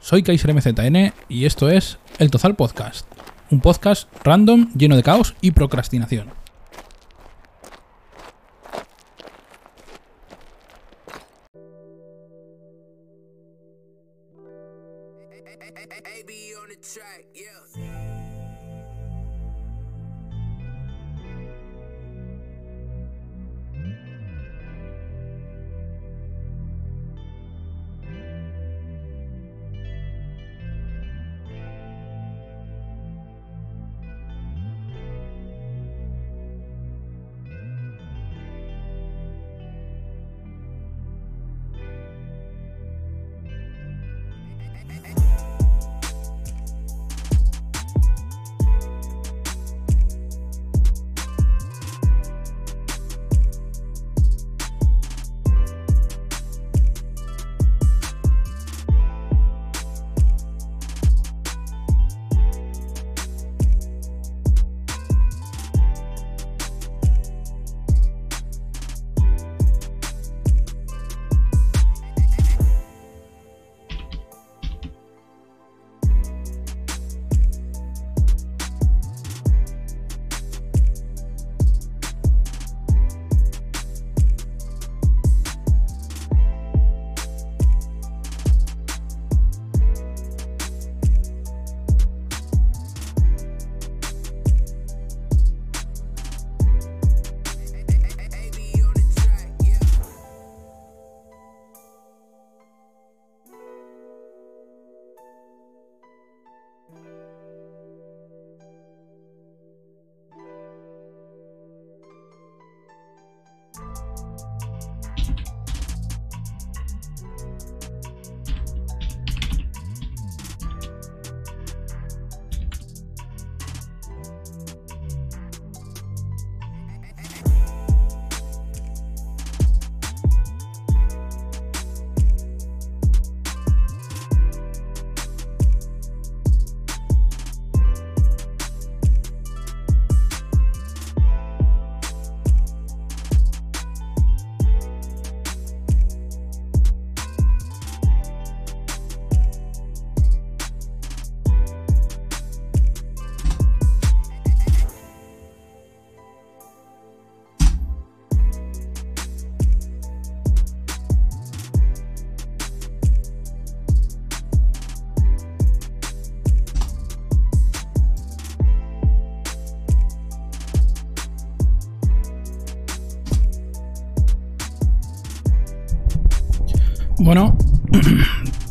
soy Kaiser MZN y esto es El Tozal Podcast, un podcast random lleno de caos y procrastinación.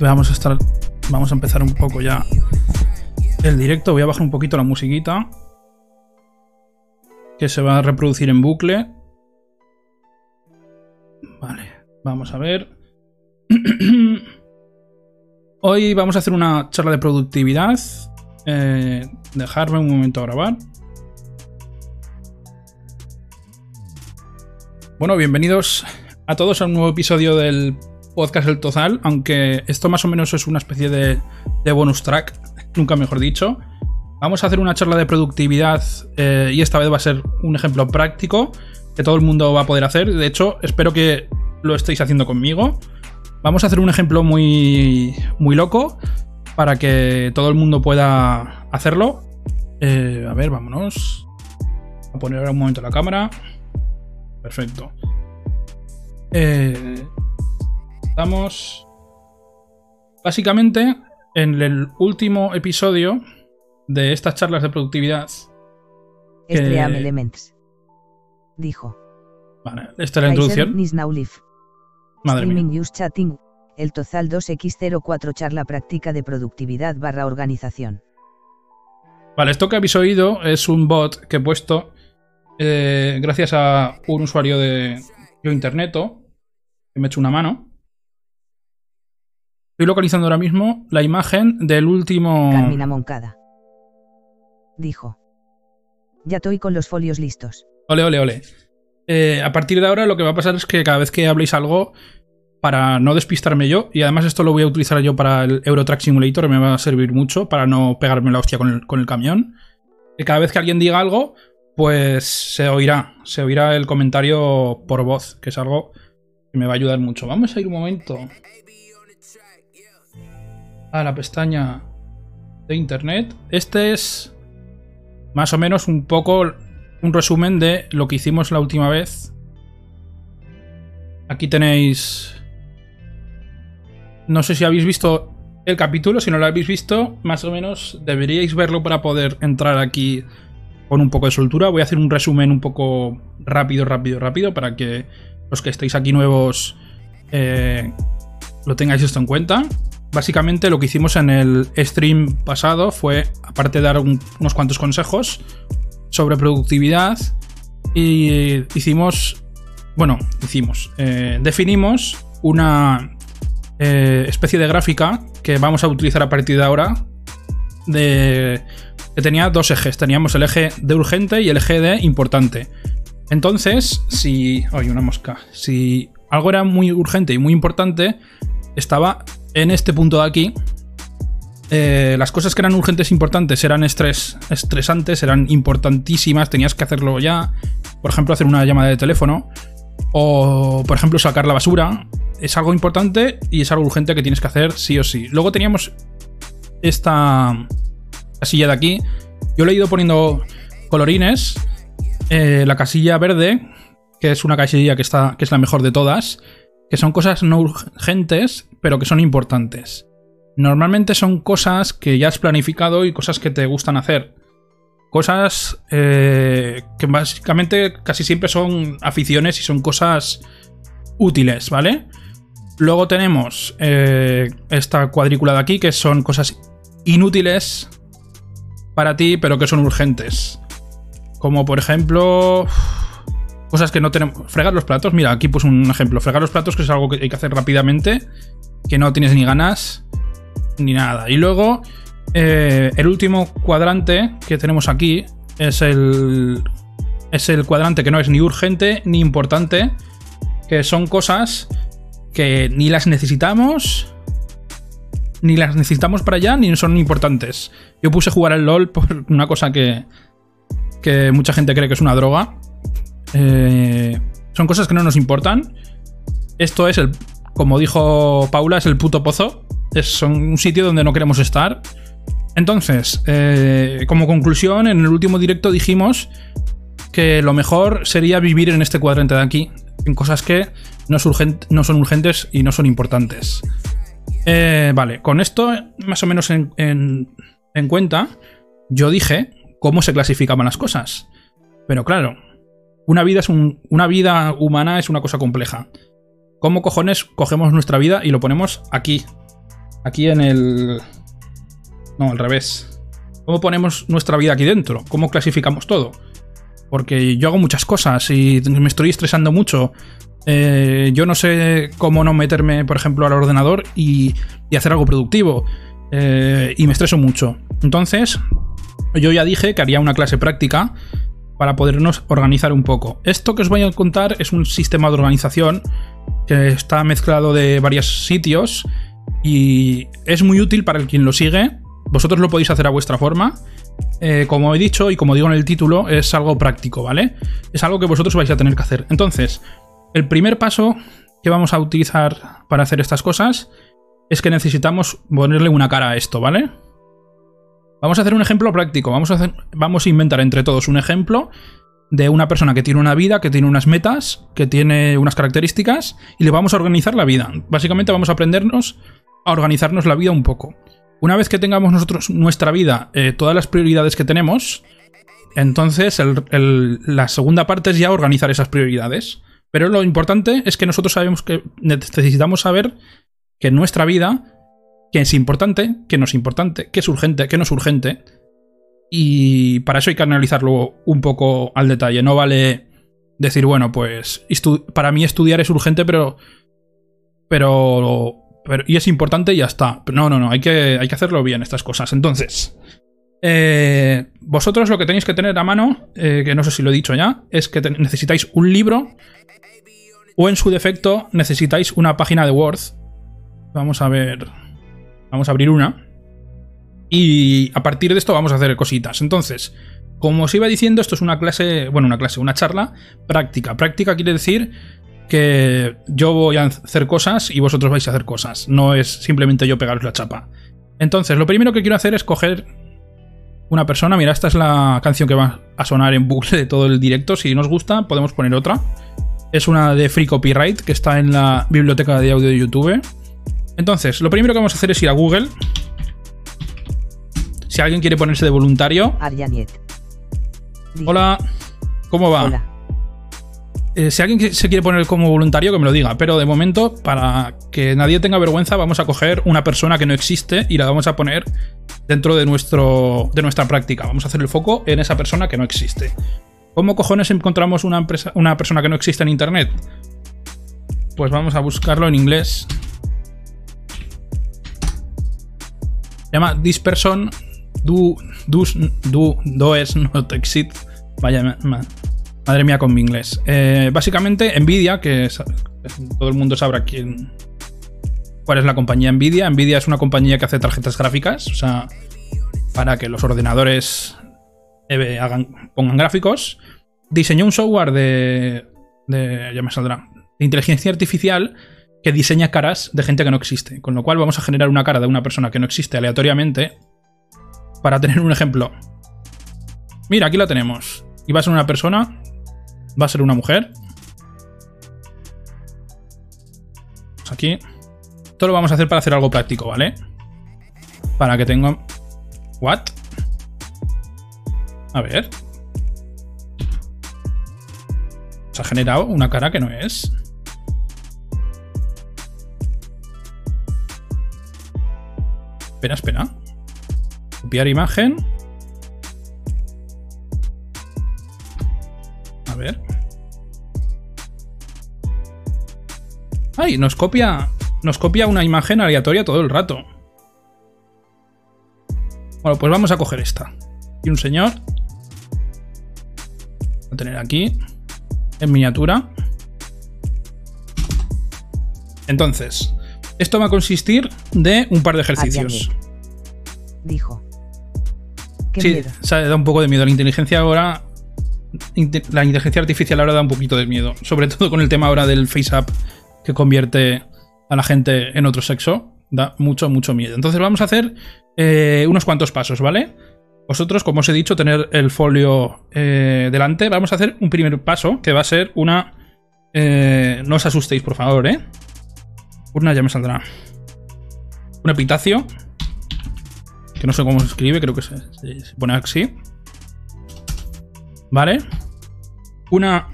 Vamos a estar. Vamos a empezar un poco ya el directo. Voy a bajar un poquito la musiquita. Que se va a reproducir en bucle. Vale, vamos a ver. Hoy vamos a hacer una charla de productividad. Eh, dejarme un momento a grabar. Bueno, bienvenidos a todos a un nuevo episodio del podcast El Tozal, aunque esto más o menos es una especie de, bonus track, nunca mejor dicho. Vamos a hacer una charla de productividad eh, y esta vez va a ser un ejemplo práctico que todo el mundo va a poder hacer. De hecho, espero que lo estéis haciendo conmigo. Vamos a hacer un ejemplo muy, muy loco para que todo el mundo pueda hacerlo. Eh, a ver, vámonos. a poner ahora un momento la cámara. Perfecto. Eh, Estamos básicamente en el último episodio de estas charlas de productividad. Stream Elements. Dijo. Vale, esta es la introducción. Madre mía. News Chatting, el Tozal 2X04 charla práctica de productividad barra organización. Vale, esto que habéis oído es un bot que he puesto eh, gracias a un usuario de Yo Interneto que me ha hecho una mano. Estoy localizando ahora mismo la imagen del último. Carmina Moncada. Dijo. Ya estoy con los folios listos. Ole, ole, ole. Eh, a partir de ahora lo que va a pasar es que cada vez que habléis algo, para no despistarme yo, y además esto lo voy a utilizar yo para el Eurotrack Simulator, me va a servir mucho para no pegarme la hostia con el, con el camión. Que cada vez que alguien diga algo, pues se oirá, se oirá el comentario por voz, que es algo que me va a ayudar mucho. Vamos a ir un momento a la pestaña de internet. Este es más o menos un poco un resumen de lo que hicimos la última vez. Aquí tenéis... No sé si habéis visto el capítulo, si no lo habéis visto, más o menos deberíais verlo para poder entrar aquí con un poco de soltura. Voy a hacer un resumen un poco rápido, rápido, rápido, para que los que estéis aquí nuevos eh, lo tengáis esto en cuenta. Básicamente lo que hicimos en el stream pasado fue, aparte de dar unos cuantos consejos sobre productividad, y hicimos, bueno, hicimos, eh, definimos una eh, especie de gráfica que vamos a utilizar a partir de ahora, de, que tenía dos ejes. Teníamos el eje de urgente y el eje de importante. Entonces, si... Oye, una mosca. Si algo era muy urgente y muy importante, estaba en este punto de aquí. Eh, las cosas que eran urgentes e importantes eran estresantes, eran importantísimas, tenías que hacerlo ya. Por ejemplo, hacer una llamada de teléfono. O, por ejemplo, sacar la basura. Es algo importante y es algo urgente que tienes que hacer sí o sí. Luego teníamos esta casilla de aquí. Yo le he ido poniendo colorines. Eh, la casilla verde, que es una casilla que, está, que es la mejor de todas, que son cosas no urgentes, pero que son importantes. Normalmente son cosas que ya has planificado y cosas que te gustan hacer. Cosas eh, que básicamente casi siempre son aficiones y son cosas útiles, ¿vale? Luego tenemos eh, esta cuadrícula de aquí, que son cosas inútiles para ti, pero que son urgentes. Como por ejemplo Cosas que no tenemos. Fregar los platos. Mira, aquí pues un ejemplo. Fregar los platos, que es algo que hay que hacer rápidamente. Que no tienes ni ganas ni nada. Y luego, eh, el último cuadrante que tenemos aquí es el. Es el cuadrante que no es ni urgente ni importante. Que son cosas que ni las necesitamos. Ni las necesitamos para allá, ni son importantes. Yo puse jugar al LOL por una cosa que. Que mucha gente cree que es una droga. Eh, son cosas que no nos importan. Esto es el, como dijo Paula, es el puto pozo. Es un sitio donde no queremos estar. Entonces, eh, como conclusión, en el último directo dijimos que lo mejor sería vivir en este cuadrante de aquí, en cosas que no, son urgentes y no son importantes. Eh, vale, con esto más o menos en, en cuenta, yo dije cómo se clasificaban las cosas. Pero claro, una vida, es una vida humana es una cosa compleja. ¿Cómo cojones cogemos nuestra vida y lo ponemos aquí? Aquí en el... No, al revés. ¿Cómo ponemos nuestra vida aquí dentro? ¿Cómo clasificamos todo? Porque yo hago muchas cosas y me estoy estresando mucho. Eh, yo no sé cómo no meterme, por ejemplo, al ordenador y, hacer algo productivo. Eh, y me estreso mucho. Entonces, yo ya dije que haría una clase práctica para podernos organizar un poco. Esto que os voy a contar es un sistema de organización que está mezclado de varios sitios y es muy útil para el quien lo sigue. Vosotros lo podéis hacer a vuestra forma. Eh, como he dicho y como digo en el título, es algo práctico, ¿vale? Es algo que vosotros vais a tener que hacer. Entonces, el primer paso que vamos a utilizar para hacer estas cosas es que necesitamos ponerle una cara a esto, ¿vale? Vamos a hacer un ejemplo práctico. Vamos a, inventar entre todos un ejemplo de una persona que tiene una vida, que tiene unas metas, que tiene unas características y le vamos a organizar la vida. Básicamente vamos a aprendernos a organizarnos la vida un poco. Una vez que tengamos nosotros nuestra vida, eh, todas las prioridades que tenemos, entonces la segunda parte es ya organizar esas prioridades. Pero lo importante es que nosotros sabemos que necesitamos saber que nuestra vida que es importante, que no es importante, que es urgente, que no es urgente. Y para eso hay que analizarlo un poco al detalle. No vale decir, bueno, pues para mí estudiar es urgente, pero, pero, y es importante y ya está. No, no, no, hay que, hay que hacerlo bien estas cosas. Entonces, eh, vosotros lo que tenéis que tener a mano, eh, que no sé si lo he dicho ya, es que necesitáis un libro o en su defecto necesitáis una página de Word. Vamos a ver. Vamos a abrir una. Y a partir de esto vamos a hacer cositas. Entonces, como os iba diciendo, esto es una clase, bueno, una clase, una charla práctica. Práctica quiere decir que yo voy a hacer cosas y vosotros vais a hacer cosas. No es simplemente yo pegaros la chapa. Entonces, lo primero que quiero hacer es coger una persona. Mira, esta es la canción que va a sonar en bucle de todo el directo. Si nos gusta, podemos poner otra. Es una de Free Copyright que está en la biblioteca de audio de YouTube. Entonces, lo primero que vamos a hacer es ir a Google. Si alguien quiere ponerse de voluntario. Hola, ¿cómo va? Hola. Eh, si alguien se quiere poner como voluntario, que me lo diga. Pero de momento, para que nadie tenga vergüenza, vamos a coger una persona que no existe y la vamos a poner dentro de, nuestro, de nuestra práctica. Vamos a hacer el foco en esa persona que no existe. ¿Cómo cojones encontramos una, empresa, una persona que no existe en Internet? Pues vamos a buscarlo en inglés. Se llama This person do, does, do, does not exist. Vaya, madre mía con mi inglés. Eh, básicamente, Nvidia, que todo el mundo sabrá quién, cuál es la compañía Nvidia. Nvidia es una compañía que hace tarjetas gráficas, o sea, para que los ordenadores eh, hagan, pongan gráficos, diseñó un software de, de, ya me saldrá, de inteligencia artificial que diseña caras de gente que no existe. Con lo cual vamos a generar una cara de una persona que no existe aleatoriamente para tener un ejemplo. Mira, aquí la tenemos. Y va a ser una persona, va a ser una mujer. Pues aquí. Esto lo vamos a hacer para hacer algo práctico, ¿vale? Para que tenga... ¿What? A ver. Se ha generado una cara que no es. Espera, espera. Copiar imagen. A ver. ¡Ay! Nos copia. Nos copia una imagen aleatoria todo el rato. Bueno, pues vamos a coger esta. Y un señor a tener aquí en miniatura. Entonces, esto va a consistir de un par de ejercicios. Dijo. sí, da un poco de miedo. La inteligencia ahora. La inteligencia artificial ahora da un poquito de miedo. Sobre todo con el tema ahora del face-up que convierte a la gente en otro sexo. Da mucho, mucho miedo. Entonces vamos a hacer eh, unos cuantos pasos, ¿vale? Vosotros, como os he dicho, tener el folio eh, delante. Vamos a hacer un primer paso, que va a ser una... Eh, no os asustéis, por favor, ¿eh? Una ya me saldrá. Un epitacio. Que no sé cómo se escribe, creo que se, se pone así. ¿Vale? Una...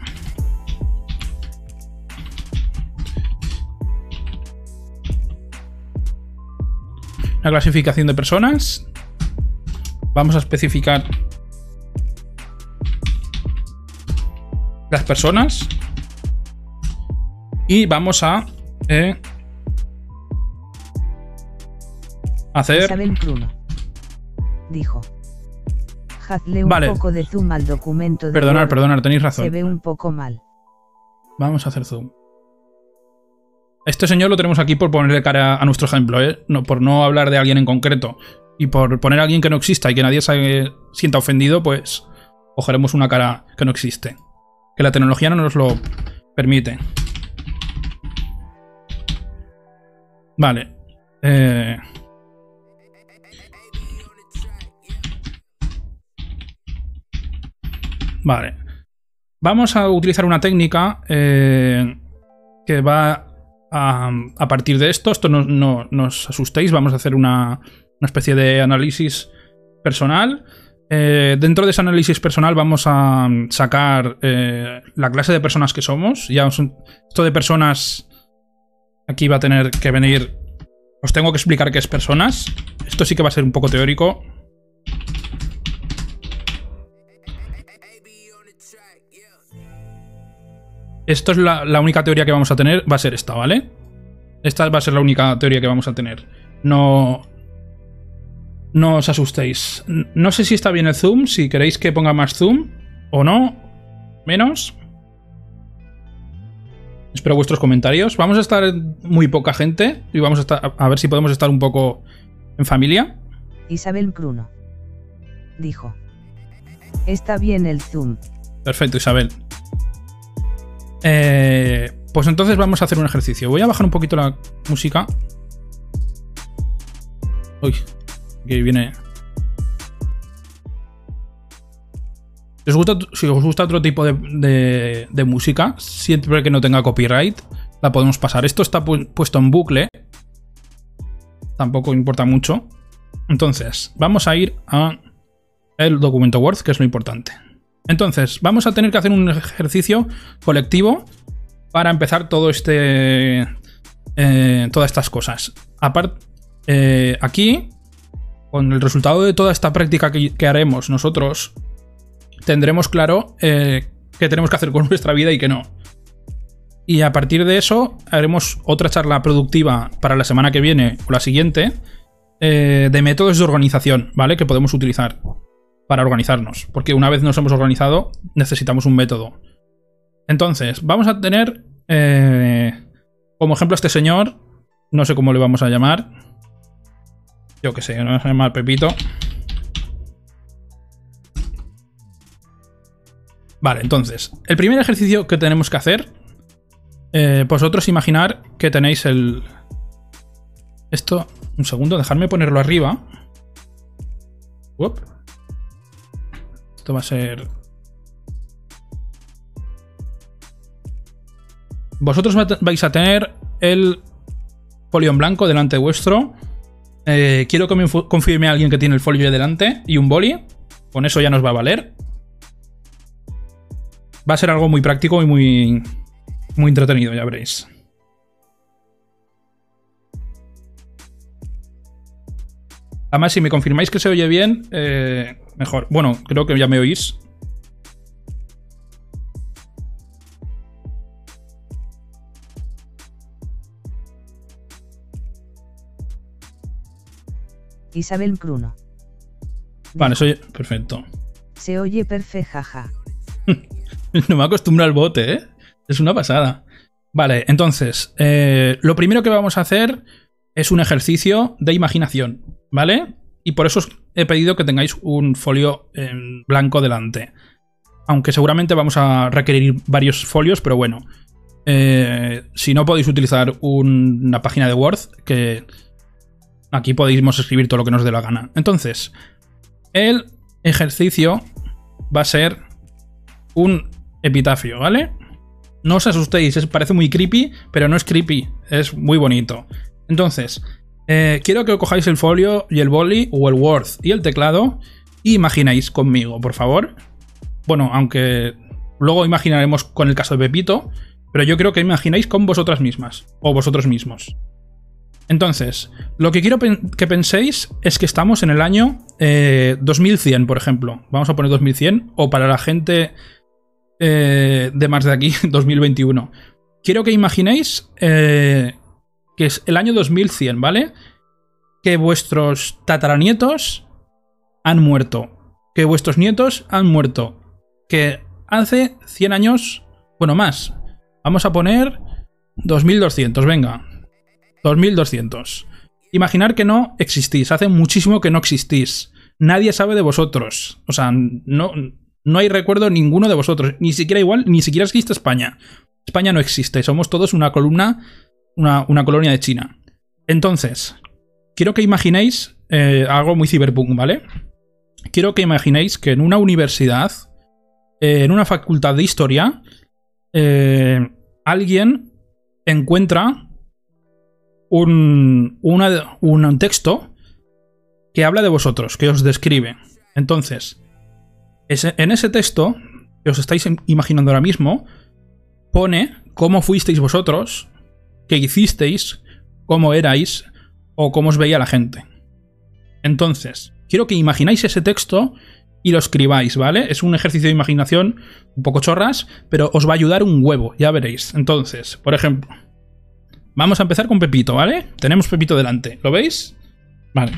Una clasificación de personas. Vamos a especificar las personas. Y vamos a eh, hacer... Isabel Bruno. Dijo. Hazle un poco de zoom al documento. De perdonar, perdonar, tenéis razón. Se ve un poco mal. Vamos a hacer zoom. Este señor lo tenemos aquí por ponerle cara a nuestro ejemplo, ¿eh? No, por no hablar de alguien en concreto. Y por poner a alguien que no exista y que nadie se sienta ofendido, pues cogeremos una cara que no existe. Que la tecnología no nos lo permite. Vale. Eh... Vale. Vamos a utilizar una técnica eh, que va a, partir de esto. Esto no, no, no os asustéis. Vamos a hacer una, una especie de análisis personal. Eh, dentro de ese análisis personal vamos a sacar eh, la clase de personas que somos. Ya esto de personas aquí va a tener que venir. Os tengo que explicar qué es personas. Esto sí que va a ser un poco teórico. Esto es la, la única teoría que vamos a tener. Va a ser esta, ¿vale? Esta va a ser la única teoría que vamos a tener. No, no os asustéis. No sé si está bien el zoom, si queréis que ponga más zoom o no. Menos. Espero vuestros comentarios. Vamos a estar muy poca gente y vamos a, estar, a ver si podemos estar un poco en familia. Isabel Bruno. Dijo. Está bien el zoom. Perfecto, Isabel. Eh, pues entonces vamos a hacer un ejercicio. Voy a bajar un poquito la música. Uy, Aquí viene. Si os gusta, otro tipo de, de, música, siempre que no tenga copyright, la podemos pasar. Esto está puesto en bucle. Tampoco importa mucho. Entonces, vamos a ir a el documento Word, que es lo importante. Entonces, vamos a tener que hacer un ejercicio colectivo para empezar todo este. Eh, todas estas cosas. Aparte, eh, aquí, con el resultado de toda esta práctica que, haremos nosotros, tendremos claro eh, qué tenemos que hacer con nuestra vida y qué no. Y a partir de eso, haremos otra charla productiva para la semana que viene o la siguiente de métodos de organización, ¿vale? Que podemos utilizar para organizarnos. Porque una vez nos hemos organizado, necesitamos un método. Entonces, vamos a tener eh, como ejemplo este señor. No sé cómo le vamos a llamar. Yo que sé, vamos a llamar Pepito. Vale, entonces, el primer ejercicio que tenemos que hacer, eh, vosotros imaginar que tenéis el... Esto, un segundo, dejadme ponerlo arriba. Esto va a ser... Vosotros vais a tener el folio en blanco delante vuestro. Eh, quiero que me confirme alguien que tiene el folio delante y un boli. Con eso ya nos va a valer. Va a ser algo muy práctico y muy, muy entretenido, ya veréis. Además, si me confirmáis que se oye bien, eh, mejor. Bueno, creo que ya me oís. Isabel Cruno. Vale, se oye perfecto. Se oye perfecto, jaja. no me acostumbro al bote, ¿eh? Es una pasada. Vale, entonces, eh, lo primero que vamos a hacer es un ejercicio de imaginación, ¿vale? Y por eso os he pedido que tengáis un folio en blanco delante. Aunque seguramente vamos a requerir varios folios, pero bueno. Eh, si no podéis utilizar una página de Word, que aquí podéis escribir todo lo que nos dé la gana. Entonces, el ejercicio va a ser un epitafio, ¿vale? No os asustéis, parece muy creepy, pero no es creepy, es muy bonito. Entonces, eh, quiero que cojáis el folio y el boli o el Word y el teclado y imagináis conmigo, por favor. Bueno, aunque luego imaginaremos con el caso de Pepito, pero yo creo que imagináis con vosotras mismas o vosotros mismos. Entonces, lo que quiero que penséis es que estamos en el año 2100, eh, por ejemplo. Vamos a poner 2100 o para la gente eh, de más de aquí, 2021. Quiero que imaginéis que es el año 2100, ¿vale? Que vuestros tataranietos han muerto. Que vuestros nietos han muerto. Que hace 100 años, bueno, más. Vamos a poner 2200, venga. 2200. Imaginar que no existís. Hace muchísimo que no existís. Nadie sabe de vosotros. O sea, no, no hay recuerdo ninguno de vosotros. Ni siquiera igual, ni siquiera existe España. España no existe. Somos todos una columna una, colonia de China. Entonces, quiero que imaginéis eh, algo muy cyberpunk, ¿vale? Quiero que imaginéis que en una universidad, eh, en una facultad de historia, eh, alguien encuentra un, un texto que habla de vosotros, que os describe. Entonces, en ese texto que os estáis imaginando ahora mismo, pone cómo fuisteis vosotros qué hicisteis, cómo erais o cómo os veía la gente. Entonces, quiero que imagináis ese texto y lo escribáis, ¿vale? Es un ejercicio de imaginación un poco chorras, pero os va a ayudar un huevo, ya veréis. Entonces, por ejemplo, vamos a empezar con Pepito, ¿vale? Tenemos Pepito delante, ¿lo veis? Vale.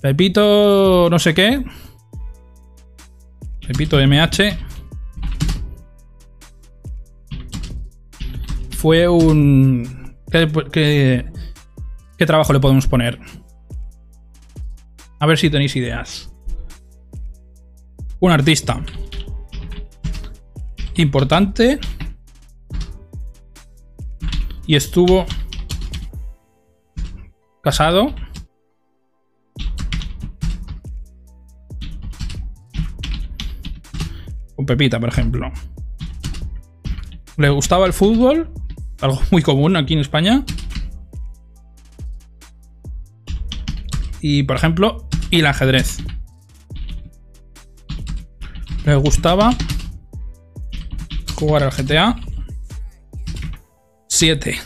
Pepito no sé qué. Pepito MH. fue un... ¿Qué, trabajo le podemos poner? A ver si tenéis ideas. Un artista. Importante. Y estuvo casado. Con Pepita, por ejemplo. Le gustaba el fútbol algo muy común aquí en España. Y, por ejemplo, y el ajedrez. Le gustaba jugar al GTA 7.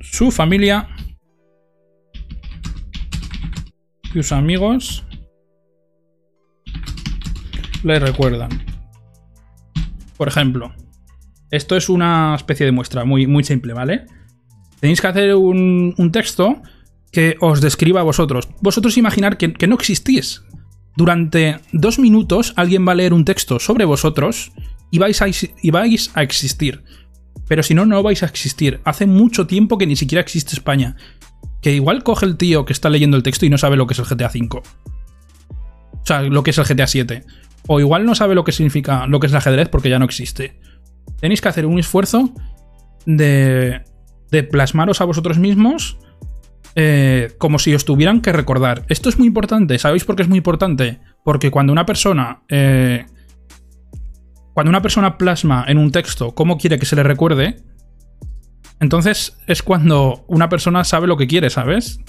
Su familia y sus amigos le recuerdan. Por ejemplo, esto es una especie de muestra muy, muy simple, ¿vale? Tenéis que hacer un, texto que os describa a vosotros. Vosotros imaginar que, que no existís. Durante dos minutos alguien va a leer un texto sobre vosotros y vais a, y vais a existir. Pero si no, no vais a existir. Hace mucho tiempo que ni siquiera existe España. Que igual coge el tío que está leyendo el texto y no sabe lo que es el GTA V. O sea, lo que es el GTA 7. O igual no sabe lo que significa lo que es el ajedrez porque ya no existe. Tenéis que hacer un esfuerzo de, de plasmaros a vosotros mismos eh, como si os tuvieran que recordar. Esto es muy importante. ¿Sabéis por qué es muy importante? Porque cuando una persona eh, cuando una persona plasma en un texto cómo quiere que se le recuerde, entonces es cuando una persona sabe lo que quiere, ¿sabes?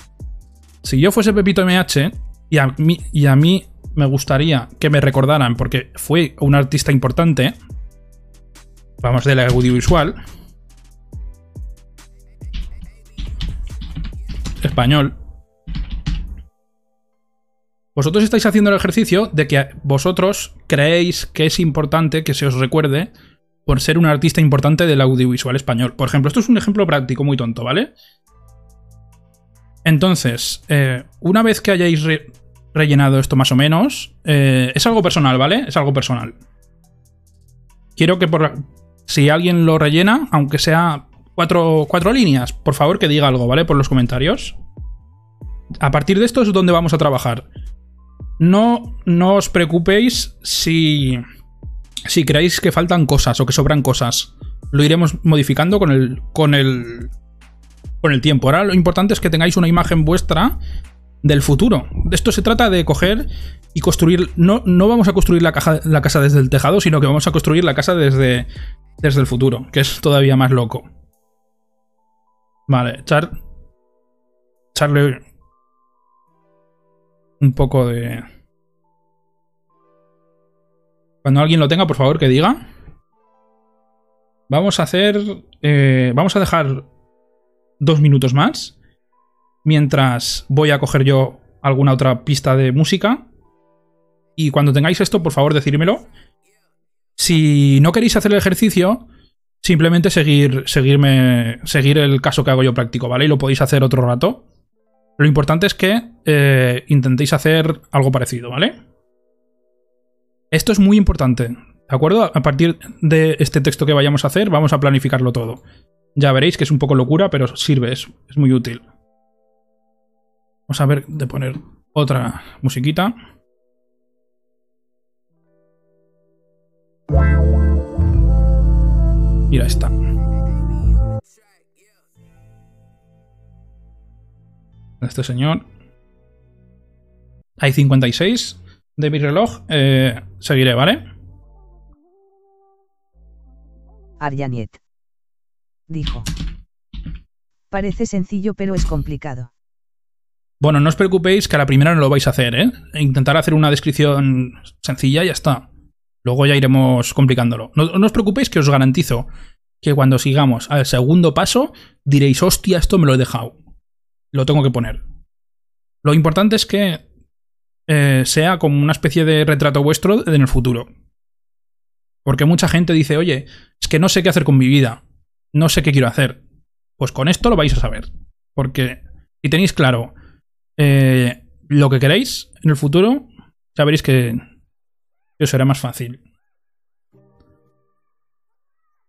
Si yo fuese Pepito MH y a mí, y a mí me gustaría que me recordaran porque fue un artista importante, vamos, del audiovisual, español, vosotros estáis haciendo el ejercicio de que vosotros creéis que es importante que se os recuerde por ser un artista importante del audiovisual español. Por ejemplo, esto es un ejemplo práctico muy tonto, ¿vale? Entonces, eh, una vez que hayáis rellenado esto más o menos, eh, es algo personal, ¿vale? Es algo personal. Quiero que por, si alguien lo rellena, aunque sea cuatro, cuatro líneas, por favor que diga algo, ¿vale? Por los comentarios. A partir de esto es donde vamos a trabajar. No, no os preocupéis si, si creéis que faltan cosas o que sobran cosas. Lo iremos modificando con el, con el, con el tiempo. Ahora lo importante es que tengáis una imagen vuestra del futuro. De esto se trata de coger y construir. No, no vamos a construir la, casa desde el tejado, sino que vamos a construir la casa desde, desde el futuro, que es todavía más loco. Vale, Char. Charle un poco de... Cuando alguien lo tenga, por favor, que diga. Vamos a hacer... Eh, vamos a dejar dos minutos más. Mientras voy a coger yo alguna otra pista de música. Y cuando tengáis esto, por favor, decírmelo. Si no queréis hacer el ejercicio, simplemente seguir, seguirme, seguir el caso que hago yo práctico, ¿vale? Y lo podéis hacer otro rato. Lo importante es que eh, intentéis hacer algo parecido, ¿vale? Esto es muy importante, ¿de acuerdo? A partir de este texto que vayamos a hacer, vamos a planificarlo todo. Ya veréis que es un poco locura, pero sirve, es, es muy útil. Vamos a ver de poner otra musiquita. Mira esta. este señor. Hay 56 de mi reloj. Eh, seguiré, ¿vale? Aryaniet. Dijo. Parece sencillo, pero es complicado. Bueno, no os preocupéis que a la primera no lo vais a hacer, ¿eh? Intentar hacer una descripción sencilla y ya está. Luego ya iremos complicándolo. No, os preocupéis que os garantizo que cuando sigamos al segundo paso diréis, hostia, esto me lo he dejado lo tengo que poner. Lo importante es que eh, sea como una especie de retrato vuestro en el futuro. Porque mucha gente dice, oye, es que no sé qué hacer con mi vida, no sé qué quiero hacer. Pues con esto lo vais a saber. Porque si tenéis claro eh, lo que queréis en el futuro, ya veréis que os será más fácil.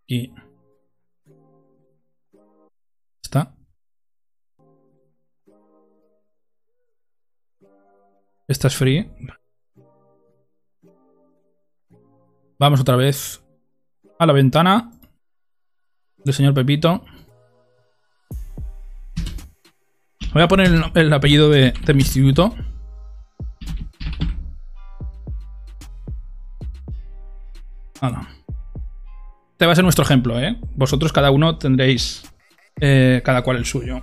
Y... Está. Esta es free. Vamos otra vez a la ventana del señor Pepito. Voy a poner el, apellido de, de mi instituto. Ah, no. Este va a ser nuestro ejemplo, ¿eh? Vosotros cada uno tendréis eh, cada cual el suyo.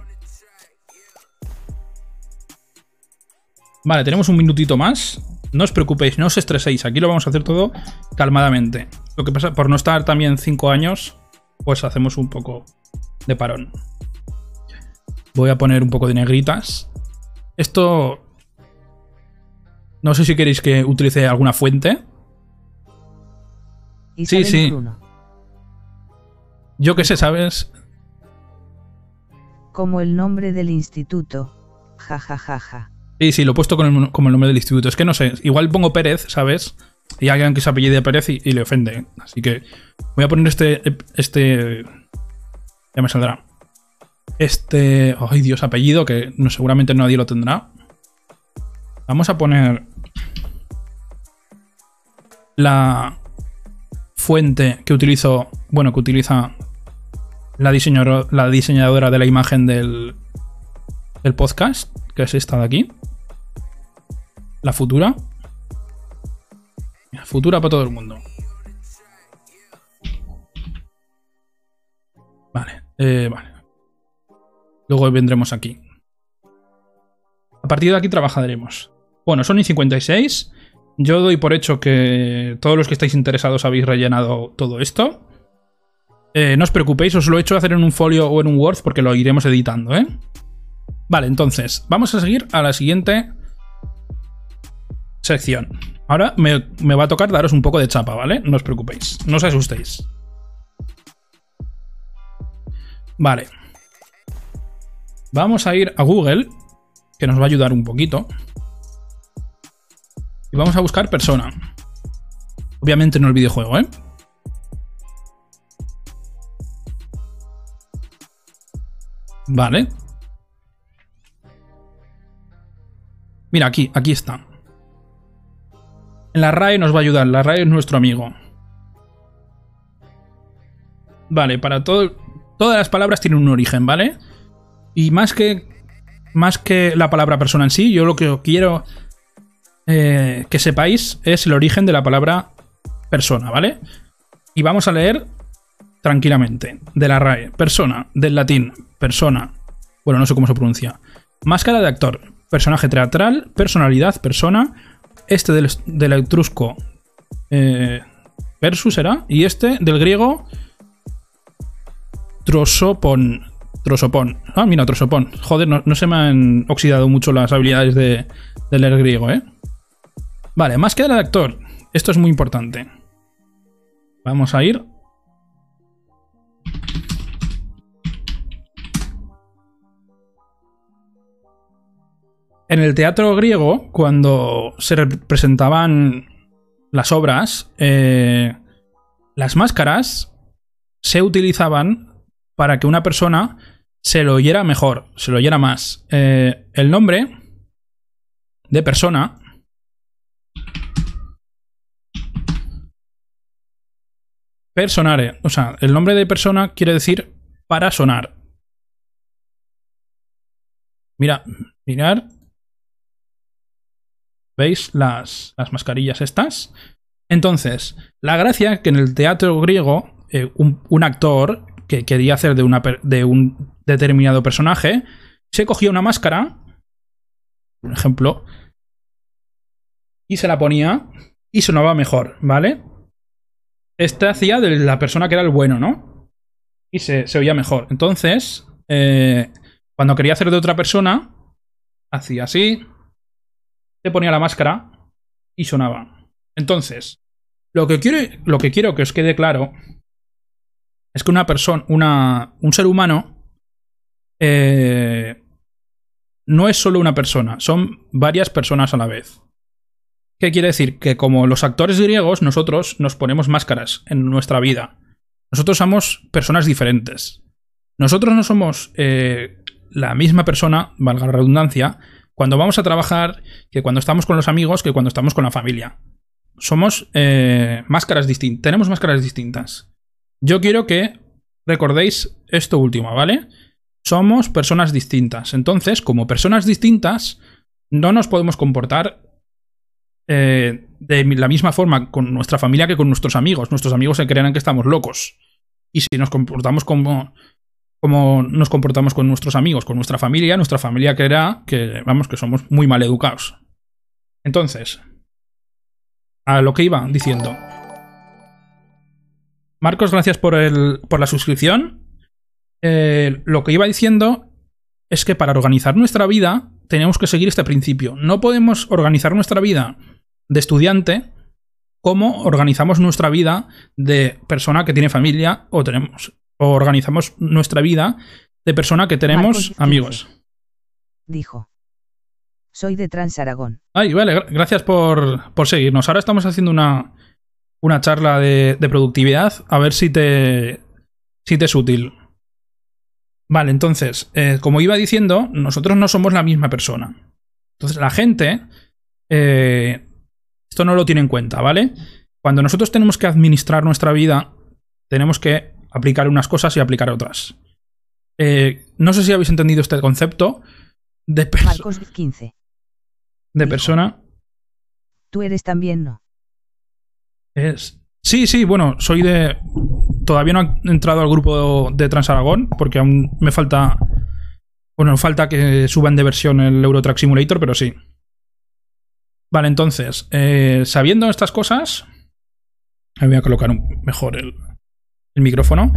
Vale, tenemos un minutito más. No os preocupéis, no os estreséis. Aquí lo vamos a hacer todo calmadamente. Lo que pasa, por no estar también cinco años, pues hacemos un poco de parón. Voy a poner un poco de negritas. Esto... No sé si queréis que utilice alguna fuente. sí, sí. Yo qué sé, ¿sabes? Como el nombre del instituto. Ja, ja, ja, ja. Sí, sí, lo he puesto como el nombre del instituto. Es que no sé, igual pongo Pérez, ¿sabes? Y alguien que se apellide Pérez y, le ofende. Así que voy a poner este. Este. Ya me saldrá. Este. Ay, Dios, apellido, que seguramente nadie lo tendrá. Vamos a poner. La fuente que utilizo. Bueno, que utiliza la, diseñadora, la de la imagen del, del podcast, que es esta de aquí. La futura. Futura para todo el mundo. Vale, eh, vale. Luego vendremos aquí. A partir de aquí trabajaremos. Bueno, son y 56. Yo doy por hecho que todos los que estáis interesados habéis rellenado todo esto. Eh, no os preocupéis, os lo he hecho hacer en un folio o en un Word porque lo iremos editando, ¿eh? Vale, entonces, vamos a seguir a la siguiente sección. Ahora me, va a tocar daros un poco de chapa, ¿vale? No os preocupéis, no os asustéis. Vale. Vamos a ir a Google, que nos va a ayudar un poquito. Y vamos a buscar persona. Obviamente no el videojuego, ¿eh? Vale. Mira, aquí, aquí está. La RAE nos va a ayudar, la RAE es nuestro amigo. Vale, para todo... Todas las palabras tienen un origen, ¿vale? Y más que... Más que la palabra persona en sí, yo lo que quiero eh, que sepáis es el origen de la palabra persona, ¿vale? Y vamos a leer tranquilamente. De la RAE. Persona. Del latín. Persona. Bueno, no sé cómo se pronuncia. Máscara de actor. Personaje teatral. Personalidad. Persona. Este del, etrusco. Eh, versus. Y este del griego. Trosopon. Trosopon. Ah, mira, trosopon. Joder, no, se me han oxidado mucho las habilidades de, leer griego, ¿eh? Vale, máscara de actor. Esto es muy importante. Vamos a ir En el teatro griego, cuando se representaban las obras, eh, las máscaras se utilizaban para que una persona se lo oyera mejor, se lo oyera más. Eh, el nombre de persona personare, o sea, el nombre de persona quiere decir para sonar. Mira, mirar ¿Veis las, mascarillas estas? Entonces, la gracia que en el teatro griego, eh, un, actor que quería hacer de, una, de un determinado personaje, se cogía una máscara, por ejemplo, y se la ponía y sonaba mejor, ¿vale? Este hacía de la persona que era el bueno, ¿no? Y se, oía mejor. Entonces, eh, cuando quería hacer de otra persona, hacía así, te ponía la máscara y sonaba. Entonces, lo que quiero, lo que, quiero que os quede claro es que una persona, una, un ser humano, eh, no es solo una persona, son varias personas a la vez. ¿Qué quiere decir? Que como los actores griegos, nosotros nos ponemos máscaras en nuestra vida. Nosotros somos personas diferentes. Nosotros no somos eh, la misma persona, valga la redundancia, cuando vamos a trabajar, que cuando estamos con los amigos, que cuando estamos con la familia. Somos eh, máscaras distintas. Tenemos máscaras distintas. Yo quiero que recordéis esto último, ¿vale? Somos personas distintas. Entonces, como personas distintas, no nos podemos comportar eh, de la misma forma con nuestra familia que con nuestros amigos. Nuestros amigos se creerán que estamos locos. Y si nos comportamos como, como nos comportamos con nuestros amigos, con nuestra familia, nuestra familia creerá que, vamos, que somos muy mal educados. Entonces, a lo que iba diciendo. Marcos, gracias por, el, por la suscripción. Eh, lo que iba diciendo es que para organizar nuestra vida tenemos que seguir este principio. No podemos organizar nuestra vida de estudiante como organizamos nuestra vida de persona que tiene familia o tenemos o organizamos nuestra vida de persona que tenemos amigos. Dijo. Soy de Trans Aragón. Ay, vale, gracias por, por seguirnos. Ahora estamos haciendo una, una charla de, de, productividad. A ver si te, si te es útil. Vale, entonces, eh, como iba diciendo, nosotros no somos la misma persona. Entonces, la gente, eh, esto no lo tiene en cuenta, ¿vale? Cuando nosotros tenemos que administrar nuestra vida, tenemos que aplicar unas cosas y aplicar otras. Eh, no sé si habéis entendido este concepto de, Marcos 15. de persona. Tú eres también, ¿no? Es, sí, sí, bueno, soy de todavía no he entrado al grupo de Transaragón porque aún me falta. Bueno, falta que suban de versión el Eurotrack Simulator, pero sí. Vale, entonces, eh, sabiendo estas cosas. Voy a colocar mejor el, el micrófono.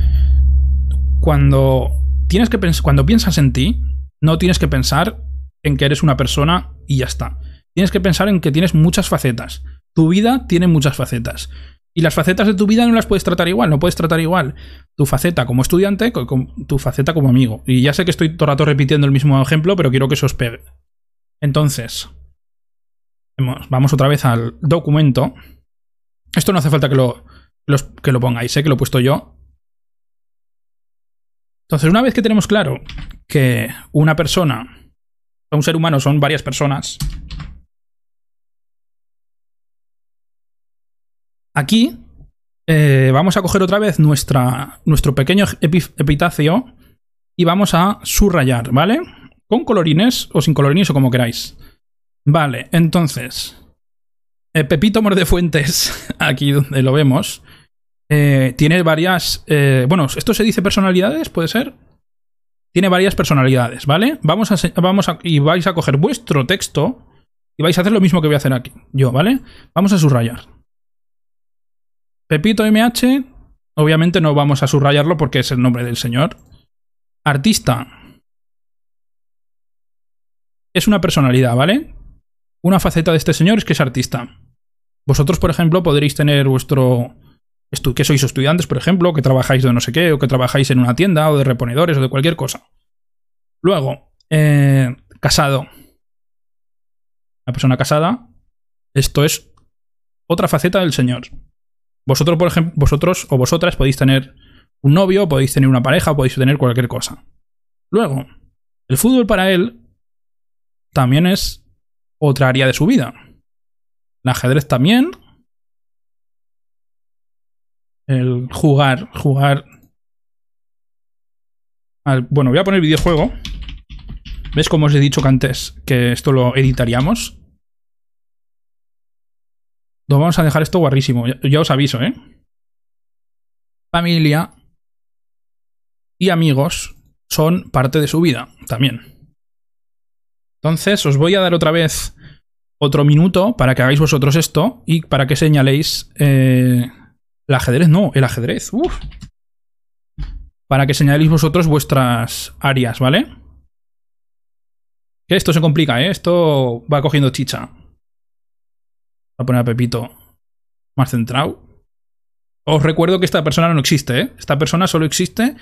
Cuando tienes que cuando piensas en ti, no tienes que pensar en que eres una persona y ya está. Tienes que pensar en que tienes muchas facetas. Tu vida tiene muchas facetas. Y las facetas de tu vida no las puedes tratar igual, no puedes tratar igual tu faceta como estudiante con tu faceta como amigo. Y ya sé que estoy todo el rato repitiendo el mismo ejemplo, pero quiero que se os pegue. Entonces, vamos otra vez al documento. Esto no hace falta que lo, que lo pongáis, sé que lo he puesto yo. Entonces, una vez que tenemos claro que una persona, un ser humano son varias personas, Aquí eh, vamos a coger otra vez nuestra, nuestro pequeño epitafio y vamos a subrayar, ¿vale? Con colorines o sin colorines o como queráis. Vale, entonces. Eh, Pepito Mordefuentes, aquí donde lo vemos, eh, tiene varias. bueno, ¿esto se dice personalidades? ¿Puede ser? Tiene varias personalidades, ¿vale? Vamos a, vamos y vais a coger vuestro texto y vais a hacer lo mismo que voy a hacer aquí, yo, ¿vale? Vamos a subrayar. Pepito MH, obviamente no vamos a subrayarlo porque es el nombre del señor. Artista. Es una personalidad, ¿vale? Una faceta de este señor es que es artista. Vosotros, por ejemplo, podréis tener vuestro... que sois estudiantes, por ejemplo, que trabajáis de no sé qué, o que trabajáis en una tienda, o de reponedores, o de cualquier cosa. Luego, eh, casado. La persona casada. Esto es otra faceta del señor. Vosotros, por ejemplo, vosotros o vosotras podéis tener un novio, podéis tener una pareja, podéis tener cualquier cosa. Luego, el fútbol para él también es otra área de su vida. El ajedrez también. El jugar, jugar. bueno, voy a poner videojuego. ¿Ves cómo os he dicho que antes que esto lo editaríamos? Vamos a dejar esto guarrísimo. Ya, os aviso, ¿eh? Familia y amigos son parte de su vida también. Entonces, os voy a dar otra vez otro minuto para que hagáis vosotros esto y para que señaléis eh, el ajedrez. No, el ajedrez. Uf. Para que señaléis vosotros vuestras áreas, ¿vale? Que esto se complica, ¿eh? Esto va cogiendo chicha a poner a Pepito más centrado. Os recuerdo que esta persona no existe, ¿eh? Esta persona solo existe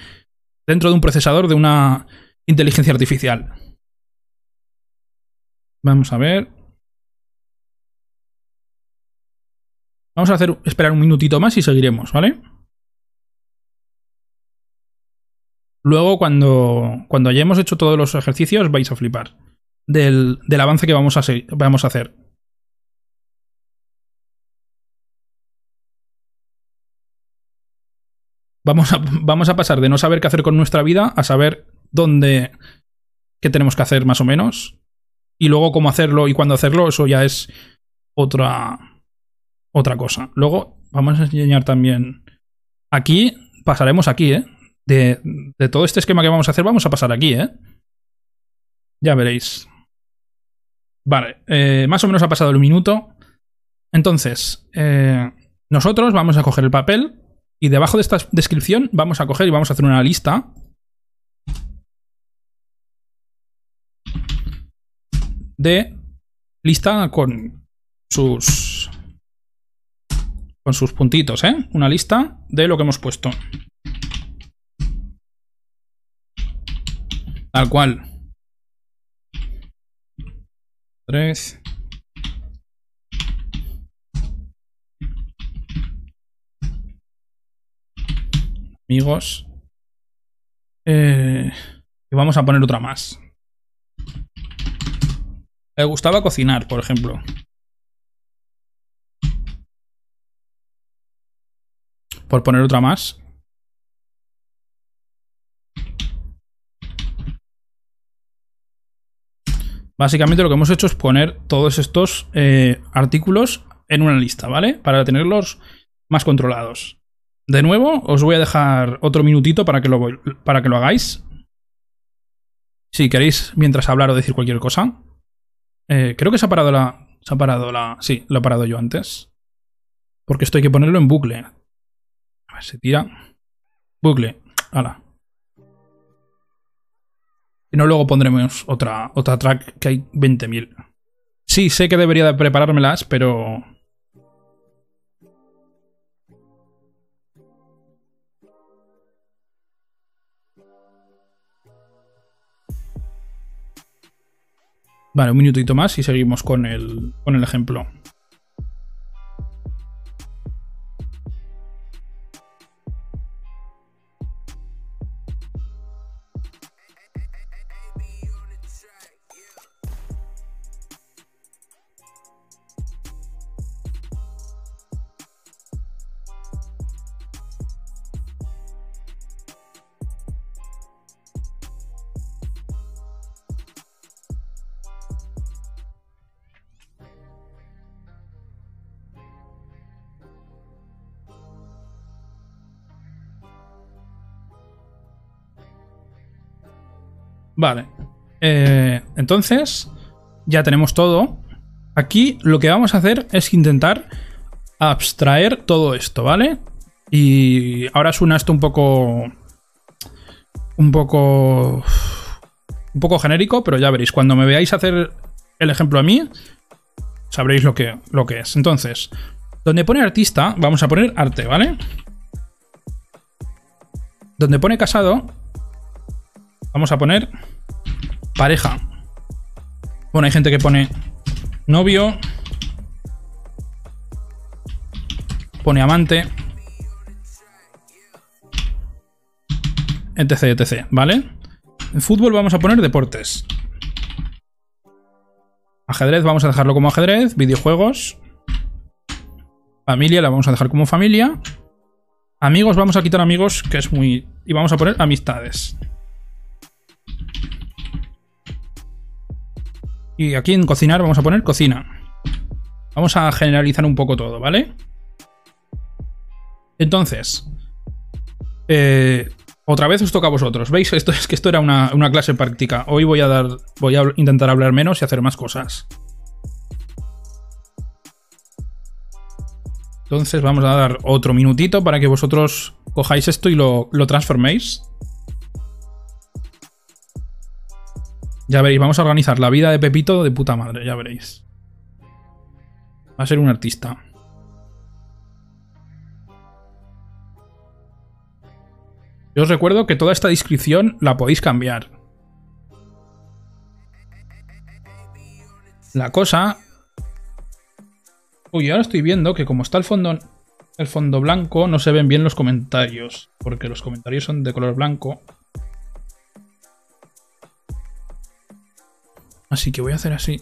dentro de un procesador de una inteligencia artificial. Vamos a ver. Vamos a hacer, esperar un minutito más y seguiremos, ¿vale? Luego, cuando, cuando hayamos hecho todos los ejercicios, vais a flipar del, del avance que vamos a, vamos a hacer. Vamos a, vamos a pasar de no saber qué hacer con nuestra vida a saber dónde, qué tenemos que hacer más o menos. Y luego cómo hacerlo y cuándo hacerlo, eso ya es otra, otra cosa. Luego vamos a enseñar también. Aquí pasaremos aquí, ¿eh? De, todo este esquema que vamos a hacer, vamos a pasar aquí, ¿eh? Ya veréis. Vale, eh, más o menos ha pasado el minuto. Entonces, eh, nosotros vamos a coger el papel y debajo de esta descripción vamos a coger y vamos a hacer una lista. De lista con sus con sus puntitos, ¿eh? Una lista de lo que hemos puesto. Tal cual. Tres. Amigos. Eh, y vamos a poner otra más. Le gustaba cocinar, por ejemplo. Por poner otra más. Básicamente lo que hemos hecho es poner todos estos eh, artículos en una lista, ¿vale? Para tenerlos más controlados. De nuevo, os voy a dejar otro minutito para que lo, para que lo hagáis. Si queréis, mientras hablar o decir cualquier cosa. Eh, creo que se ha parado la... Se ha parado la... Sí, lo he parado yo antes. Porque esto hay que ponerlo en bucle. A ver, se tira. Bucle. Hala. Y no, luego pondremos otra, otra track que hay 20.000. Sí, sé que debería de preparármelas, pero... Vale, un minutito más y seguimos con el, con el ejemplo. Vale. Eh, entonces, ya tenemos todo. Aquí lo que vamos a hacer es intentar abstraer todo esto, ¿vale? Y ahora suena esto un poco... Un poco... Un poco genérico, pero ya veréis. Cuando me veáis hacer el ejemplo a mí, sabréis lo que, lo que es. Entonces, donde pone artista, vamos a poner arte, ¿vale? Donde pone casado, Vamos a poner pareja. Bueno, hay gente que pone novio. Pone amante. Etc, etc, ¿vale? En fútbol vamos a poner deportes. Ajedrez vamos a dejarlo como ajedrez. Videojuegos. Familia la vamos a dejar como familia. Amigos vamos a quitar amigos, que es muy... Y vamos a poner amistades. Y aquí en cocinar vamos a poner cocina. Vamos a generalizar un poco todo, ¿vale? Entonces, eh, otra vez os toca a vosotros. ¿Veis? Esto es que esto era una, una, clase práctica. Hoy voy a dar. Voy a intentar hablar menos y hacer más cosas. Entonces vamos a dar otro minutito para que vosotros cojáis esto y lo, lo transforméis. Ya veréis, vamos a organizar la vida de Pepito de puta madre, ya veréis. Va a ser un artista. Yo os recuerdo que toda esta descripción la podéis cambiar. La cosa... Uy, ahora estoy viendo que como está el fondo, el fondo blanco, no se ven bien los comentarios. Porque los comentarios son de color blanco. Así que voy a hacer así.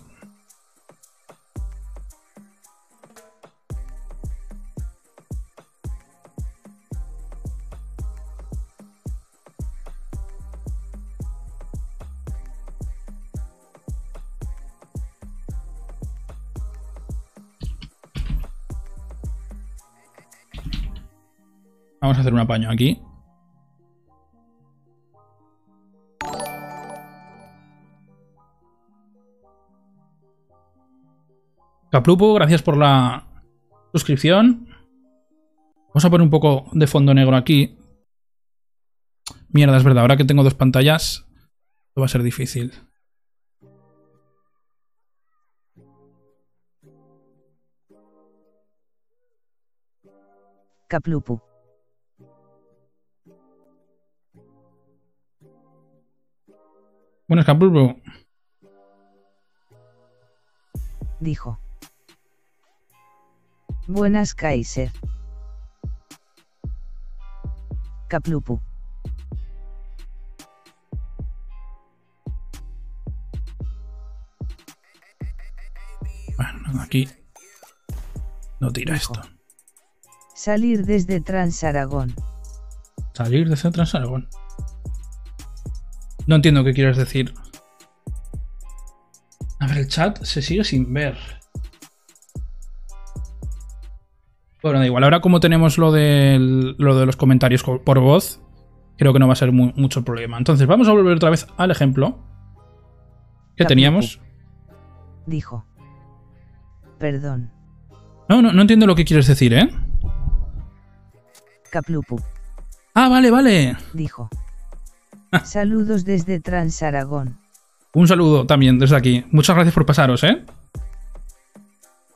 Vamos a hacer un apaño aquí. Caplupo, gracias por la suscripción. Vamos a poner un poco de fondo negro aquí. Mierda, es verdad, ahora que tengo dos pantallas, esto va a ser difícil. Caplupu. Buenas, Caplupo. Dijo. Buenas, Kaiser. Caplupu. Bueno, aquí no tira esto. Salir desde Transaragón. Salir desde Transaragón. No entiendo qué quieres decir. A ver, el chat se sigue sin ver. Bueno, da igual. Ahora como tenemos lo, del- lo de los comentarios co- por voz, creo que no va a ser mu- mucho problema. Entonces, vamos a volver otra vez al ejemplo que teníamos. Dijo. Perdón. No, no, no entiendo lo que quieres decir, ¿eh? Caplupu. Ah, vale, vale. Dijo. Saludos desde Transaragón. Un saludo también desde aquí. Muchas gracias por pasaros, ¿eh?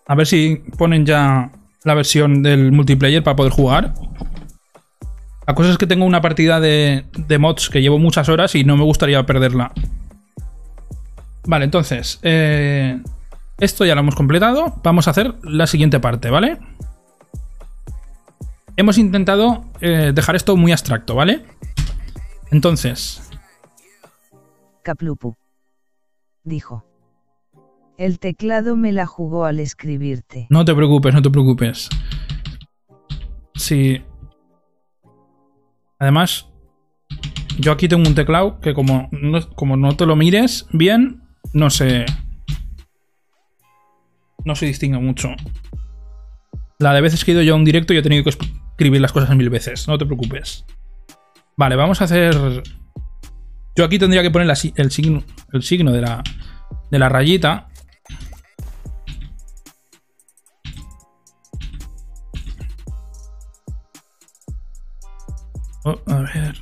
A ver si ponen ya la versión del multiplayer para poder jugar. La cosa es que tengo una partida de, de mods que llevo muchas horas y no me gustaría perderla. Vale, entonces, eh, esto ya lo hemos completado. Vamos a hacer la siguiente parte, ¿vale? Hemos intentado eh, dejar esto muy abstracto, ¿vale? Entonces, Caplupu. Dijo. El teclado me la jugó al escribirte. No te preocupes, no te preocupes. Sí. Además, yo aquí tengo un teclado que como no, como no te lo mires bien, no se... No se distingue mucho. La de veces que he ido yo a un directo y he tenido que escribir las cosas mil veces. No te preocupes. Vale, vamos a hacer... Yo aquí tendría que poner el signo, el signo de la, de la rayita. Oh, a ver.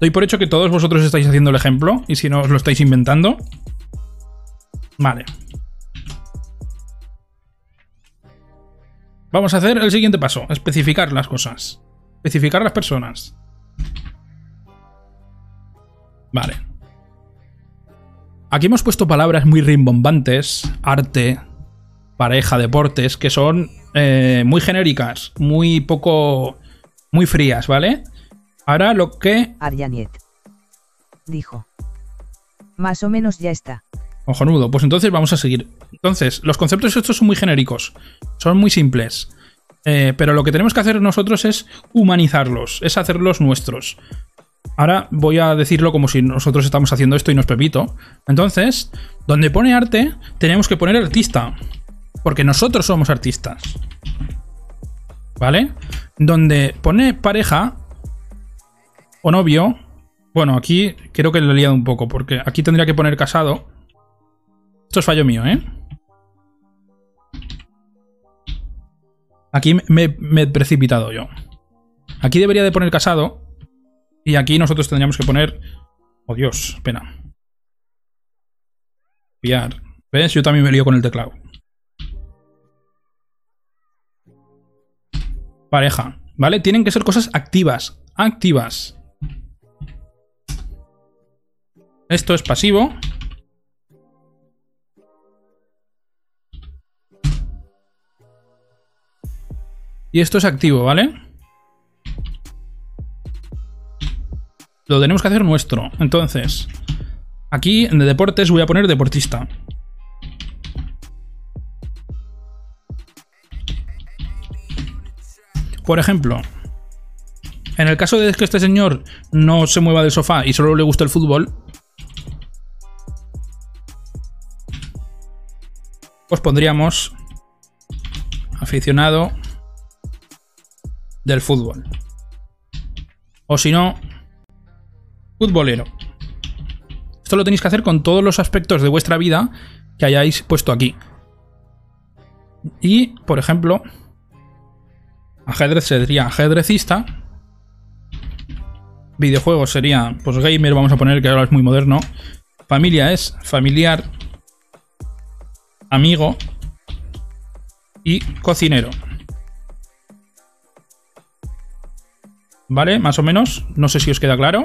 Doy por hecho que todos vosotros estáis haciendo el ejemplo y si no os lo estáis inventando. Vale. Vamos a hacer el siguiente paso, especificar las cosas. Especificar las personas. Vale. Aquí hemos puesto palabras muy rimbombantes, arte, pareja, deportes, que son eh, muy genéricas, muy poco, muy frías, ¿vale? Ahora lo que... Arianiet. Dijo. Más o menos ya está. Ojonudo, pues entonces vamos a seguir. Entonces, los conceptos estos son muy genéricos, son muy simples. Eh, pero lo que tenemos que hacer nosotros es humanizarlos, es hacerlos nuestros. Ahora voy a decirlo como si nosotros estamos haciendo esto y no es Pepito. Entonces, donde pone arte, tenemos que poner artista. Porque nosotros somos artistas. ¿Vale? Donde pone pareja o novio. Bueno, aquí creo que lo he liado un poco. Porque aquí tendría que poner casado. Esto es fallo mío, ¿eh? Aquí me, he precipitado yo. Aquí debería de poner casado. Y aquí nosotros tendríamos que poner... Oh Dios, espera. Copiar. ¿Ves? Yo también me lío con el teclado. Pareja. ¿Vale? Tienen que ser cosas activas. Activas. Esto es pasivo. Y esto es activo, ¿vale? Lo tenemos que hacer nuestro. Entonces, aquí en de deportes voy a poner deportista. Por ejemplo, en el caso de que este señor no se mueva del sofá y solo le gusta el fútbol, pues pondríamos aficionado del fútbol. O si no, futbolero. Esto lo tenéis que hacer con todos los aspectos de vuestra vida que hayáis puesto aquí. Y, por ejemplo, ajedrez sería ajedrecista. Videojuegos sería, pues gamer, vamos a poner que ahora es muy moderno. Familia es familiar, amigo y cocinero. ¿Vale? Más o menos. No sé si os queda claro.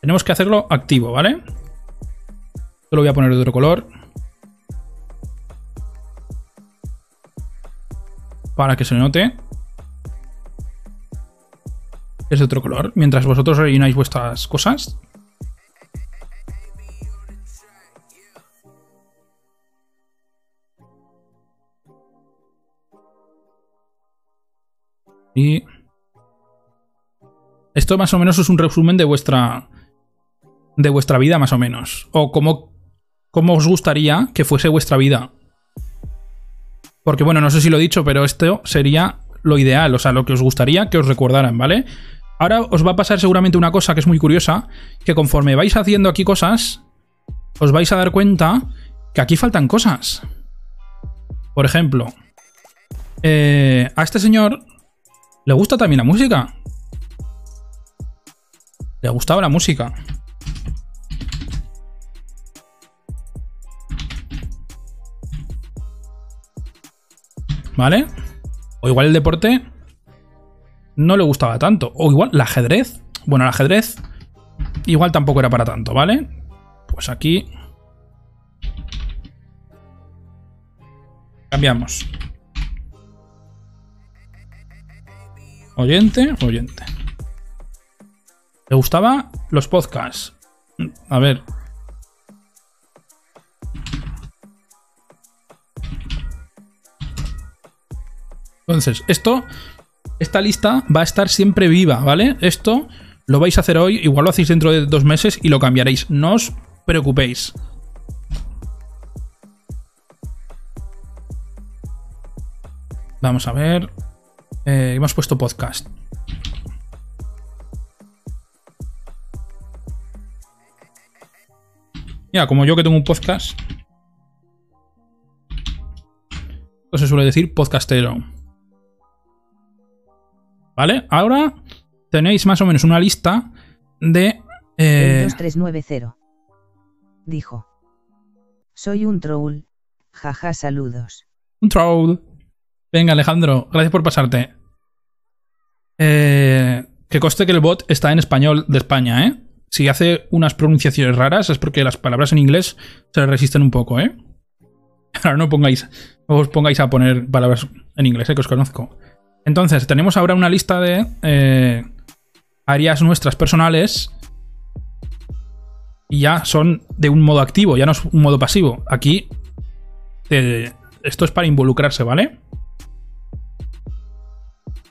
Tenemos que hacerlo activo, ¿vale? Yo lo voy a poner de otro color. Para que se note. Es de otro color. Mientras vosotros rellenáis vuestras cosas. Y esto más o menos es un resumen de vuestra de vuestra vida más o menos o cómo cómo os gustaría que fuese vuestra vida. Porque bueno, no sé si lo he dicho, pero esto sería lo ideal, o sea, lo que os gustaría que os recordaran, ¿vale? Ahora os va a pasar seguramente una cosa que es muy curiosa, que conforme vais haciendo aquí cosas, os vais a dar cuenta que aquí faltan cosas. Por ejemplo, eh, a este señor le gusta también la música. Le gustaba la música. ¿Vale? O igual el deporte no le gustaba tanto. O igual el ajedrez. Bueno, el ajedrez igual tampoco era para tanto, ¿vale? Pues aquí... Cambiamos. Oyente, oyente. ¿Le gustaba los podcasts? A ver. Entonces, esto, esta lista va a estar siempre viva, ¿vale? Esto lo vais a hacer hoy, igual lo hacéis dentro de dos meses y lo cambiaréis. No os preocupéis. Vamos a ver. Eh, hemos puesto podcast. Mira, como yo que tengo un podcast. Esto se suele decir podcastero. ¿Vale? Ahora tenéis más o menos una lista de... Eh... 2390. Dijo. Soy un troll. Jaja, saludos. Un troll. Venga, Alejandro, gracias por pasarte. Eh, que coste que el bot está en español de España, ¿eh? si hace unas pronunciaciones raras es porque las palabras en inglés se resisten un poco, ¿eh? Ahora no pongáis, os pongáis a poner palabras en inglés, ¿eh? que os conozco. Entonces, tenemos ahora una lista de eh, áreas nuestras personales y ya son de un modo activo, ya no es un modo pasivo. Aquí esto es para involucrarse, ¿vale?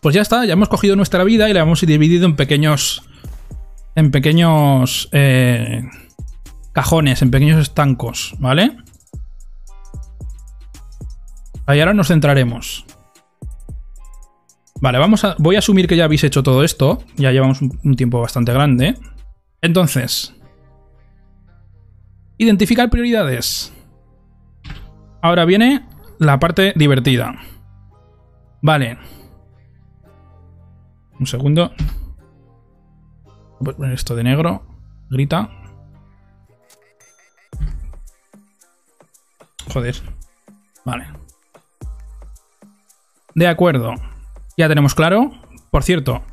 Pues ya está, ya hemos cogido nuestra vida y la hemos dividido en pequeños en pequeños eh, cajones, en pequeños estancos, ¿vale? Ahí ahora nos centraremos. Vale, vamos a, voy a asumir que ya habéis hecho todo esto. Ya llevamos un, tiempo bastante grande. Entonces, identificar prioridades. Ahora viene la parte divertida. Vale. Un segundo. Voy a poner esto de negro. Grita. Joder. Vale. De acuerdo. Ya tenemos claro. Por cierto.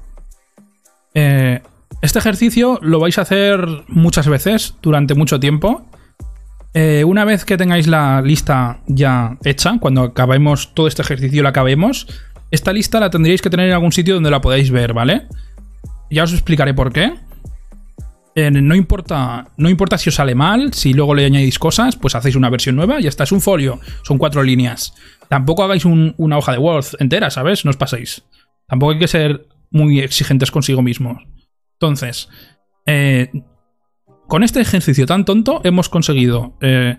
Eh, este ejercicio lo vais a hacer muchas veces durante mucho tiempo. Eh, una vez que tengáis la lista ya hecha, cuando acabemos todo este ejercicio la acabemos, esta lista la tendríais que tener en algún sitio donde la podáis ver, ¿vale? Ya os explicaré por qué. No, importa, no importa si os sale mal, si luego le añadís cosas, pues hacéis una versión nueva y ya está. Es un folio, son cuatro líneas. Tampoco hagáis una hoja de Word entera, ¿sabes? No os paséis. Tampoco hay que ser muy exigentes consigo mismos. Entonces, eh, con este ejercicio tan tonto hemos conseguido eh,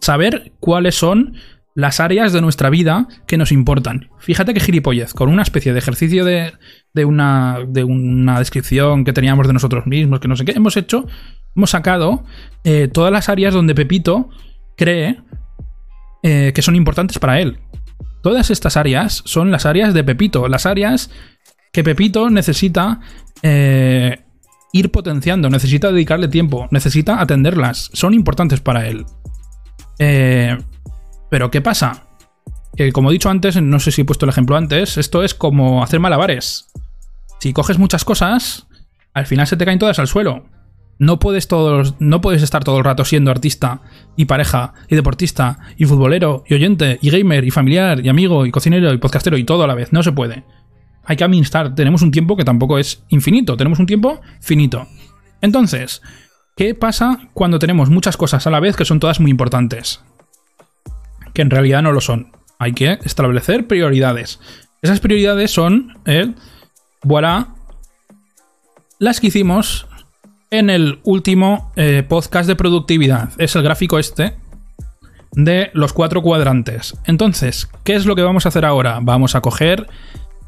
saber cuáles son las áreas de nuestra vida que nos importan. Fíjate que gilipollez, con una especie de ejercicio de, de, una, de una descripción que teníamos de nosotros mismos, que no sé qué, hemos hecho, hemos sacado eh, todas las áreas donde Pepito cree eh, que son importantes para él. Todas estas áreas son las áreas de Pepito, las áreas que Pepito necesita eh, ir potenciando, necesita dedicarle tiempo, necesita atenderlas, son importantes para él. Eh, pero ¿qué pasa? Que como he dicho antes, no sé si he puesto el ejemplo antes, esto es como hacer malabares. Si coges muchas cosas, al final se te caen todas al suelo. No puedes, estar todo el rato siendo artista y pareja y deportista y futbolero y oyente y gamer y familiar y amigo y cocinero y podcastero y todo a la vez. No se puede. Hay que administrar. Tenemos un tiempo que tampoco es infinito. Tenemos un tiempo finito. Entonces, ¿qué pasa cuando tenemos muchas cosas a la vez que son todas muy importantes? Que en realidad no lo son. Hay que establecer prioridades. Esas prioridades son, eh, voilà, las que hicimos en el último eh, podcast de productividad. Es el gráfico este de los cuatro cuadrantes. Entonces, ¿qué es lo que vamos a hacer ahora? Vamos a coger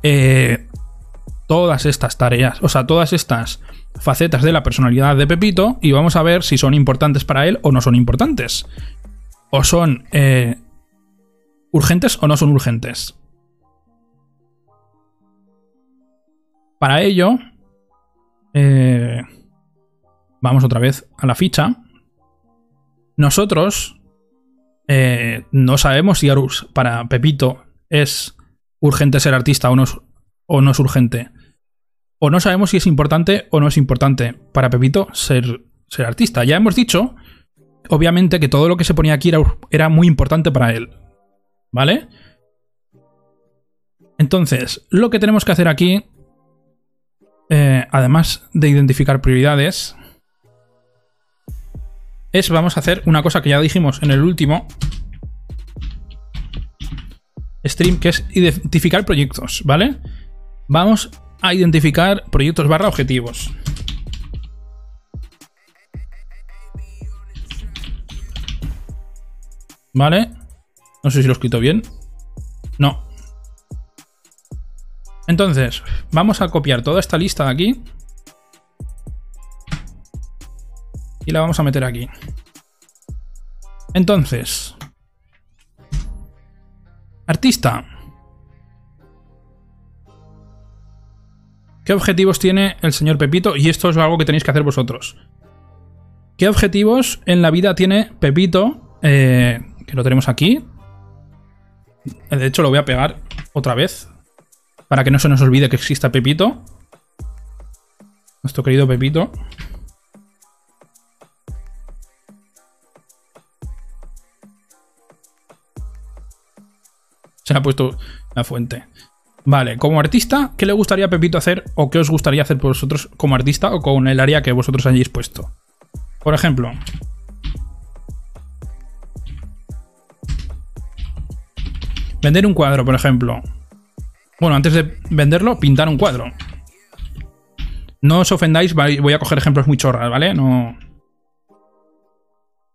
eh, todas estas tareas, o sea, todas estas facetas de la personalidad de Pepito y vamos a ver si son importantes para él o no son importantes. O son eh, urgentes o no son urgentes. Para ello, eh, Vamos otra vez a la ficha. Nosotros eh, no sabemos si para Pepito es urgente ser artista o no, es, o no urgente. O no sabemos si es importante o no es importante para Pepito ser, ser artista. Ya hemos dicho, obviamente, que todo lo que se ponía aquí era, muy importante para él. ¿Vale? Entonces, lo que tenemos que hacer aquí, eh, además de identificar prioridades, es vamos a hacer una cosa que ya dijimos en el último stream, que es identificar proyectos, ¿vale? Vamos a identificar proyectos barra objetivos. ¿Vale? No sé si lo he escrito bien. No. Entonces, vamos a copiar toda esta lista de aquí. y la vamos a meter aquí. Entonces, artista. ¿Qué objetivos tiene el señor Pepito? Y esto es algo que tenéis que hacer vosotros. ¿Qué objetivos en la vida tiene Pepito? Eh, que lo tenemos aquí. De hecho, lo voy a pegar otra vez. Para que no se nos olvide que exista Pepito. Nuestro querido Pepito. Se ha puesto la fuente. Vale, como artista, ¿qué le gustaría a Pepito hacer o qué os gustaría hacer por vosotros como artista o con el área que vosotros hayáis puesto? Por ejemplo, vender un cuadro, por ejemplo. Bueno, antes de venderlo, pintar un cuadro. No os ofendáis, voy a coger ejemplos muy chorras, ¿vale? No.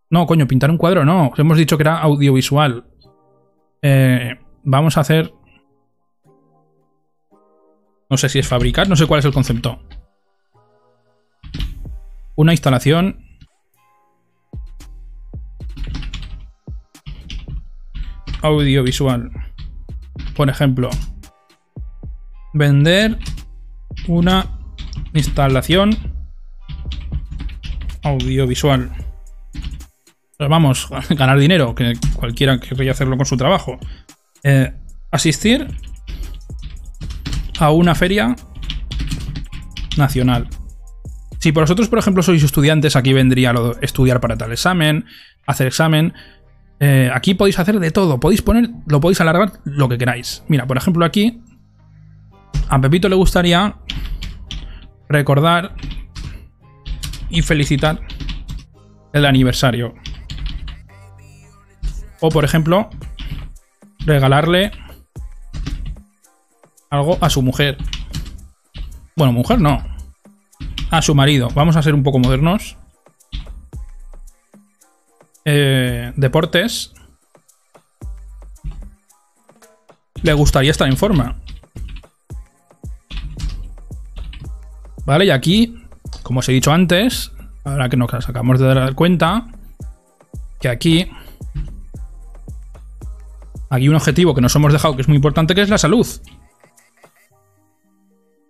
No, coño, pintar un cuadro no. Hemos dicho que era audiovisual. Eh, vamos a hacer... No sé si es fabricar, no sé cuál es el concepto. Una instalación... Audiovisual. Por ejemplo, vender una instalación audiovisual. Pues vamos, ganar dinero, que cualquiera querría hacerlo con su trabajo. Eh, asistir a una feria nacional. Si vosotros, por ejemplo, sois estudiantes, aquí vendría lo de estudiar para tal examen, hacer examen. Eh, aquí podéis hacer de todo, podéis poner, lo podéis alargar lo que queráis. Mira, por ejemplo, aquí a Pepito le gustaría recordar y felicitar el aniversario. O, por ejemplo, regalarle algo a su mujer. Bueno, mujer no. A su marido. Vamos a ser un poco modernos. Eh, deportes. le gustaría estar en forma. Vale, y aquí, como os he dicho antes, ahora que nos acabamos de dar cuenta, que aquí Aquí un objetivo que nos hemos dejado que es muy importante, que es la salud.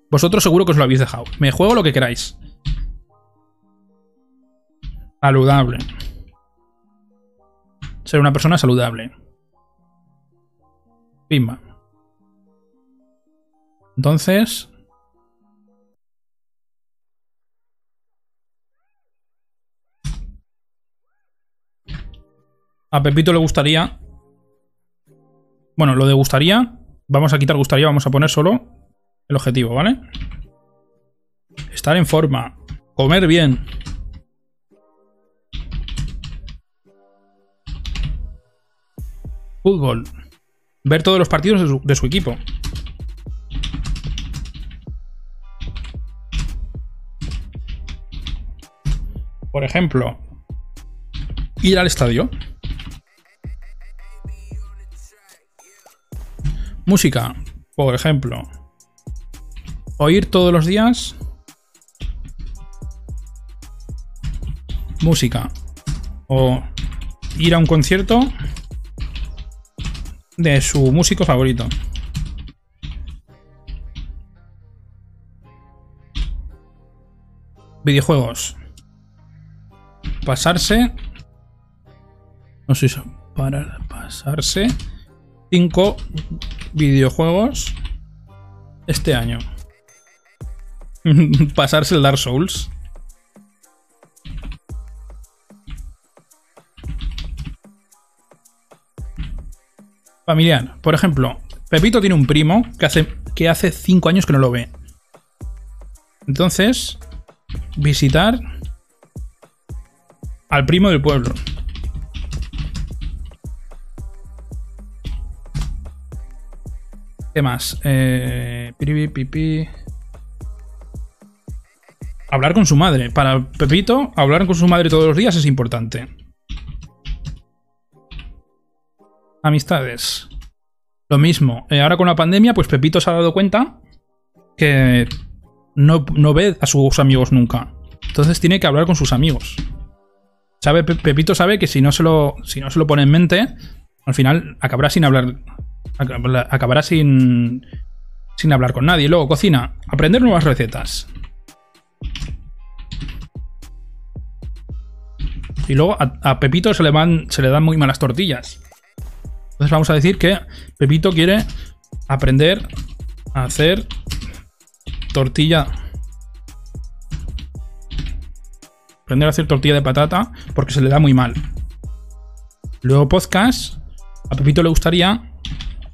Vosotros seguro que os lo habéis dejado. Me juego lo que queráis. Saludable. Ser una persona saludable. Pimba. Entonces... A Pepito le gustaría bueno, lo de gustaría, vamos a quitar gustaría, vamos a poner solo el objetivo, ¿vale? Estar en forma, comer bien. Fútbol. Ver todos los partidos de su, de su equipo. Por ejemplo, ir al estadio. Música, por ejemplo. Oír todos los días. Música. O ir a un concierto de su músico favorito. Videojuegos. Pasarse. No sé si para pasarse 5 videojuegos este año. Pasarse el Dark Souls. Familiar. Por ejemplo, Pepito tiene un primo que hace, que hace cinco años que no lo ve. Entonces, visitar al primo del pueblo. ¿Qué más? Eh, hablar con su madre. Para Pepito, hablar con su madre todos los días es importante. Amistades. Lo mismo. Eh, ahora con la pandemia, pues Pepito se ha dado cuenta que no, ve a sus amigos nunca. Entonces tiene que hablar con sus amigos. Sabe, Pepito sabe que si no se lo, si no se lo pone en mente, al final acabará sin hablar acabará sin, sin hablar con nadie. Luego, cocina. Aprender nuevas recetas. Y luego a, Pepito se le, van, se le dan muy malas tortillas. Entonces vamos a decir que Pepito quiere aprender a hacer tortilla. Aprender a hacer tortilla de patata porque se le da muy mal. Luego podcast. A Pepito le gustaría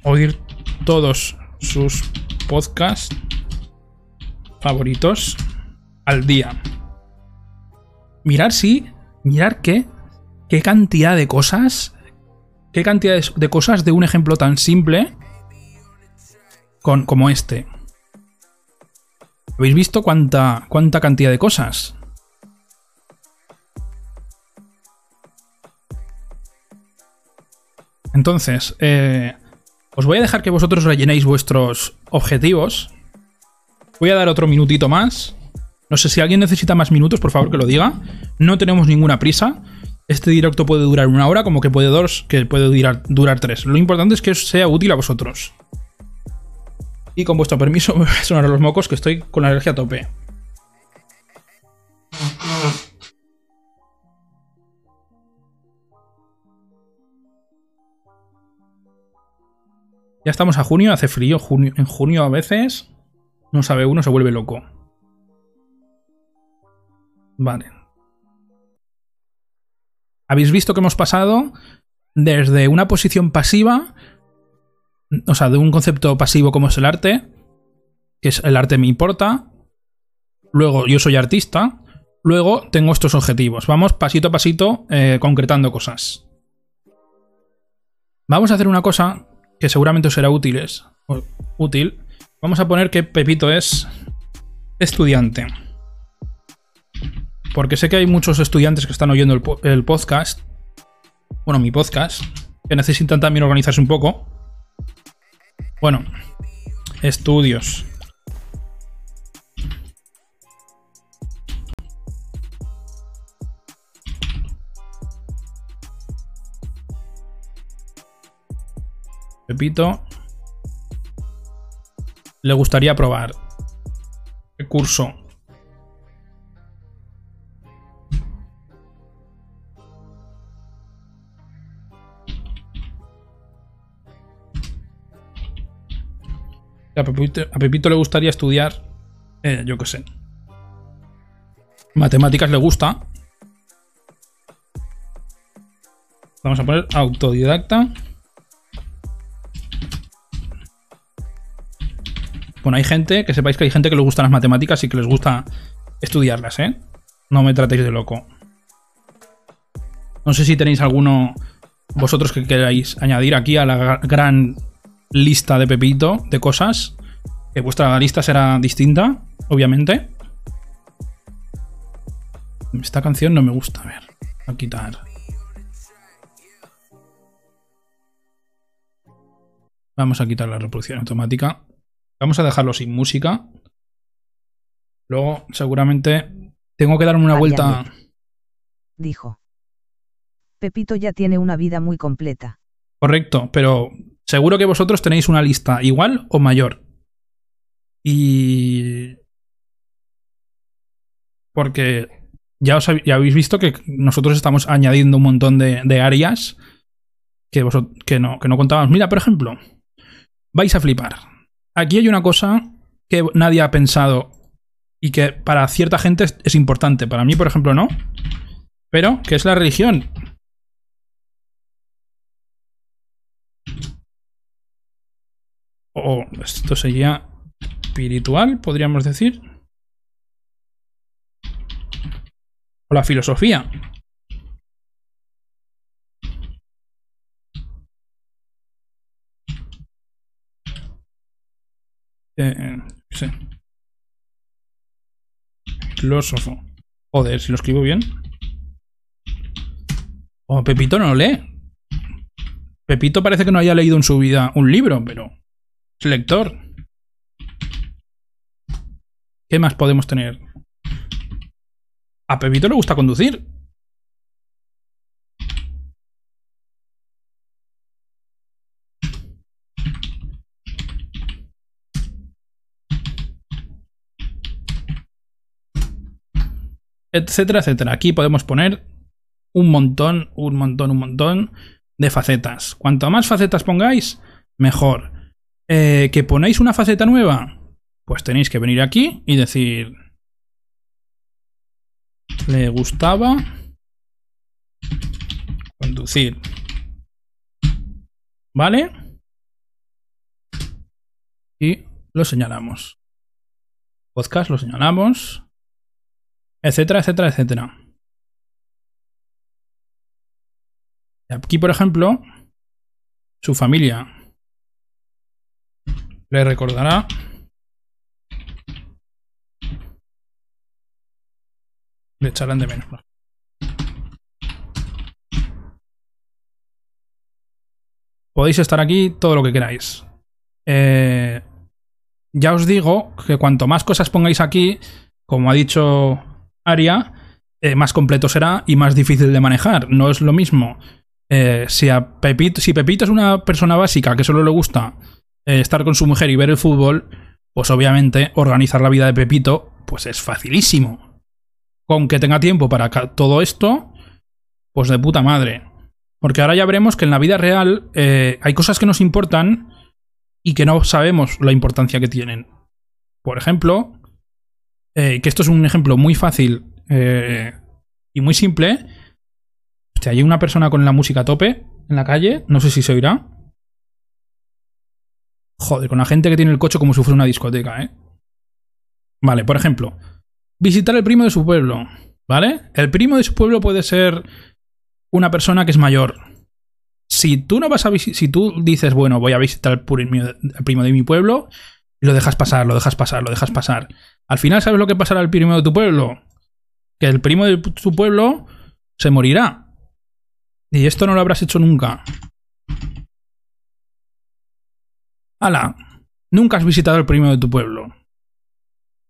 oír todos sus podcasts favoritos al día. Mirar sí, mirar qué, qué cantidad de cosas, qué cantidad de cosas de un ejemplo tan simple con, como este. ¿Habéis visto cuánta, cuánta cantidad de cosas? Entonces, eh, os voy a dejar que vosotros rellenéis vuestros objetivos. Voy a dar otro minutito más. No sé si alguien necesita más minutos, por favor que lo diga. No tenemos ninguna prisa. Este directo puede durar una hora, como que puede dos, que puede durar, durar tres. Lo importante es que sea útil a vosotros. Y con vuestro permiso me sonar los mocos, que estoy con la alergia a tope. Ya estamos a junio, hace frío. en junio a veces no sabe uno, se vuelve loco. Vale. Habéis visto que hemos pasado desde una posición pasiva, o sea, de un concepto pasivo como es el arte, que es el arte me importa, luego yo soy artista, luego tengo estos objetivos. Vamos pasito a pasito eh, concretando cosas. Vamos a hacer una cosa que seguramente os será útiles, útil, vamos a poner que Pepito es estudiante. Porque sé que hay muchos estudiantes que están oyendo el, podcast, bueno, mi podcast, que necesitan también organizarse un poco. Bueno, estudios. Pepito le gustaría probar el curso. A Pepito, le gustaría estudiar, eh, yo qué sé. Matemáticas le gusta. Vamos a poner autodidacta. Bueno, hay gente, que sepáis que hay gente que le gustan las matemáticas y que les gusta estudiarlas, ¿eh? No me tratéis de loco. No sé si tenéis alguno vosotros que queráis añadir aquí a la gran lista de Pepito de cosas. Que vuestra lista será distinta, obviamente. Esta canción no me gusta. A ver, a quitar. Vamos a quitar la reproducción automática. Vamos a dejarlo sin música. Luego, seguramente, tengo que darme una vuelta. Dijo. Pepito ya tiene una vida muy completa. Correcto, pero seguro que vosotros tenéis una lista igual o mayor. Y... Porque ya, os habéis visto que nosotros estamos añadiendo un montón de, áreas que, que, no, que no contábamos. Mira, por ejemplo, vais a flipar aquí hay una cosa que nadie ha pensado y que para cierta gente es, importante. Para mí, por ejemplo, no. Pero, ¿qué es la religión? O esto sería espiritual, podríamos decir. O la filosofía. Eh, sí. Filósofo. Joder, si lo escribo bien. O oh, Pepito no lo lee. Pepito parece que no haya leído en su vida un libro, pero es lector. ¿Qué más podemos tener? A Pepito le gusta conducir. etcétera, etcétera. Aquí podemos poner un montón, un montón, un montón de facetas. Cuanto más facetas pongáis, mejor. Eh, ¿Que ponéis una faceta nueva? Pues tenéis que venir aquí y decir... Le gustaba conducir. ¿Vale? Y lo señalamos. Podcast lo señalamos etcétera, etcétera, etcétera. Aquí, por ejemplo, su familia le recordará le echarán de menos. Podéis estar aquí todo lo que queráis. Eh, ya os digo que cuanto más cosas pongáis aquí, como ha dicho área, eh, más completo será y más difícil de manejar. No es lo mismo. Eh, si, Pepito, si Pepito es una persona básica que solo le gusta eh, estar con su mujer y ver el fútbol, pues obviamente organizar la vida de Pepito pues es facilísimo. Con que tenga tiempo para todo esto, pues de puta madre. Porque ahora ya veremos que en la vida real hay cosas que nos importan y que no sabemos la importancia que tienen. Por ejemplo, eh, que esto es un ejemplo muy fácil eh, y muy simple. Si hay una persona con la música a tope en la calle, no sé si se oirá. Joder, con la gente que tiene el coche como si fuera una discoteca, ¿eh? Vale, por ejemplo, visitar el primo de su pueblo, ¿vale? El primo de su pueblo puede ser una persona que es mayor. Si tú no vas a si tú dices, bueno, voy a visitar el primo de mi pueblo, lo dejas pasar, lo dejas pasar, lo dejas pasar. Al final, ¿sabes lo que pasará al primo de tu pueblo? Que el primo de tu pueblo se morirá. Y esto no lo habrás hecho nunca. ¡Hala! Nunca has visitado el primo de tu pueblo.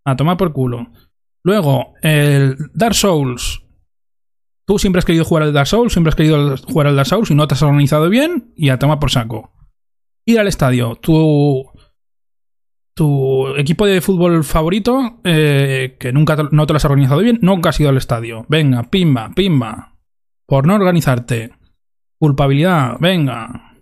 A tomar por culo. Luego, el Dark Souls. Tú siempre has querido jugar al Dark Souls, siempre has querido jugar al Dark Souls y no te has organizado bien y a tomar por saco. Ir al estadio. Tu, tu equipo de fútbol favorito, eh, que nunca no te lo has organizado bien, nunca has ido al estadio. Venga, pimba, pimba. Por no organizarte. Culpabilidad, venga.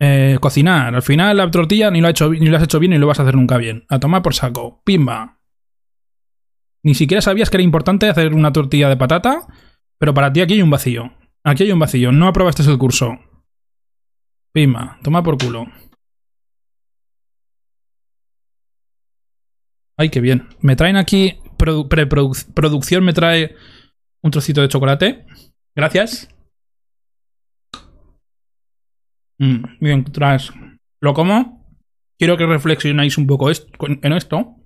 Eh, cocinar. Al final la tortilla ni lo, ha hecho, ni lo has hecho bien ni lo vas a hacer nunca bien. A tomar por saco. Pimba. Ni siquiera sabías que era importante hacer una tortilla de patata, pero para ti aquí hay un vacío. Aquí hay un vacío. No aprobaste el curso. Pimba. Toma por culo. Ay, qué bien. Me traen aquí. preproducción me trae un trocito de chocolate. Gracias. Mm, bien, tras lo como, quiero que reflexionáis un poco en esto.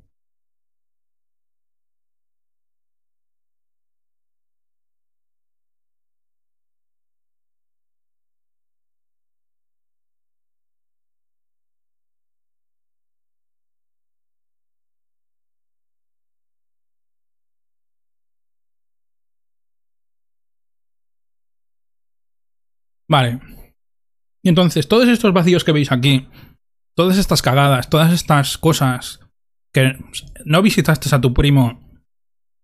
Vale. Y entonces, todos estos vacíos que veis aquí, todas estas cagadas, todas estas cosas que no visitaste a tu primo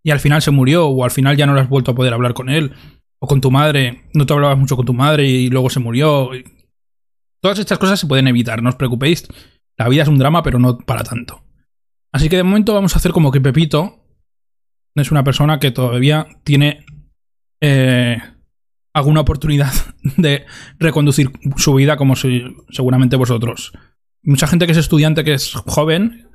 y al final se murió o al final ya no lo has vuelto a poder hablar con él o con tu madre, no te hablabas mucho con tu madre y luego se murió. Todas estas cosas se pueden evitar, no os preocupéis. La vida es un drama, pero no para tanto. Así que de momento vamos a hacer como que Pepito es una persona que todavía tiene eh, alguna oportunidad de reconducir su vida como seguramente vosotros. Mucha gente que es estudiante, que es joven,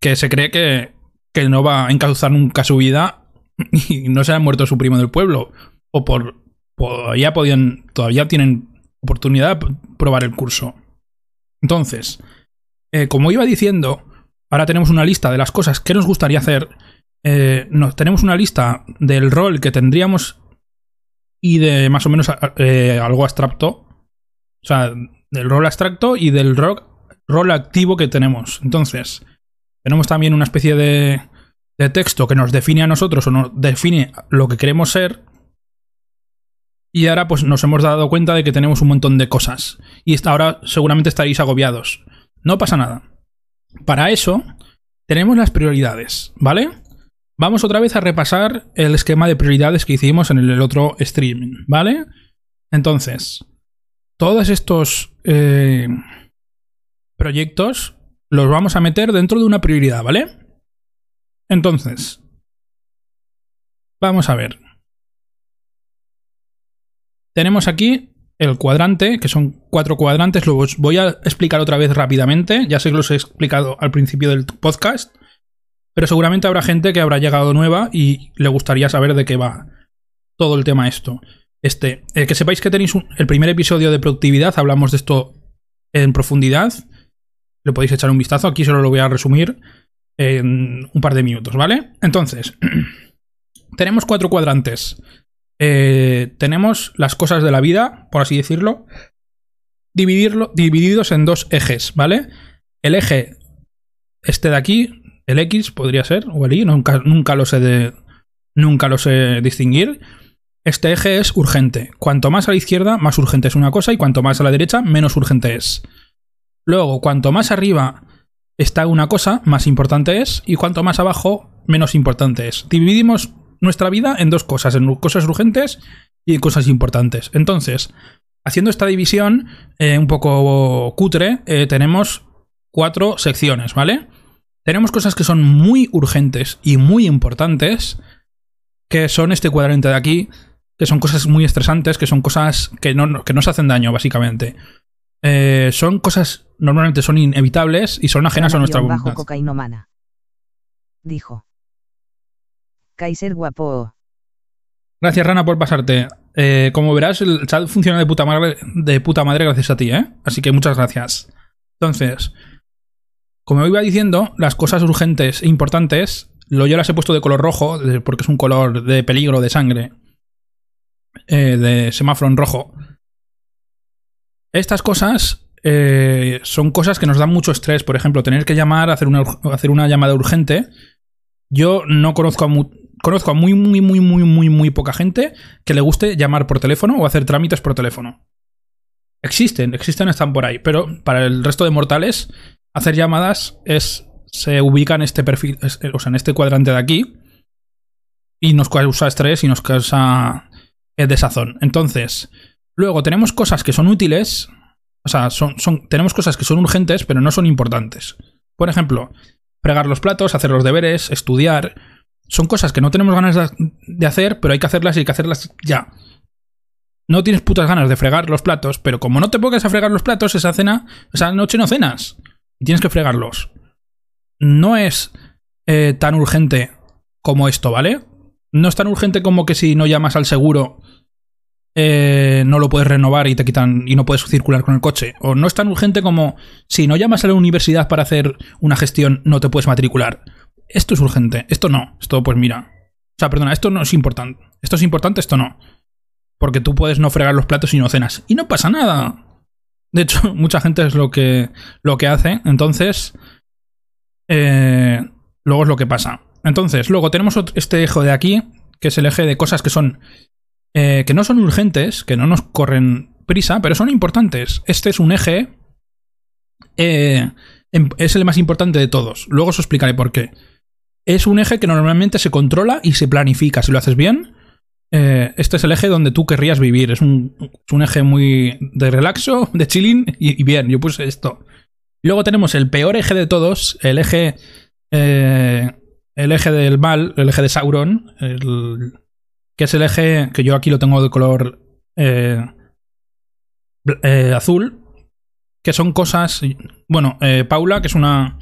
que se cree que, que no va a encauzar nunca su vida y no se ha muerto su primo del pueblo. O por, todavía podían, todavía tienen oportunidad de probar el curso. Entonces, eh, como iba diciendo, ahora tenemos una lista de las cosas que nos gustaría hacer. Eh, nos, tenemos una lista del rol que tendríamos y de más o menos eh, algo abstracto. O sea, del rol abstracto y del rol activo que tenemos. Entonces, tenemos también una especie de, de texto que nos define a nosotros o nos define lo que queremos ser. Y ahora pues nos hemos dado cuenta de que tenemos un montón de cosas. Y ahora seguramente estaréis agobiados. No pasa nada. Para eso tenemos las prioridades, ¿vale? Vamos otra vez a repasar el esquema de prioridades que hicimos en el otro streaming, ¿vale? Entonces, todos estos eh, proyectos los vamos a meter dentro de una prioridad, ¿vale? Entonces, vamos a ver. Tenemos aquí el cuadrante, que son cuatro cuadrantes, los voy a explicar otra vez rápidamente, ya sé que los he explicado al principio del podcast, pero seguramente habrá gente que habrá llegado nueva y le gustaría saber de qué va todo el tema esto. Este, eh, que sepáis que tenéis el primer episodio de productividad, hablamos de esto en profundidad. Le podéis echar un vistazo, aquí solo lo voy a resumir en un par de minutos, ¿vale? Entonces, tenemos cuatro cuadrantes. Eh, tenemos las cosas de la vida, por así decirlo, dividirlo, divididos en dos ejes, ¿vale? El eje este de aquí, el X podría ser, o el Y, nunca, nunca lo sé. Nunca lo sé distinguir. Este eje es urgente. Cuanto más a la izquierda, más urgente es una cosa, y cuanto más a la derecha, menos urgente es. Luego, cuanto más arriba está una cosa, más importante es, y cuanto más abajo, menos importante es. Dividimos nuestra vida en dos cosas, en cosas urgentes y en cosas importantes. Entonces, haciendo esta división eh, un poco cutre, eh, tenemos cuatro secciones, ¿vale? Tenemos cosas que son muy urgentes y muy importantes, que son este cuadrante de aquí, que son cosas muy estresantes, que son cosas que no, que nos hacen daño, básicamente. Eh, son cosas, normalmente son inevitables y son ajenas a nuestra voluntad. Dijo. Kaiser guapo. Gracias, Rana, por pasarte. Eh, como verás, el chat funciona de puta, madre, de puta madre gracias a ti, ¿eh? Así que muchas gracias. Entonces, como iba diciendo, las cosas urgentes e importantes, lo yo las he puesto de color rojo, porque es un color de peligro, de sangre, eh, de semáforo en rojo. Estas cosas eh, son cosas que nos dan mucho estrés. Por ejemplo, tener que llamar, hacer una, hacer una llamada urgente. Yo no conozco a, conozco a muy, muy, muy, muy, muy, muy poca gente que le guste llamar por teléfono o hacer trámites por teléfono. Existen, existen, están por ahí. Pero para el resto de mortales, hacer llamadas es. se ubica en este perfil, o sea, en este cuadrante de aquí. Y nos causa estrés y nos causa el desazón. Entonces, luego tenemos cosas que son útiles. O sea, son, son, tenemos cosas que son urgentes, pero no son importantes. Por ejemplo, fregar los platos, hacer los deberes, estudiar. Son cosas que no tenemos ganas de hacer, pero hay que hacerlas y hay que hacerlas ya. No tienes putas ganas de fregar los platos, pero como no te pongas a fregar los platos, esa cena, esa noche no cenas. Tienes que fregarlos. No es eh, tan urgente como esto, ¿vale? No es tan urgente como que si no llamas al seguro eh, no lo puedes renovar y te quitan y no puedes circular con el coche. O no es tan urgente como si no llamas a la universidad para hacer una gestión no te puedes matricular. Esto es urgente, esto no. Esto pues mira. O sea, perdona, esto no es importante. Esto es importante, esto no. Porque tú puedes no fregar los platos y no cenas. Y no pasa nada. De hecho, mucha gente es lo que, lo que hace. Entonces, eh, luego es lo que pasa. Entonces, luego tenemos este eje de aquí, que es el eje de cosas que son. Eh, que no son urgentes, que no nos corren prisa, pero son importantes. Este es un eje. Eh, em, es el más importante de todos. Luego os explicaré por qué. Es un eje que normalmente se controla y se planifica. Si lo haces bien, eh, este es el eje donde tú querrías vivir. Es un, eje muy de relaxo, de chilling y, bien. Yo puse esto. Luego tenemos el peor eje de todos, el eje el eje del mal, el eje de Sauron, que es el eje que yo aquí lo tengo de color eh, eh, azul, que son cosas, bueno, eh, Paula, que es una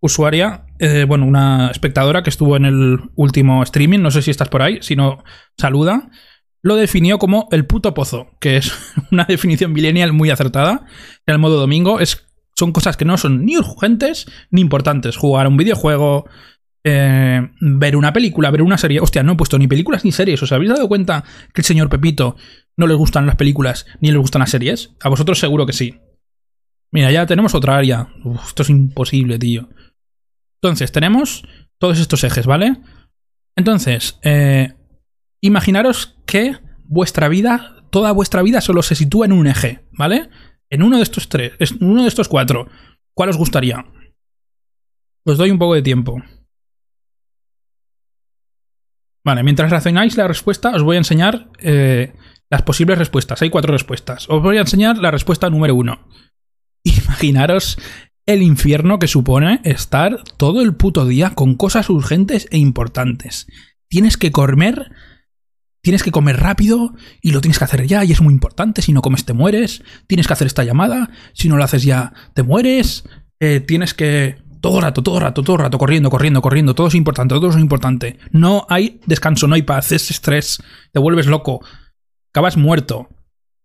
usuaria, bueno, una espectadora que estuvo en el último streaming, no sé si estás por ahí, si no, saluda, lo definió como el puto pozo, que es una definición millennial muy acertada, en el modo domingo, es, son cosas que no son ni urgentes ni importantes, jugar a un videojuego, eh, ver una película, ver una serie. Hostia, no he puesto ni películas ni series. ¿Os habéis dado cuenta que el señor Pepito no le gustan las películas ni le gustan las series? A vosotros seguro que sí. Mira, ya tenemos otra área. esto es imposible, tío. Entonces, tenemos todos estos ejes, ¿vale? Entonces, eh, imaginaros que vuestra vida, toda vuestra vida solo se sitúa en un eje, ¿vale? En uno de estos tres, en uno de estos cuatro. ¿Cuál os gustaría? Os doy un poco de tiempo. Vale, mientras razonáis la respuesta, os voy a enseñar eh, las posibles respuestas. Hay cuatro respuestas. Os voy a enseñar la respuesta número uno. Imaginaros el infierno que supone estar todo el puto día con cosas urgentes e importantes. Tienes que comer, tienes que comer rápido y lo tienes que hacer ya y es muy importante. Si no comes te mueres. Tienes que hacer esta llamada. Si no lo haces ya te mueres. Eh, tienes que todo rato, todo rato, todo rato, corriendo, corriendo, corriendo. Todo es importante, todo es importante. No hay descanso, no hay paz, es estrés. Te vuelves loco. Acabas muerto.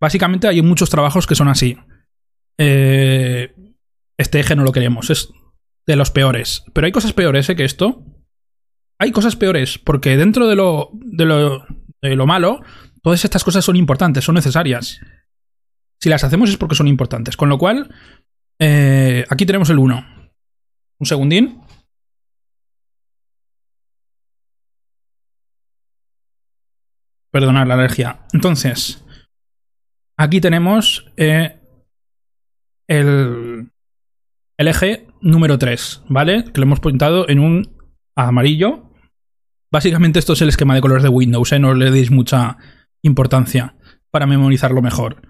Básicamente hay muchos trabajos que son así. Eh, este eje no lo queremos, es de los peores. Pero hay cosas peores ¿eh? que esto. Hay cosas peores, porque dentro de lo, de lo, malo, todas estas cosas son importantes, son necesarias. Si las hacemos es porque son importantes. Con lo cual, eh, aquí tenemos el 1. Un segundín. Perdonad la alergia. Entonces, aquí tenemos eh, el, el eje número 3, ¿vale? Que lo hemos pintado en un amarillo. Básicamente esto es el esquema de colores de Windows, ¿eh? No le deis mucha importancia para memorizarlo mejor.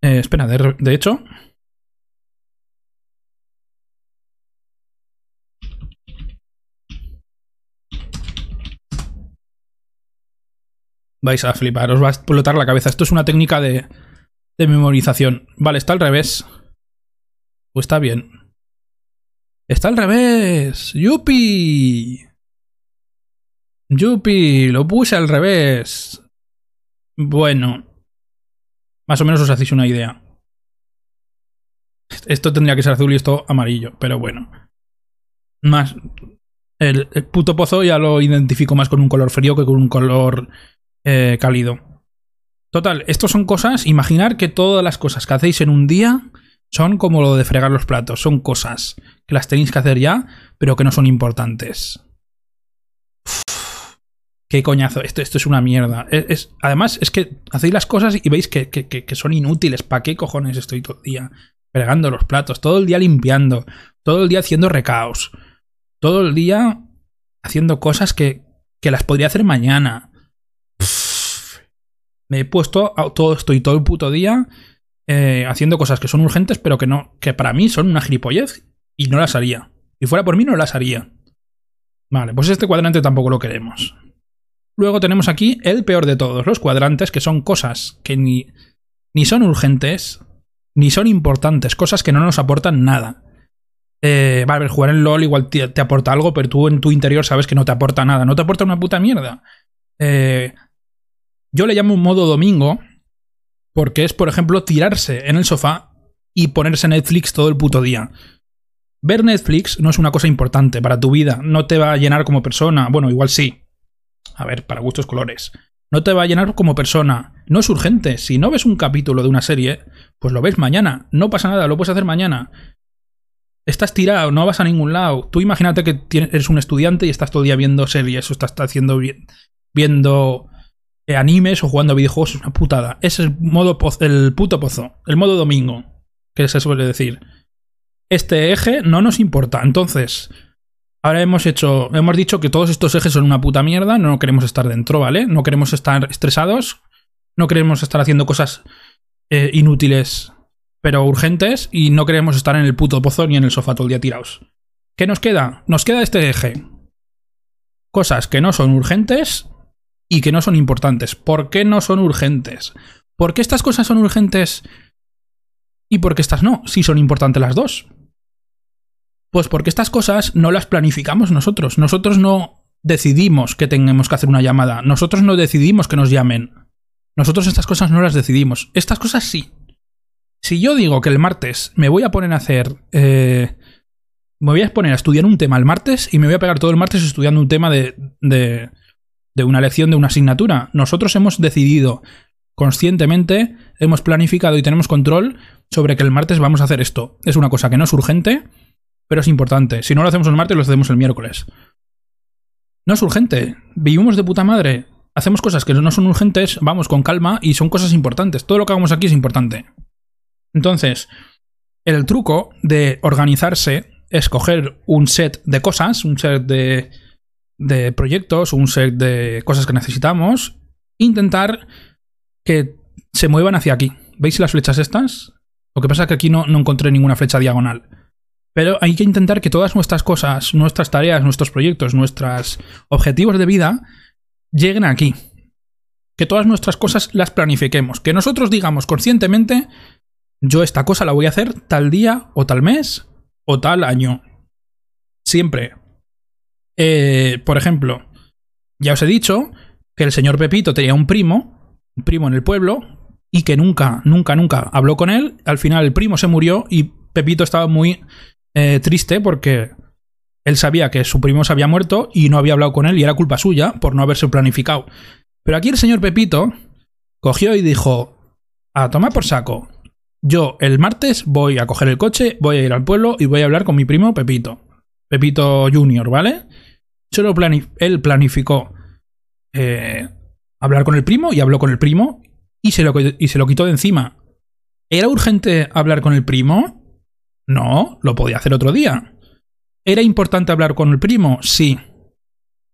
Eh, espera, de hecho, Vais a flipar, os va a explotar la cabeza. Esto es una técnica de, de memorización. Vale, está al revés. Pues está bien. Está al revés. ¡Yupi! ¡Yupi! Lo puse al revés. Bueno. Más o menos os hacéis una idea. Esto tendría que ser azul y esto amarillo, pero bueno. Más. El, puto pozo ya lo identifico más con un color frío que con un color eh, cálido. Total, estos son cosas, imaginar que todas las cosas que hacéis en un día Son como lo de fregar los platos, son cosas que las tenéis que hacer ya, pero que no son importantes. qué coñazo, esto, esto es una mierda. Además, es que hacéis las cosas y veis que, que son inútiles. ¿Para qué cojones estoy todo el día fregando los platos? Todo el día limpiando, todo el día haciendo recaos, todo el día haciendo cosas que, que las podría hacer mañana. me he puesto todo, estoy todo el puto día eh, haciendo cosas que son urgentes, pero que no, que para mí son una gilipollez y no las haría. Si fuera por mí, no las haría. Vale, pues este cuadrante tampoco lo queremos. Luego tenemos aquí el peor de todos, los cuadrantes, que son cosas que ni, ni son urgentes, ni son importantes, cosas que no nos aportan nada. Eh, vale, jugar en LOL igual te, aporta algo, pero tú en tu interior sabes que no te aporta nada, no te aporta una puta mierda. Eh, yo le llamo modo domingo, porque es, por ejemplo, tirarse en el sofá y ponerse Netflix todo el puto día. Ver Netflix no es una cosa importante para tu vida, no te va a llenar como persona, bueno, igual sí. A ver, para gustos colores. No te va a llenar como persona. No es urgente. Si no ves un capítulo de una serie, pues lo ves mañana. No pasa nada, lo puedes hacer mañana estás tirado, no vas a ningún lado. Tú imagínate que eres un estudiante y estás todo el día viendo series o estás haciendo viendo eh, animes o jugando videojuegos, es una putada. Es el, modo el puto pozo, el modo domingo, que se suele decir. Este eje no nos importa. Entonces, ahora hemos hecho, hemos dicho que todos estos ejes son una puta mierda, no queremos estar dentro, ¿vale? No queremos estar estresados, no queremos estar haciendo cosas eh, inútiles pero urgentes y no queremos estar en el puto pozo ni en el sofá todo el día tirados. ¿Qué nos queda? Nos queda este eje. Cosas que no son urgentes y que no son importantes. ¿Por qué no son urgentes? ¿Por qué estas cosas son urgentes y por qué estas no? Si son importantes las dos. Pues porque estas cosas no las planificamos nosotros. Nosotros no decidimos que tengamos que hacer una llamada. Nosotros no decidimos que nos llamen. Nosotros estas cosas no las decidimos. Estas cosas sí. Si yo digo que el martes me voy a poner a hacer. Eh, me voy a poner a estudiar un tema el martes y me voy a pegar todo el martes estudiando un tema de, de, de una lección de una asignatura. Nosotros hemos decidido conscientemente, hemos planificado y tenemos control sobre que el martes vamos a hacer esto. Es una cosa que no es urgente, pero es importante. Si no lo hacemos el martes, lo hacemos el miércoles. No es urgente. Vivimos de puta madre. Hacemos cosas que no son urgentes, vamos con calma y son cosas importantes. Todo lo que hagamos aquí es importante. Entonces, el truco de organizarse es coger un set de cosas, un set de, de proyectos, un set de cosas que necesitamos, intentar que se muevan hacia aquí. ¿Veis las flechas estas? Lo que pasa es que aquí no, no encontré ninguna flecha diagonal. Pero hay que intentar que todas nuestras cosas, nuestras tareas, nuestros proyectos, nuestros objetivos de vida lleguen aquí. Que todas nuestras cosas las planifiquemos. Que nosotros digamos conscientemente yo esta cosa la voy a hacer tal día o tal mes o tal año. Siempre. Eh, por ejemplo, ya os he dicho que el señor Pepito tenía un primo, un primo en el pueblo, y que nunca, nunca, nunca habló con él. Al final el primo se murió y Pepito estaba muy eh, triste porque él sabía que su primo se había muerto y no había hablado con él y era culpa suya por no haberse planificado. Pero aquí el señor Pepito cogió y dijo, a tomar por saco, yo el martes voy a coger el coche, voy a ir al pueblo y voy a hablar con mi primo Pepito. Pepito Junior, ¿vale? Solo él planificó eh, hablar con el primo y habló con el primo y se, lo, y se lo quitó de encima. ¿Era urgente hablar con el primo? No, lo podía hacer otro día. ¿Era importante hablar con el primo? Sí.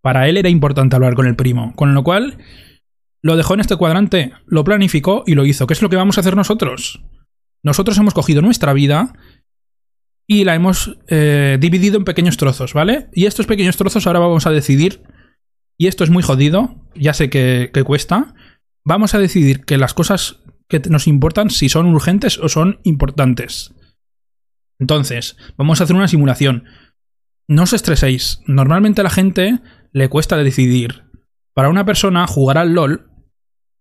Para él era importante hablar con el primo. Con lo cual, lo dejó en este cuadrante, lo planificó y lo hizo. ¿Qué es lo que vamos a hacer nosotros? Nosotros hemos cogido nuestra vida y la hemos eh, dividido en pequeños trozos, ¿vale? Y estos pequeños trozos ahora vamos a decidir, y esto es muy jodido, ya sé que, que cuesta, vamos a decidir que las cosas que nos importan si son urgentes o son importantes. Entonces, vamos a hacer una simulación. No os estreséis. Normalmente a la gente le cuesta decidir. Para una persona, jugar al LOL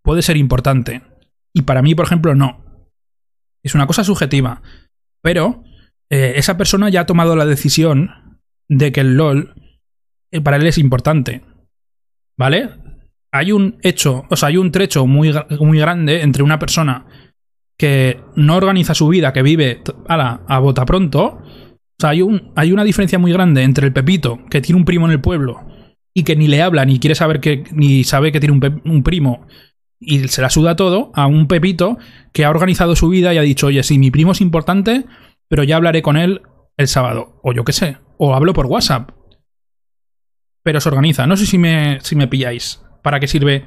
puede ser importante. Y para mí, por ejemplo, no. Es una cosa subjetiva. Pero eh, esa persona ya ha tomado la decisión de que el LOL eh, para él es importante. ¿Vale? Hay un hecho, o sea, hay un trecho muy, muy grande entre una persona que no organiza su vida, que vive a, la, a bota pronto. O sea, hay, un, hay una diferencia muy grande entre el Pepito, que tiene un primo en el pueblo, y que ni le habla, ni quiere saber que, ni sabe que tiene un, un primo, y se la suda todo, a un Pepito que ha organizado su vida y ha dicho, oye, sí, mi primo es importante, pero ya hablaré con él el sábado. O yo qué sé. O hablo por WhatsApp. Pero se organiza. No sé si me, si me pilláis. ¿Para qué sirve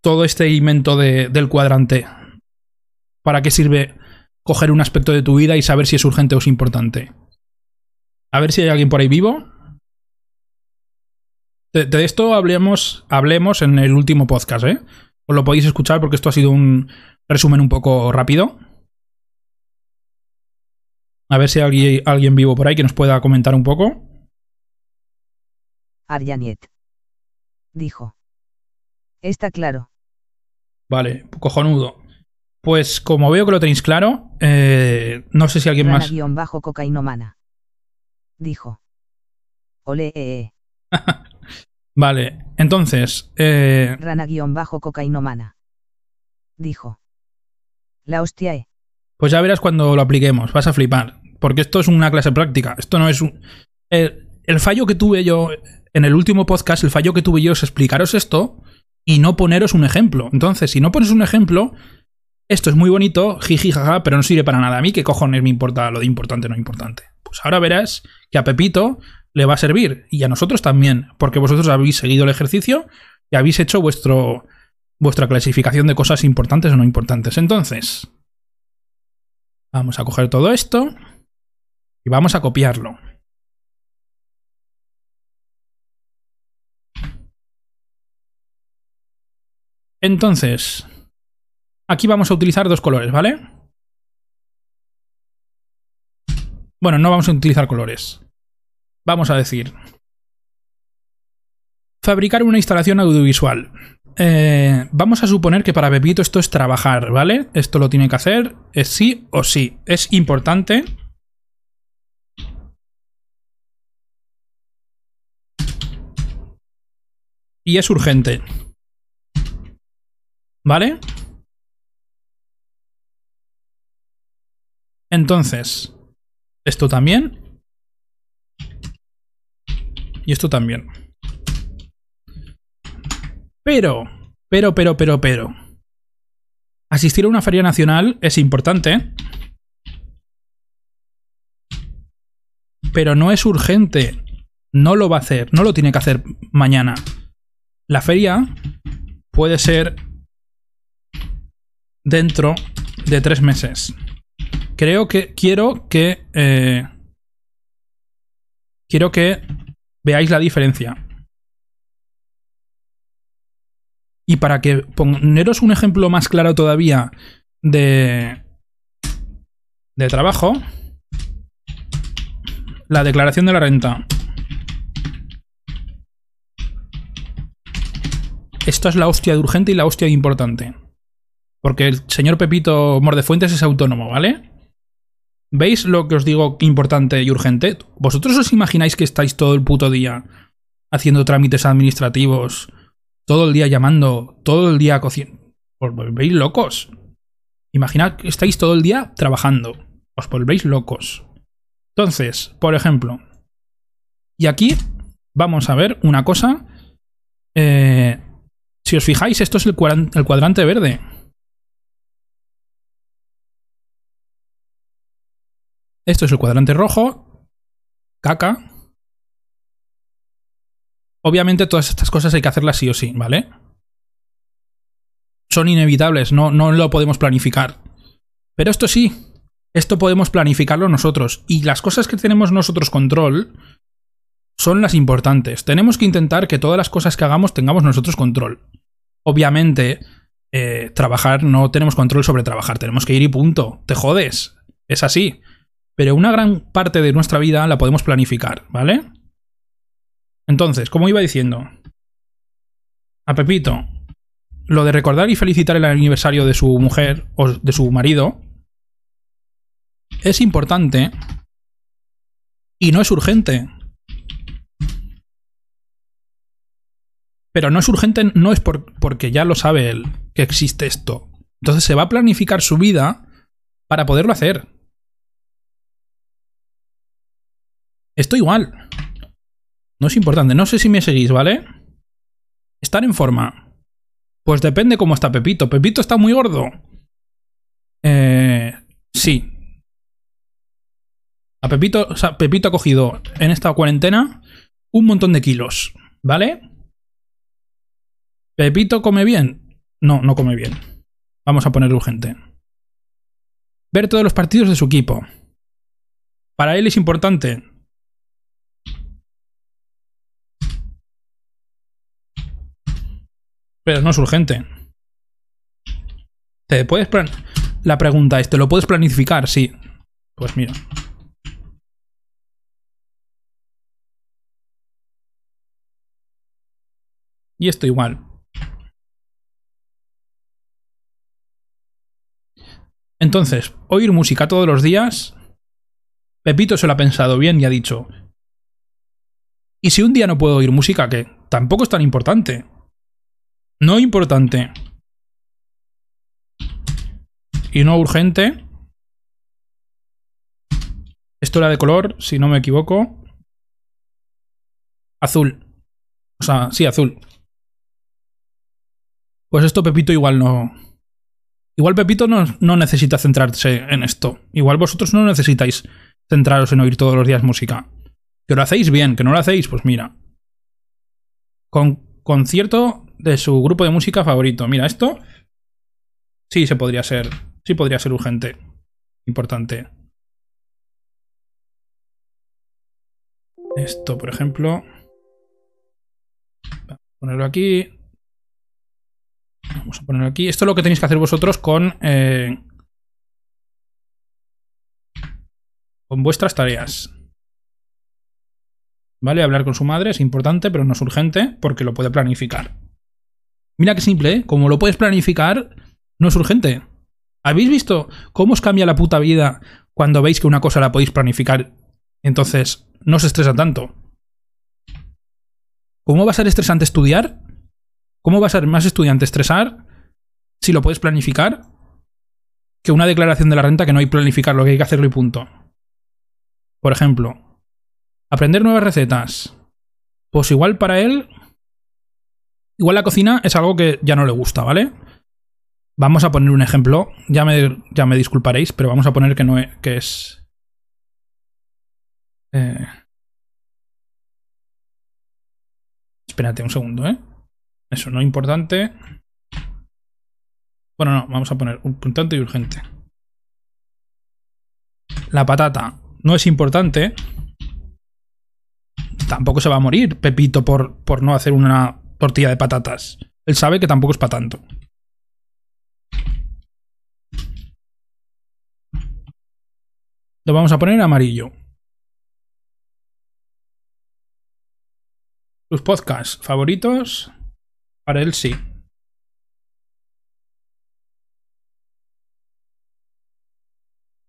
todo este invento del cuadrante? ¿Para qué sirve coger un aspecto de tu vida y saber si es urgente o es importante? A ver si hay alguien por ahí vivo. De, esto hablemos, hablemos en el último podcast, ¿eh? Os lo podéis escuchar porque esto ha sido un resumen un poco rápido. A ver si hay alguien, vivo por ahí que nos pueda comentar un poco. Aryaniet. Dijo. Está claro. Vale, cojonudo. Pues como veo que lo tenéis claro, eh, no sé si alguien más. bajo cocainomana. Dijo. Ole. Eh, eh. vale, entonces. Eh... Rana-bajo cocainomana. Dijo. La hostia. Pues ya verás cuando lo apliquemos, vas a flipar. Porque esto es una clase práctica. Esto no es un. El, fallo que tuve yo en el último podcast, el fallo que tuve yo es explicaros esto y no poneros un ejemplo. Entonces, si no pones un ejemplo, esto es muy bonito, jiji, jaja, pero no sirve para nada. A mí, ¿qué cojones me importa lo de importante o no importante? Pues ahora verás que a Pepito le va a servir y a nosotros también, porque vosotros habéis seguido el ejercicio y habéis hecho vuestro, vuestra clasificación de cosas importantes o no importantes. Entonces, Vamos a coger todo esto y vamos a copiarlo. Entonces, aquí vamos a utilizar dos colores, ¿vale? Bueno, no vamos a utilizar colores. Vamos a decir... Fabricar una instalación audiovisual. Eh, vamos a suponer que para Pepito esto es trabajar, ¿vale? Esto lo tiene que hacer, es sí o sí. Es importante. Y es urgente. ¿Vale? Entonces, esto también. Y esto también. Pero, pero, pero, pero, pero. Asistir a una feria nacional es importante. Pero no es urgente. No lo va a hacer. No lo tiene que hacer mañana. La feria puede ser dentro de tres meses. Creo que quiero que... Eh, quiero que veáis la diferencia. Y para que poneros un ejemplo más claro todavía de, de trabajo, la declaración de la renta. Esto es la hostia de urgente y la hostia de importante. Porque el señor Pepito Mordefuentes es autónomo, ¿vale? ¿Veis lo que os digo importante y urgente? ¿Vosotros os imagináis que estáis todo el puto día haciendo trámites administrativos todo el día llamando, todo el día cociendo. Os volvéis locos. Imaginad que estáis todo el día trabajando. Os volvéis locos. Entonces, por ejemplo, y aquí vamos a ver una cosa. Eh, si os fijáis, esto es el, el cuadrante verde. Esto es el cuadrante rojo. Caca. Obviamente todas estas cosas hay que hacerlas sí o sí, ¿vale? Son inevitables, no, no lo podemos planificar. Pero esto sí, esto podemos planificarlo nosotros. Y las cosas que tenemos nosotros control son las importantes. Tenemos que intentar que todas las cosas que hagamos tengamos nosotros control. Obviamente, eh, trabajar no tenemos control sobre trabajar, tenemos que ir y punto. Te jodes. Es así. Pero una gran parte de nuestra vida la podemos planificar, ¿vale? Entonces, como iba diciendo, a Pepito, lo de recordar y felicitar el aniversario de su mujer o de su marido es importante y no es urgente. Pero no es urgente, no es porque ya lo sabe él que existe esto. Entonces se va a planificar su vida para poderlo hacer. Esto igual. No es importante. No sé si me seguís, ¿vale? Estar en forma. Pues depende cómo está Pepito. Pepito está muy gordo. Eh, sí. A Pepito, o sea, Pepito ha cogido en esta cuarentena un montón de kilos, ¿vale? ¿Pepito come bien? No, no come bien. Vamos a ponerlo urgente. Ver todos los partidos de su equipo. Para él es importante. Pero no es urgente. ¿Te puedes plan La pregunta es, ¿te lo puedes planificar? Sí. Pues mira. Y esto igual. Entonces, oír música todos los días. Pepito se lo ha pensado bien y ha dicho. ¿Y si un día no puedo oír música? Que tampoco es tan importante. No importante. Y no urgente. Esto era de color, si no me equivoco. Azul. O sea, sí, azul. Pues esto Pepito igual no... Igual Pepito no, no, necesita centrarse en esto. Igual vosotros no necesitáis centraros en oír todos los días música. Que lo hacéis bien, que no lo hacéis, pues mira. Con concierto de su grupo de música favorito. Mira, esto sí se podría ser. Sí podría ser urgente. Importante. Esto, por ejemplo. Vamos a ponerlo aquí. Vamos a ponerlo aquí. Esto es lo que tenéis que hacer vosotros con... Eh, con vuestras tareas. ¿Vale? Hablar con su madre es importante, pero no es urgente porque lo puede planificar. Mira qué simple, ¿eh? Como lo puedes planificar, no es urgente. ¿Habéis visto cómo os cambia la puta vida cuando veis que una cosa la podéis planificar? Entonces, no se estresa tanto. ¿Cómo va a ser estresante estudiar? ¿Cómo va a ser más estudiante estresar si lo puedes planificar que una declaración de la renta que no hay planificar, lo que hay que hacerlo y punto? Por ejemplo, aprender nuevas recetas. Pues igual para él, igual la cocina es algo que ya no le gusta, ¿vale? Vamos a poner un ejemplo. Ya me, ya me disculparéis, pero vamos a poner que no es, que es. Eh... Espérate un segundo, ¿eh? Eso, no importante. Bueno, no, vamos a poner importante y urgente. La patata no es importante. Tampoco se va a morir Pepito por, por no hacer una tortilla de patatas. Él sabe que tampoco es para tanto. Lo vamos a poner amarillo. Sus podcasts favoritos. Para él sí.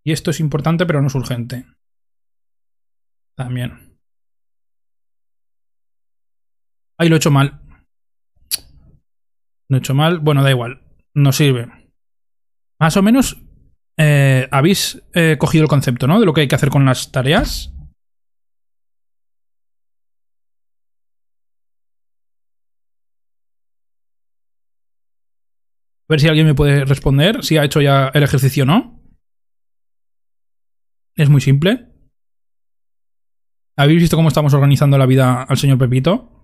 Y esto es importante, pero no es urgente. También. Ahí lo he hecho mal. Lo he hecho mal. Bueno, da igual. No sirve. Más o menos eh, habéis eh, cogido el concepto, ¿no? De lo que hay que hacer con las tareas. A ver si alguien me puede responder si ha hecho ya el ejercicio o no. Es muy simple. ¿Habéis visto cómo estamos organizando la vida al señor Pepito?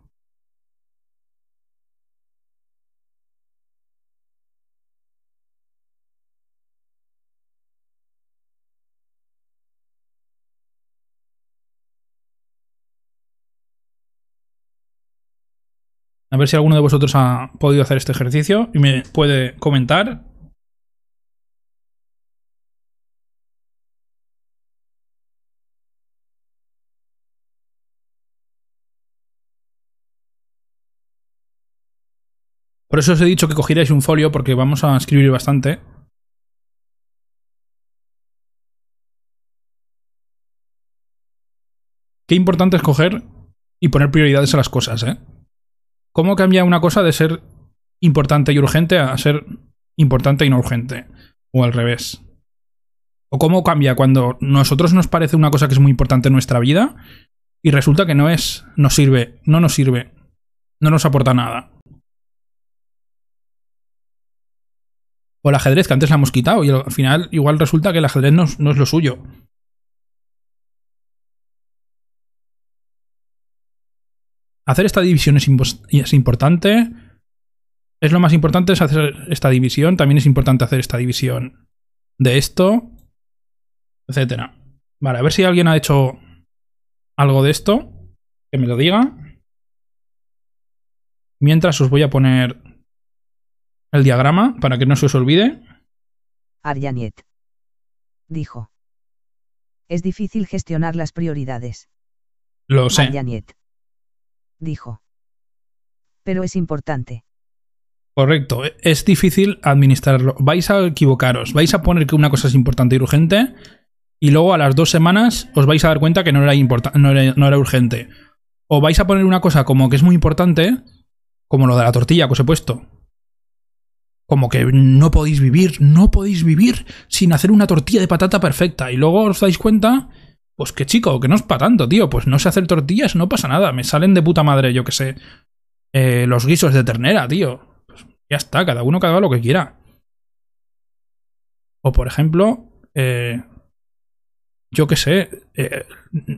A ver si alguno de vosotros ha podido hacer este ejercicio y me puede comentar. Por eso os he dicho que cogierais un folio porque vamos a escribir bastante. Qué importante es coger y poner prioridades a las cosas, ¿eh? ¿Cómo cambia una cosa de ser importante y urgente a ser importante y no urgente? O al revés. O cómo cambia cuando nosotros nos parece una cosa que es muy importante en nuestra vida y resulta que no es, nos sirve, no nos sirve, no nos aporta nada. O el ajedrez, que antes la hemos quitado y al final igual resulta que el ajedrez no, no es lo suyo. Hacer esta división es, es, importante. Es lo más importante es hacer esta división. También es importante hacer esta división de esto, etcétera. Vale, a ver si alguien ha hecho algo de esto. Que me lo diga. Mientras os voy a poner el diagrama para que no se os olvide. Aryaniet. Dijo. Es difícil gestionar las prioridades. Lo sé. Dijo. Pero es importante. Correcto, es difícil administrarlo. Vais a equivocaros, vais a poner que una cosa es importante y urgente y luego a las dos semanas os vais a dar cuenta que no era, no era urgente. O vais a poner una cosa como que es muy importante, como lo de la tortilla que os he puesto como que no podéis vivir, no podéis vivir sin hacer una tortilla de patata perfecta. Y luego os dais cuenta, pues que chico, que no es para tanto, tío. Pues no sé hacer tortillas, no pasa nada. Me salen de puta madre, yo que sé. Eh, los guisos de ternera, tío. Pues ya está, cada uno que haga lo que quiera. O por ejemplo, eh, yo que sé, eh,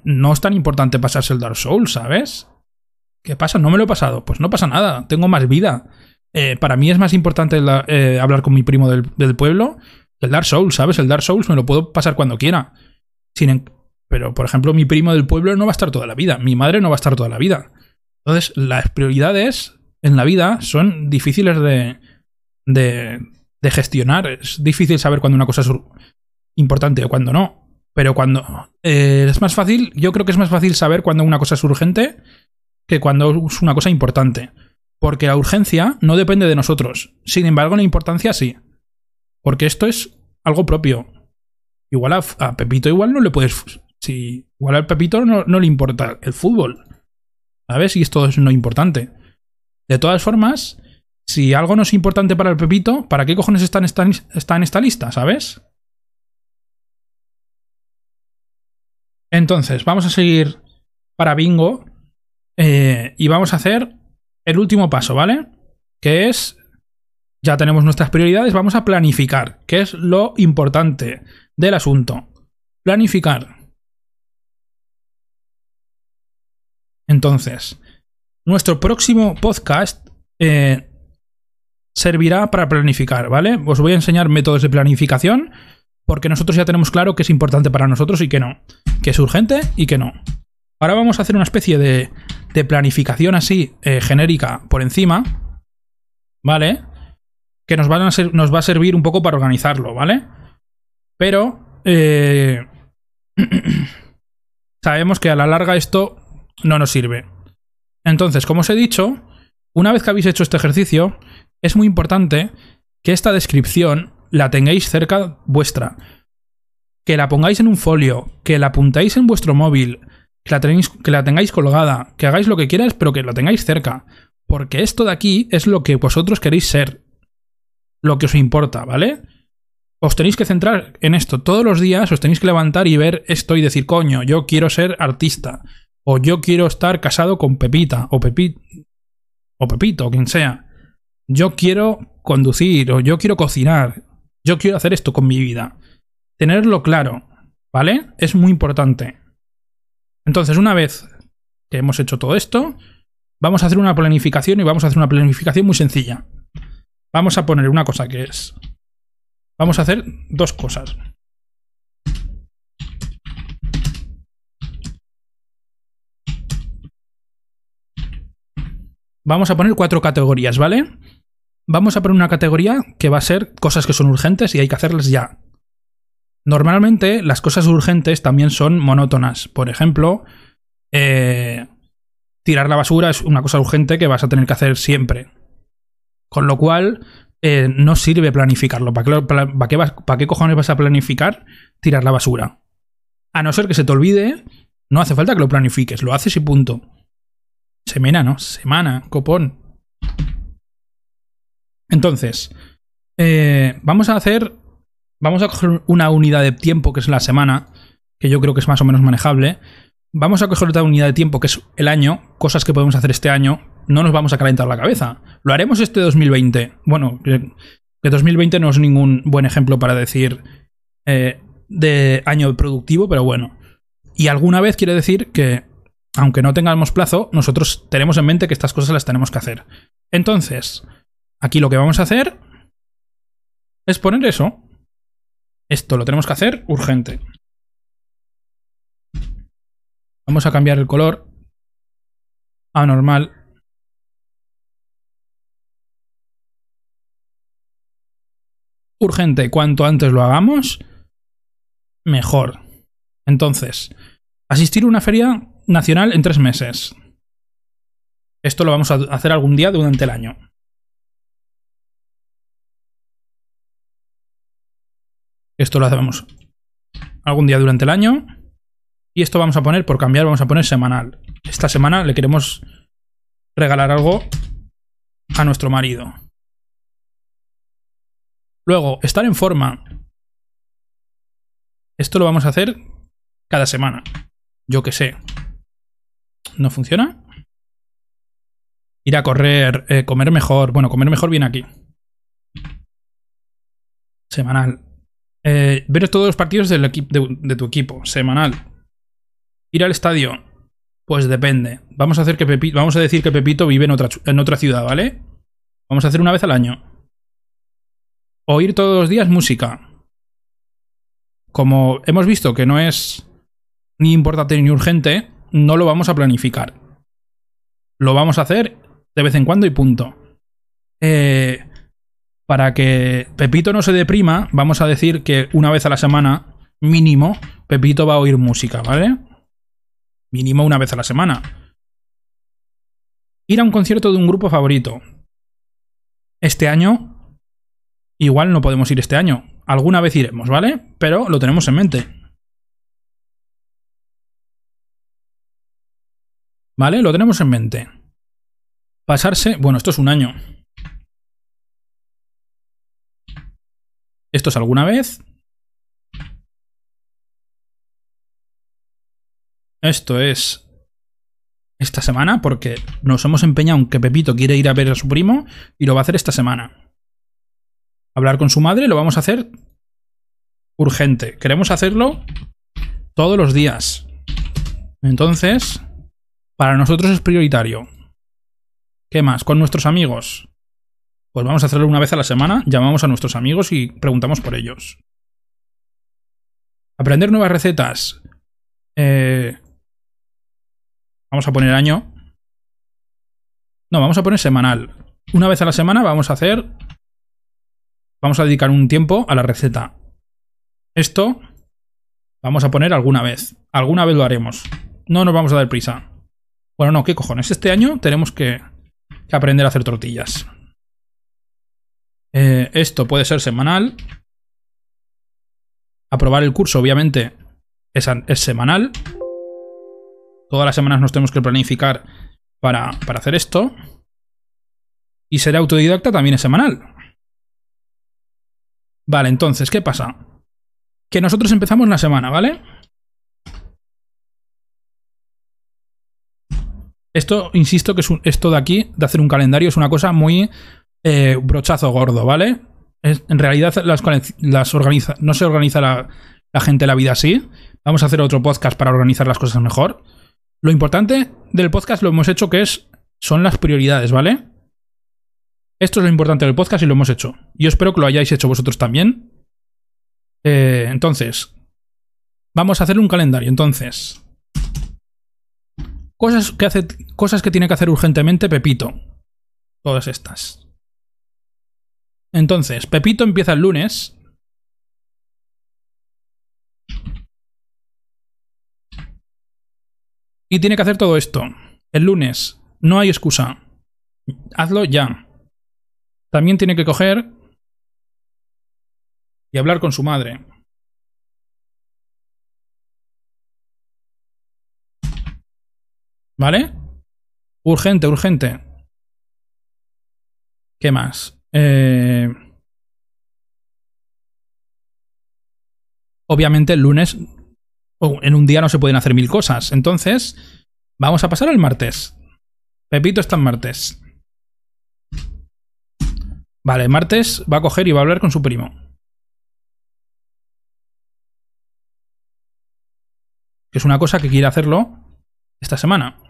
no es tan importante pasarse el Dark Souls, ¿sabes? ¿Qué pasa? No me lo he pasado. Pues no pasa nada, tengo más vida. Eh, para mí es más importante hablar con mi primo del, pueblo el Dark Souls, ¿sabes? El Dark Souls me lo puedo pasar cuando quiera. Sin pero, por ejemplo, mi primo del pueblo no va a estar toda la vida. Mi madre no va a estar toda la vida. Entonces, las prioridades en la vida son difíciles de, de, de gestionar. Es difícil saber cuándo una cosa es importante o cuándo no. Pero cuando eh, es más fácil, yo creo que es más fácil saber cuándo una cosa es urgente que cuando es una cosa importante. Porque la urgencia no depende de nosotros. Sin embargo, la importancia sí. Porque esto es algo propio. Igual a, Pepito igual no le puedes... Si, igual al Pepito no, le importa el fútbol. ¿Sabes? Y esto es no importante. De todas formas, si algo no es importante para el Pepito, ¿para qué cojones está en esta, está en esta lista? ¿Sabes? Entonces, vamos a seguir para bingo. Eh, y vamos a hacer el último paso, ¿vale? Que es, ya tenemos nuestras prioridades, vamos a planificar, que es lo importante del asunto. Planificar. Entonces, nuestro próximo podcast eh, servirá para planificar, ¿vale? Os voy a enseñar métodos de planificación, porque nosotros ya tenemos claro que es importante para nosotros y que no, que es urgente y que no. Ahora vamos a hacer una especie de, planificación así eh, genérica por encima, ¿vale? Que nos va a servir un poco para organizarlo, ¿vale? Pero eh, sabemos que a la larga esto no nos sirve. Entonces, como os he dicho, una vez que habéis hecho este ejercicio, es muy importante que esta descripción la tengáis cerca vuestra. Que la pongáis en un folio, que la apuntéis en vuestro móvil, que la, que la tengáis colgada, que hagáis lo que quieras, pero que la tengáis cerca. Porque esto de aquí es lo que vosotros queréis ser. Lo que os importa, ¿vale? Os tenéis que centrar en esto. Todos los días os tenéis que levantar y ver esto y decir, coño, yo quiero ser artista. O yo quiero estar casado con Pepita. O Pepito. O Pepito, quien sea. Yo quiero conducir. O yo quiero cocinar. Yo quiero hacer esto con mi vida. Tenerlo claro. ¿Vale? Es muy importante. Entonces, una vez que hemos hecho todo esto, vamos a hacer una planificación y vamos a hacer una planificación muy sencilla. Vamos a poner una cosa que es... Vamos a hacer dos cosas. Vamos a poner cuatro categorías, ¿vale? Vamos a poner una categoría que va a ser cosas que son urgentes y hay que hacerlas ya. Normalmente las cosas urgentes también son monótonas. Por ejemplo, eh, tirar la basura es una cosa urgente que vas a tener que hacer siempre. Con lo cual, eh, no sirve planificarlo. ¿Para qué, ¿Para qué cojones vas a planificar tirar la basura? A no ser que se te olvide, no hace falta que lo planifiques, lo haces y punto. Semana, ¿no? Semana, copón. Entonces, eh, vamos a hacer vamos a coger una unidad de tiempo que es la semana, que yo creo que es más o menos manejable. Vamos a coger otra unidad de tiempo que es el año, cosas que podemos hacer este año. No nos vamos a calentar la cabeza. Lo haremos este 2020. Bueno, que 2020 no es ningún buen ejemplo para decir eh, de año productivo, pero bueno. Y alguna vez quiere decir que, aunque no tengamos plazo, nosotros tenemos en mente que estas cosas las tenemos que hacer. Entonces, aquí lo que vamos a hacer es poner eso. Esto lo tenemos que hacer urgente. Vamos a cambiar el color a normal. Urgente, cuanto antes lo hagamos, mejor. Entonces, asistir a una feria nacional en tres meses. Esto lo vamos a hacer algún día durante el año. Esto lo hacemos algún día durante el año. Y esto vamos a poner, por cambiar, vamos a poner semanal. Esta semana le queremos regalar algo a nuestro marido. Luego, estar en forma. Esto lo vamos a hacer cada semana. Yo que sé. ¿No funciona? Ir a correr, eh, comer mejor. Bueno, comer mejor viene aquí. Semanal. Eh, ver todos los partidos del de, tu equipo. Semanal. Ir al estadio. Pues depende. Vamos a, hacer que vamos a decir que Pepito vive en otra, en otra ciudad, ¿vale? Vamos a hacer una vez al año. Oír todos los días música. Como hemos visto que no es ni importante ni urgente, no lo vamos a planificar. Lo vamos a hacer de vez en cuando y punto. Eh, para que Pepito no se deprima, vamos a decir que una vez a la semana, mínimo, Pepito va a oír música, ¿vale? Mínimo una vez a la semana. Ir a un concierto de un grupo favorito. Este año, igual no podemos ir este año. Alguna vez iremos, ¿vale? Pero lo tenemos en mente. ¿Vale? Lo tenemos en mente. Pasarse... Bueno, esto es un año. Esto es alguna vez. Esto es esta semana porque nos hemos empeñado en que Pepito quiere ir a ver a su primo y lo va a hacer esta semana. Hablar con su madre lo vamos a hacer urgente. Queremos hacerlo todos los días. Entonces, para nosotros es prioritario. ¿Qué más? Con nuestros amigos. Pues vamos a hacerlo una vez a la semana, llamamos a nuestros amigos y preguntamos por ellos. Aprender nuevas recetas. Eh, vamos a poner año. No, vamos a poner semanal. Una vez a la semana vamos a hacer... Vamos a dedicar un tiempo a la receta. Esto vamos a poner alguna vez. Alguna vez lo haremos. No nos vamos a dar prisa. Bueno, no, ¿qué cojones? Este año tenemos que, aprender a hacer tortillas. Eh, esto puede ser semanal. Aprobar el curso, obviamente, es, semanal. Todas las semanas nos tenemos que planificar para, para hacer esto. Y ser autodidacta también es semanal. Vale, entonces, ¿qué pasa? Que nosotros empezamos la semana, ¿vale? Esto, insisto, que es esto de aquí, de hacer un calendario, es una cosa muy eh, brochazo gordo, ¿vale? en realidad las, las no se organiza la, la gente la vida así. Vamos a hacer otro podcast para organizar las cosas mejor. Lo importante del podcast lo hemos hecho que es son las prioridades, ¿vale? Esto es lo importante del podcast y lo hemos hecho. Yo espero que lo hayáis hecho vosotros también. Eh, entonces, vamos a hacer un calendario. Entonces, Cosas que, hace, cosas que tiene que hacer urgentemente Pepito. Todas estas. Entonces, Pepito empieza el lunes. Y tiene que hacer todo esto. El lunes. No hay excusa. Hazlo ya. También tiene que coger y hablar con su madre. ¿Vale? Urgente, urgente. ¿Qué más? Eh... obviamente el lunes o en un día no se pueden hacer mil cosas. Entonces, vamos a pasar al martes. Pepito está en martes. Vale, martes va a coger y va a hablar con su primo. Que es una cosa que quiere hacerlo esta semana.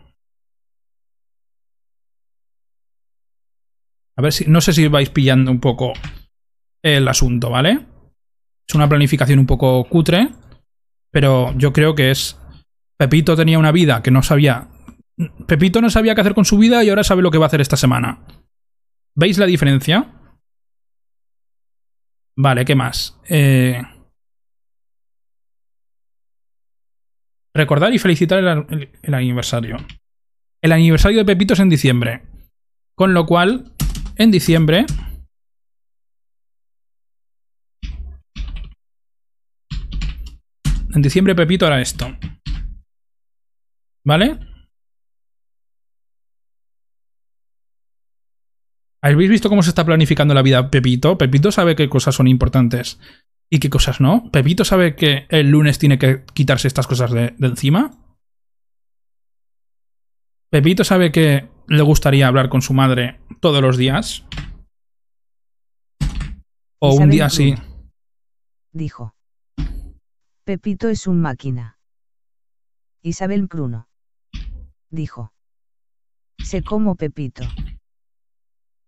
A ver si. No sé si vais pillando un poco el asunto, ¿vale? Es una planificación un poco cutre. Pero yo creo que es. Pepito tenía una vida que no sabía. Pepito no sabía qué hacer con su vida y ahora sabe lo que va a hacer esta semana. ¿Veis la diferencia? Vale, ¿qué más? Eh... Recordar y felicitar el, aniversario. El aniversario de Pepito es en diciembre. Con lo cual, en diciembre... En diciembre Pepito hará esto. ¿Vale? ¿Habéis visto cómo se está planificando la vida Pepito? Pepito sabe qué cosas son importantes y qué cosas no. Pepito sabe que el lunes tiene que quitarse estas cosas de, encima. Pepito sabe que le gustaría hablar con su madre todos los días. O un día así. Dijo. Pepito es un máquina. Isabel Bruno. Dijo. Sé como Pepito.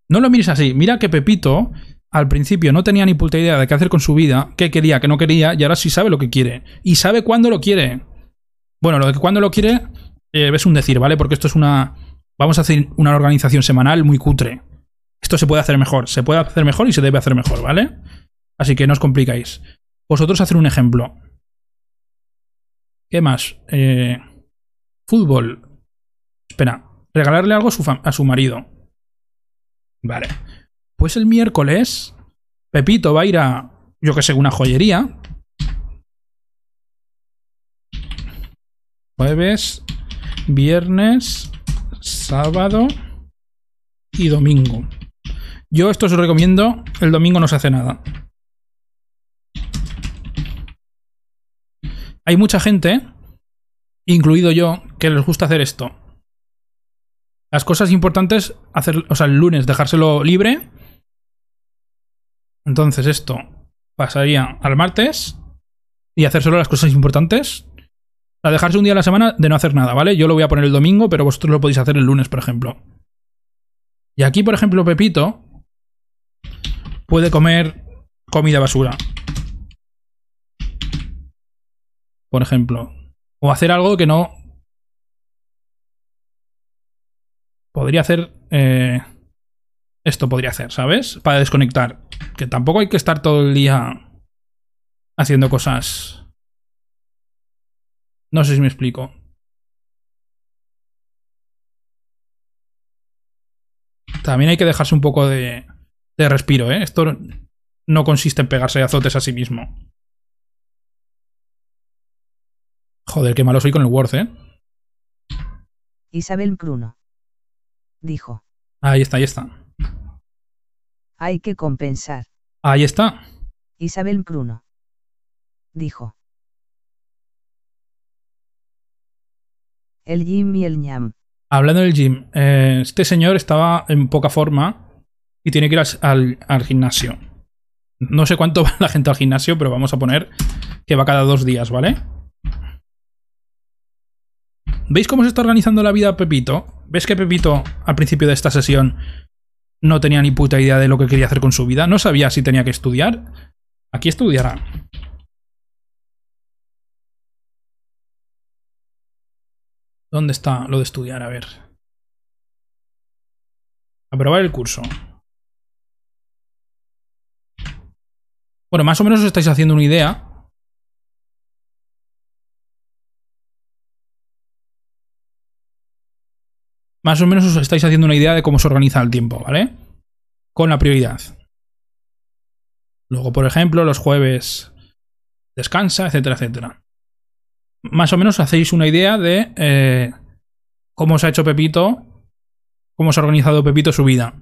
No lo mires así. Mira que Pepito al principio no tenía ni puta idea de qué hacer con su vida, qué quería, qué no quería, y ahora sí sabe lo que quiere. Y sabe cuándo lo quiere. Bueno, lo de que cuándo lo quiere eh, es un decir, ¿vale? Porque esto es una... Vamos a hacer una organización semanal muy cutre. Esto se puede hacer mejor. Se puede hacer mejor y se debe hacer mejor, ¿vale? Así que no os complicáis. Vosotros hacer un ejemplo. ¿Qué más? Eh, fútbol. Espera. Regalarle algo a su marido. Vale. Pues el miércoles, Pepito va a ir a, yo que sé, una joyería. Jueves, viernes, sábado y domingo. Yo esto os recomiendo, el domingo no se hace nada. Hay mucha gente, incluido yo, que les gusta hacer esto. Las cosas importantes, hacer, o sea, el lunes dejárselo libre. Entonces esto pasaría al martes y hacer solo las cosas importantes. A dejarse un día a la semana de no hacer nada, ¿vale? Yo lo voy a poner el domingo, pero vosotros lo podéis hacer el lunes, por ejemplo. Y aquí, por ejemplo, Pepito puede comer comida basura. Por ejemplo. O hacer algo que no Podría hacer... Eh, esto podría hacer, ¿sabes? Para desconectar. Que tampoco hay que estar todo el día haciendo cosas... No sé si me explico. También hay que dejarse un poco de, de respiro, ¿eh? Esto no consiste en pegarse azotes a sí mismo. Joder, qué malo soy con el Word, ¿eh? Isabel Bruno dijo. Ahí está, ahí está. Hay que compensar. Ahí está. Isabel Bruno. Dijo. El Jim y el ñam. Hablando del gym, eh, este señor estaba en poca forma y tiene que ir al, al, gimnasio. No sé cuánto va la gente al gimnasio, pero vamos a poner que va cada dos días, ¿vale? ¿Veis cómo se está organizando la vida Pepito? ¿Ves que Pepito al principio de esta sesión no tenía ni puta idea de lo que quería hacer con su vida? No sabía si tenía que estudiar. Aquí estudiará. ¿Dónde está lo de estudiar? A ver. Aprobar el curso. Bueno, más o menos os estáis haciendo una idea Más o menos os estáis haciendo una idea de cómo se organiza el tiempo, ¿vale? Con la prioridad. Luego, por ejemplo, los jueves descansa, etcétera, etcétera. Más o menos hacéis una idea de eh, cómo se ha hecho Pepito, cómo se ha organizado Pepito su vida.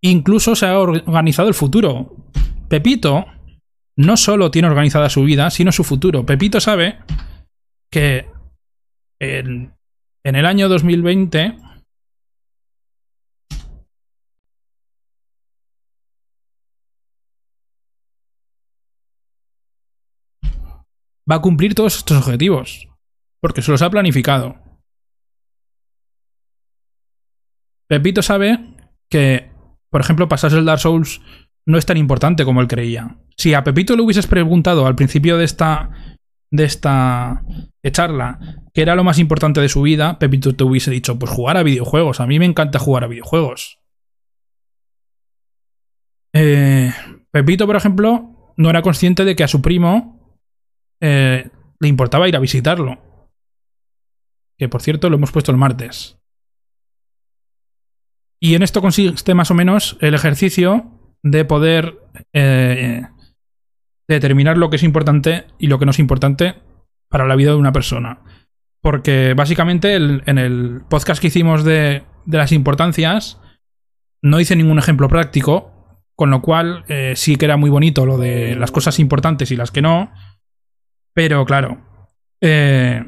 Incluso se ha organizado el futuro. Pepito no solo tiene organizada su vida, sino su futuro. Pepito sabe que en, en el año 2020 va a cumplir todos estos objetivos. Porque se los ha planificado. Pepito sabe que, por ejemplo, pasarse el Dark Souls no es tan importante como él creía. Si a Pepito le hubieses preguntado al principio de esta de esta charla qué era lo más importante de su vida, Pepito te hubiese dicho, pues jugar a videojuegos. A mí me encanta jugar a videojuegos. Eh, Pepito, por ejemplo, no era consciente de que a su primo eh, le importaba ir a visitarlo. Que por cierto lo hemos puesto el martes. Y en esto consiste más o menos el ejercicio de poder eh, determinar lo que es importante y lo que no es importante para la vida de una persona. Porque básicamente en el podcast que hicimos de, las importancias no hice ningún ejemplo práctico, con lo cual eh, sí que era muy bonito lo de las cosas importantes y las que no, pero claro, eh,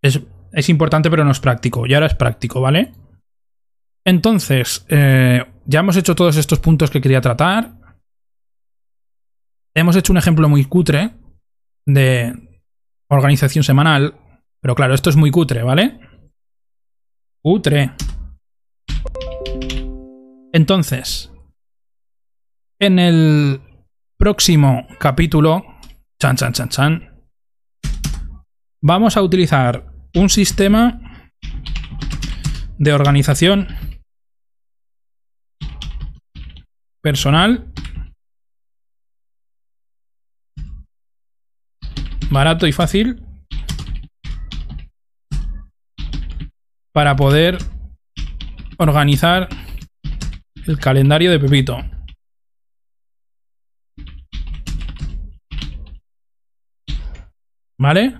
es, es, importante pero no es práctico, y ahora es práctico, ¿vale? Entonces, eh, ya hemos hecho todos estos puntos que quería tratar. Hemos hecho un ejemplo muy cutre de organización semanal. Pero claro, esto es muy cutre, ¿vale? Cutre. Entonces, en el próximo capítulo, chan, chan, chan, chan, vamos a utilizar un sistema de organización personal barato y fácil para poder organizar el calendario de Pepito. ¿Vale?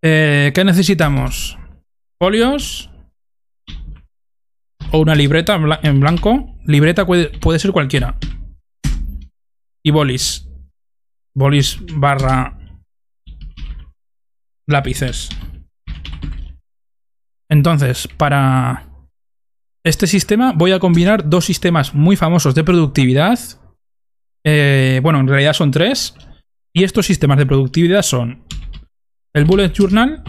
Eh, ¿Qué necesitamos? Folios. O una libreta en blanco. Libreta puede ser cualquiera. Y bolis. Bolis barra lápices. Entonces, para este sistema voy a combinar dos sistemas muy famosos de productividad. Eh, bueno, en realidad son tres. Y estos sistemas de productividad son el Bullet Journal.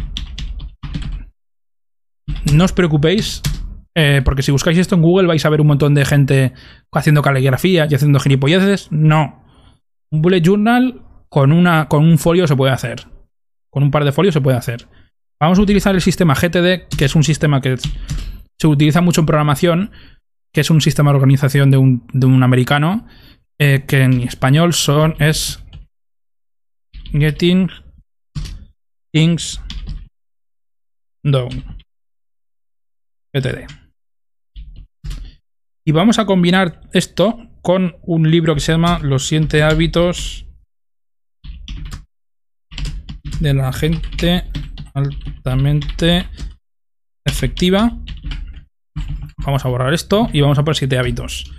No os preocupéis, eh, porque si buscáis esto en Google vais a ver un montón de gente haciendo caligrafía y haciendo gilipolleces. No. Un Bullet Journal con, una, con un folio se puede hacer. Con un par de folios se puede hacer. Vamos a utilizar el sistema GTD, que es un sistema que se utiliza mucho en programación, que es un sistema de organización de un, americano, eh, que en español son, es Getting Things Done. GTD. Y vamos a combinar esto con un libro que se llama Los siete hábitos de la gente altamente efectiva. Vamos a borrar esto y vamos a poner 7 hábitos.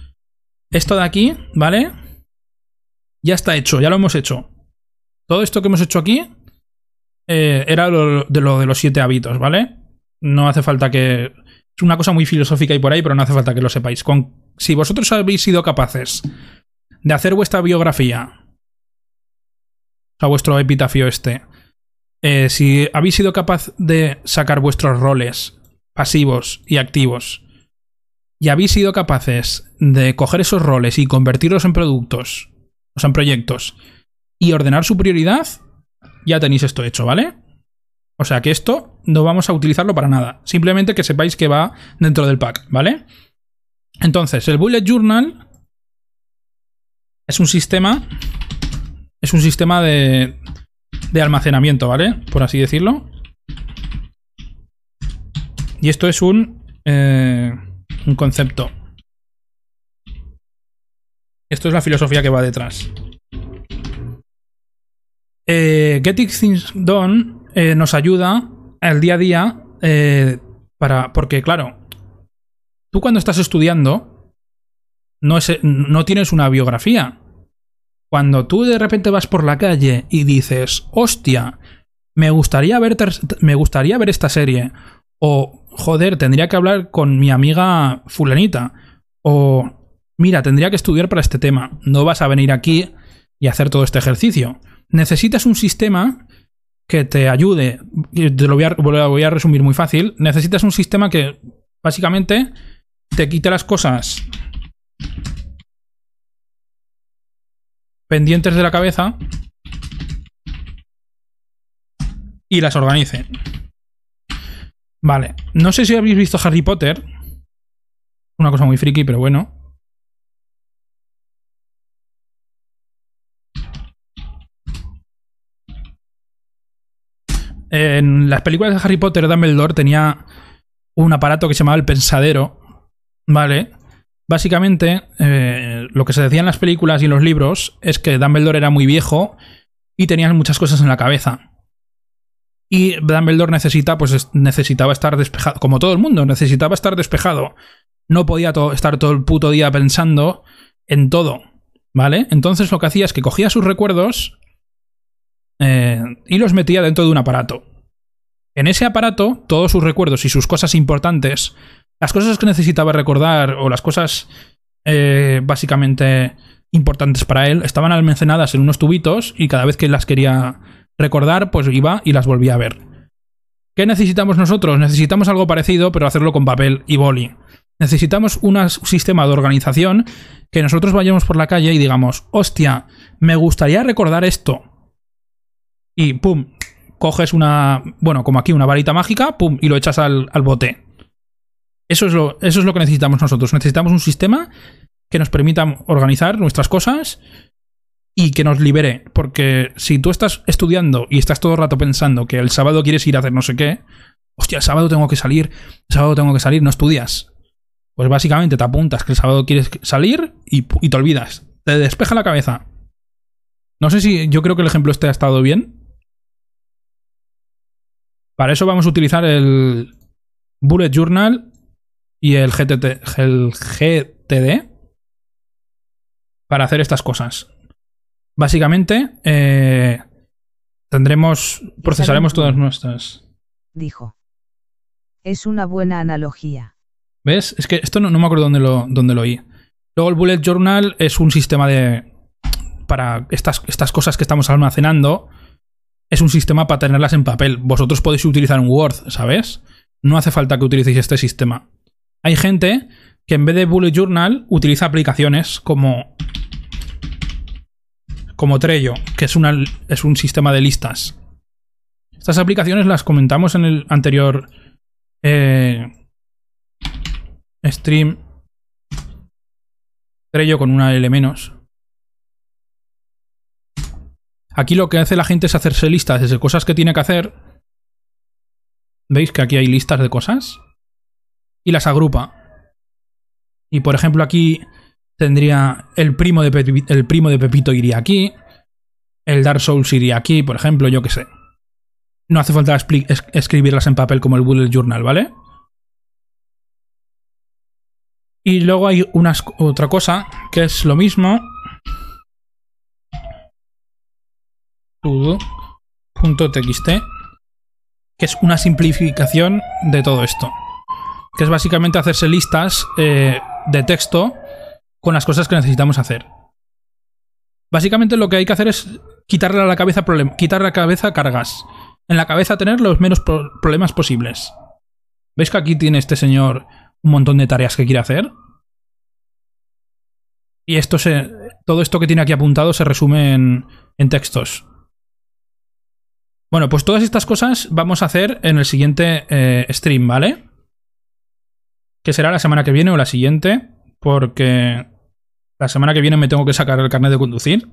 Esto de aquí, ¿vale? Ya está hecho, ya lo hemos hecho. Todo esto que hemos hecho aquí eh, era lo de, lo de los 7 hábitos, ¿vale? No hace falta que... Es una cosa muy filosófica y por ahí, pero no hace falta que lo sepáis. Con, si vosotros habéis sido capaces de hacer vuestra biografía, o sea, vuestro epitafio este, eh, si habéis sido capaz de sacar vuestros roles pasivos y activos y habéis sido capaces de coger esos roles y convertirlos en productos, o sea, en proyectos, y ordenar su prioridad, ya tenéis esto hecho, ¿vale? O sea que esto no vamos a utilizarlo para nada. Simplemente que sepáis que va dentro del pack, ¿vale? Entonces, el Bullet Journal es un sistema. Es un sistema de, de almacenamiento, ¿vale? Por así decirlo. Y esto es un, eh, un concepto. Esto es la filosofía que va detrás. Eh, Getting Things Done eh, nos ayuda al día a día para. Porque, claro, tú cuando estás estudiando, no, es, no tienes una biografía. Cuando tú de repente vas por la calle y dices, hostia, me gustaría ver, me gustaría ver esta serie, o joder, tendría que hablar con mi amiga fulanita, o mira, tendría que estudiar para este tema, no vas a venir aquí y hacer todo este ejercicio. Necesitas un sistema que te ayude, te lo voy a, voy a resumir muy fácil, necesitas un sistema que básicamente te quite las cosas pendientes de la cabeza y las organice. Vale, no sé si habéis visto Harry Potter. Una cosa muy friki, pero bueno. En las películas de Harry Potter, Dumbledore tenía un aparato que se llamaba el pensadero. ¿Vale? Básicamente, eh, lo que se decía en las películas y en los libros es que Dumbledore era muy viejo y tenía muchas cosas en la cabeza. Y Dumbledore pues necesitaba estar despejado, como todo el mundo, necesitaba estar despejado. No podía estar todo el puto día pensando en todo, ¿vale? Entonces lo que hacía es que cogía sus recuerdos eh, y los metía dentro de un aparato. En ese aparato, todos sus recuerdos y sus cosas importantes las cosas que necesitaba recordar o las cosas eh, básicamente importantes para él estaban almacenadas en unos tubitos y cada vez que las quería recordar, pues iba y las volvía a ver. ¿Qué necesitamos nosotros? Necesitamos algo parecido, pero hacerlo con papel y boli. Necesitamos un sistema de organización que nosotros vayamos por la calle y digamos, hostia, me gustaría recordar esto. Y pum, coges una, bueno, como aquí, una varita mágica, pum, y lo echas al, al bote. Eso es, lo, eso es lo que necesitamos nosotros. Necesitamos un sistema que nos permita organizar nuestras cosas y que nos libere. Porque si tú estás estudiando y estás todo el rato pensando que el sábado quieres ir a hacer no sé qué, hostia, el sábado tengo que salir, el sábado tengo que salir, no estudias. Pues básicamente te apuntas que el sábado quieres salir y, y te olvidas. Te despeja la cabeza. No sé si yo creo que el ejemplo este ha estado bien. Para eso vamos a utilizar el Bullet Journal y el, GTT, el GTD para hacer estas cosas. Básicamente, eh, tendremos, procesaremos todas nuestras. Dijo. Es una buena analogía. ¿Ves? Es que esto no, me acuerdo dónde lo, dónde lo oí. Luego el Bullet Journal es un sistema de... Para estas, estas cosas que estamos almacenando, es un sistema para tenerlas en papel. Vosotros podéis utilizar un Word, ¿sabes? No hace falta que utilicéis este sistema. Hay gente que en vez de Bullet Journal utiliza aplicaciones como como Trello, que es, es un sistema de listas. Estas aplicaciones las comentamos en el anterior eh, stream. Trello con una L menos. Aquí lo que hace la gente es hacerse listas de cosas que tiene que hacer. ¿Veis que aquí hay listas de cosas? y las agrupa. Y por ejemplo aquí tendría el primo de, Pepito, el primo de Pepito iría aquí, el Dark Souls iría aquí, por ejemplo, yo qué sé. No hace falta escribirlas en papel como el Bullet Journal, ¿vale? Y luego hay una, otra cosa que es lo mismo. .txt que es una simplificación de todo esto que es básicamente hacerse listas eh, de texto con las cosas que necesitamos hacer. Básicamente lo que hay que hacer es quitarle a la cabeza, la cabeza cargas. En la cabeza tener los menos problemas posibles. ¿Veis que aquí tiene este señor un montón de tareas que quiere hacer? Y esto se, todo esto que tiene aquí apuntado se resume en, textos. Bueno, pues todas estas cosas vamos a hacer en el siguiente eh, stream, ¿vale? que será la semana que viene o la siguiente, porque la semana que viene me tengo que sacar el carnet de conducir.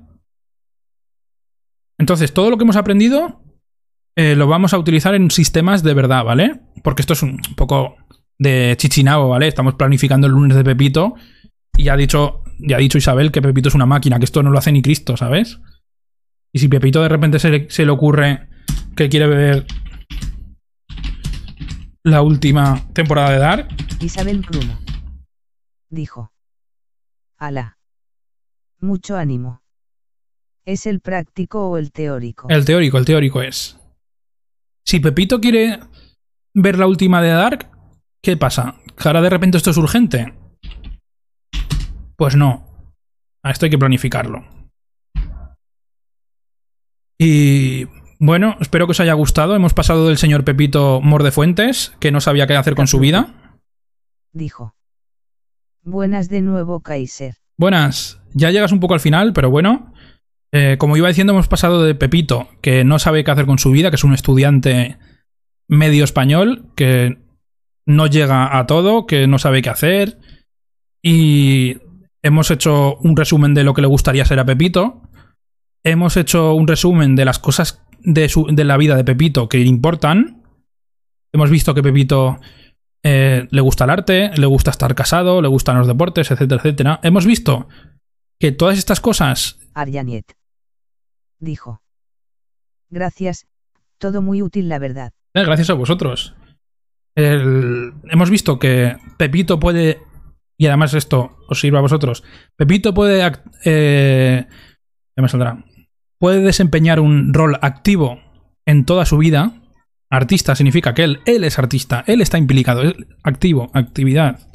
Entonces, todo lo que hemos aprendido eh, lo vamos a utilizar en sistemas de verdad, ¿vale? Porque esto es un poco de chichinabo, ¿vale? Estamos planificando el lunes de Pepito y ya ha dicho, ya ha dicho Isabel que Pepito es una máquina, que esto no lo hace ni Cristo, ¿sabes? Y si Pepito de repente se se le ocurre que quiere beber la última temporada de Dark. Isabel Bruno. Dijo. Ala. Mucho ánimo. ¿Es el práctico o el teórico? El teórico, el teórico es. Si Pepito quiere ver la última de Dark, ¿qué pasa? ¿Que ahora de repente esto es urgente? Pues no. A esto hay que planificarlo. Y bueno, espero que os haya gustado. Hemos pasado del señor Pepito Mordefuentes, que no sabía qué hacer con su vida. Dijo. Buenas de nuevo, Kaiser. Buenas. Ya llegas un poco al final, pero bueno. Eh, como iba diciendo, hemos pasado de Pepito, que no sabe qué hacer con su vida, que es un estudiante medio español, que no llega a todo, que no sabe qué hacer. Y hemos hecho un resumen de lo que le gustaría ser a Pepito. Hemos hecho un resumen de las cosas de, su, de la vida de Pepito que le importan. Hemos visto que Pepito eh, le gusta el arte, le gusta estar casado, le gustan los deportes, etcétera, etcétera. Hemos visto que todas estas cosas... Arianiet. Dijo. Gracias. Todo muy útil, la verdad. Eh, gracias a vosotros. Hemos visto que Pepito puede... Y además esto os sirve a vosotros. Pepito puede... Eh, ya me saldrá. Puede desempeñar un rol activo en toda su vida. Artista significa que él, él es artista, él está implicado, activo, actividad.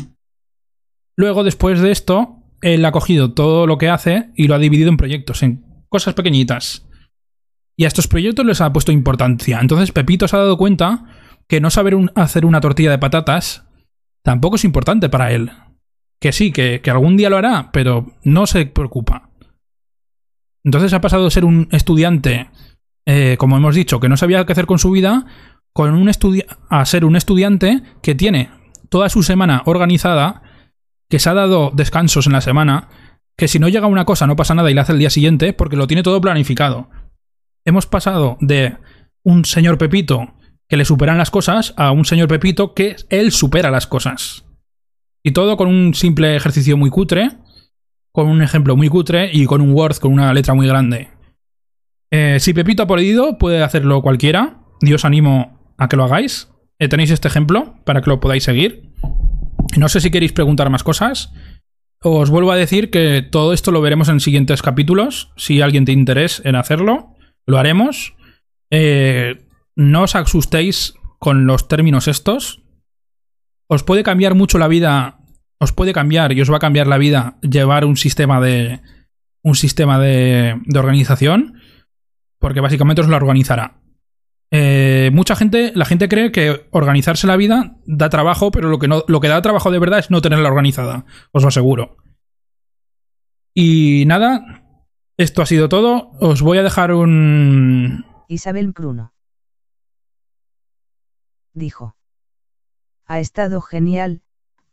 Luego, después de esto, él ha cogido todo lo que hace y lo ha dividido en proyectos, en cosas pequeñitas. Y a estos proyectos les ha puesto importancia. Entonces Pepito se ha dado cuenta que no saber hacer una tortilla de patatas tampoco es importante para él. Que sí, que, algún día lo hará, pero no se preocupa. Entonces ha pasado de ser un estudiante, eh, como hemos dicho, que no sabía qué hacer con su vida, con un a ser un estudiante que tiene toda su semana organizada que se ha dado descansos en la semana, que si no llega una cosa no pasa nada y la hace el día siguiente porque lo tiene todo planificado. Hemos pasado de un señor Pepito que le superan las cosas a un señor Pepito que él supera las cosas. Y todo con un simple ejercicio muy cutre, con un ejemplo muy cutre y con un Word con una letra muy grande. Eh, si Pepito ha podido, puede hacerlo cualquiera. Y os animo a que lo hagáis. Eh, tenéis este ejemplo para que lo podáis seguir. No sé si queréis preguntar más cosas. Os vuelvo a decir que todo esto lo veremos en siguientes capítulos. Si alguien tiene interés en hacerlo, lo haremos. Eh, no os asustéis con los términos estos. Os puede cambiar mucho la vida. Os puede cambiar y os va a cambiar la vida llevar un sistema de. un sistema de, organización. Porque básicamente os lo organizará. Eh, mucha gente, la gente cree que organizarse la vida da trabajo, pero lo que, no, lo que da trabajo de verdad es no tenerla organizada, os lo aseguro. Y nada, esto ha sido todo. Os voy a dejar un... Isabel Bruno. Dijo. Ha estado genial,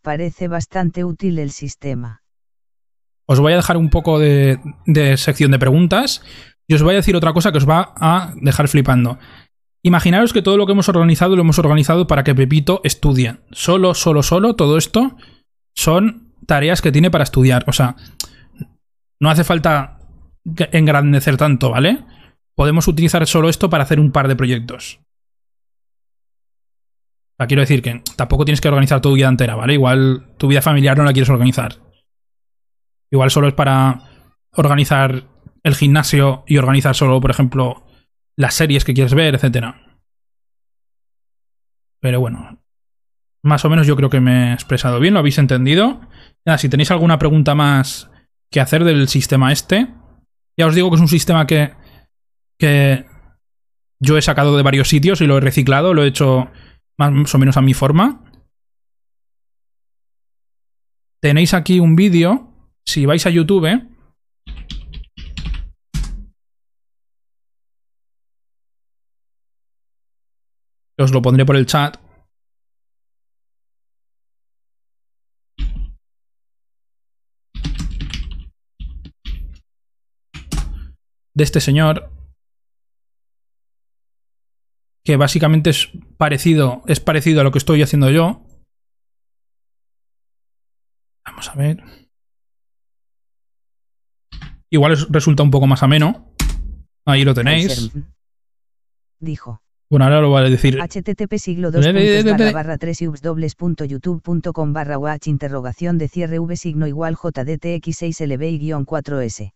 parece bastante útil el sistema. Os voy a dejar un poco de, sección de preguntas y os voy a decir otra cosa que os va a dejar flipando. Imaginaros que todo lo que hemos organizado lo hemos organizado para que Pepito estudie. Solo, solo, solo, todo esto son tareas que tiene para estudiar. O sea, no hace falta engrandecer tanto, ¿vale? Podemos utilizar solo esto para hacer un par de proyectos. Quiero decir que tampoco tienes que organizar tu vida entera, ¿vale? Igual tu vida familiar no la quieres organizar. Igual solo es para organizar el gimnasio y organizar solo, por ejemplo, las series que quieres ver, etc. Pero bueno, más o menos yo creo que me he expresado bien, lo habéis entendido. si tenéis alguna pregunta más que hacer del sistema este, ya os digo que es un sistema que, que yo he sacado de varios sitios y lo he reciclado, lo he hecho más o menos a mi forma. Tenéis aquí un vídeo, si vais a YouTube, Os lo pondré por el chat. De este señor. Que básicamente es parecido. Es parecido a lo que estoy haciendo yo. Vamos a ver. Igual resulta un poco más ameno. Ahí lo tenéis. Dijo. Bueno, ahora lo voy a decir. http siglo 2 barra barra 3 youtube.com barra watch interrogación de cierre v signo igual jdtx 6 lb 4 s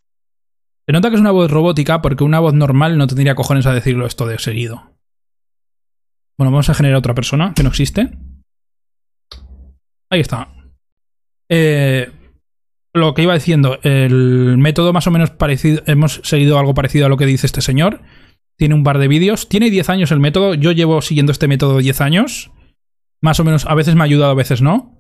Se nota que es una voz robótica porque una voz normal no tendría cojones a decirlo esto de seguido. Bueno, vamos a generar otra persona que no existe. Ahí está. Eh, lo que iba diciendo, el método más o menos parecido, hemos seguido algo parecido a lo que dice este señor. Tiene un par de vídeos. Tiene 10 años el método. Yo llevo siguiendo este método 10 años. Más o menos, a veces me ha ayudado, a veces no.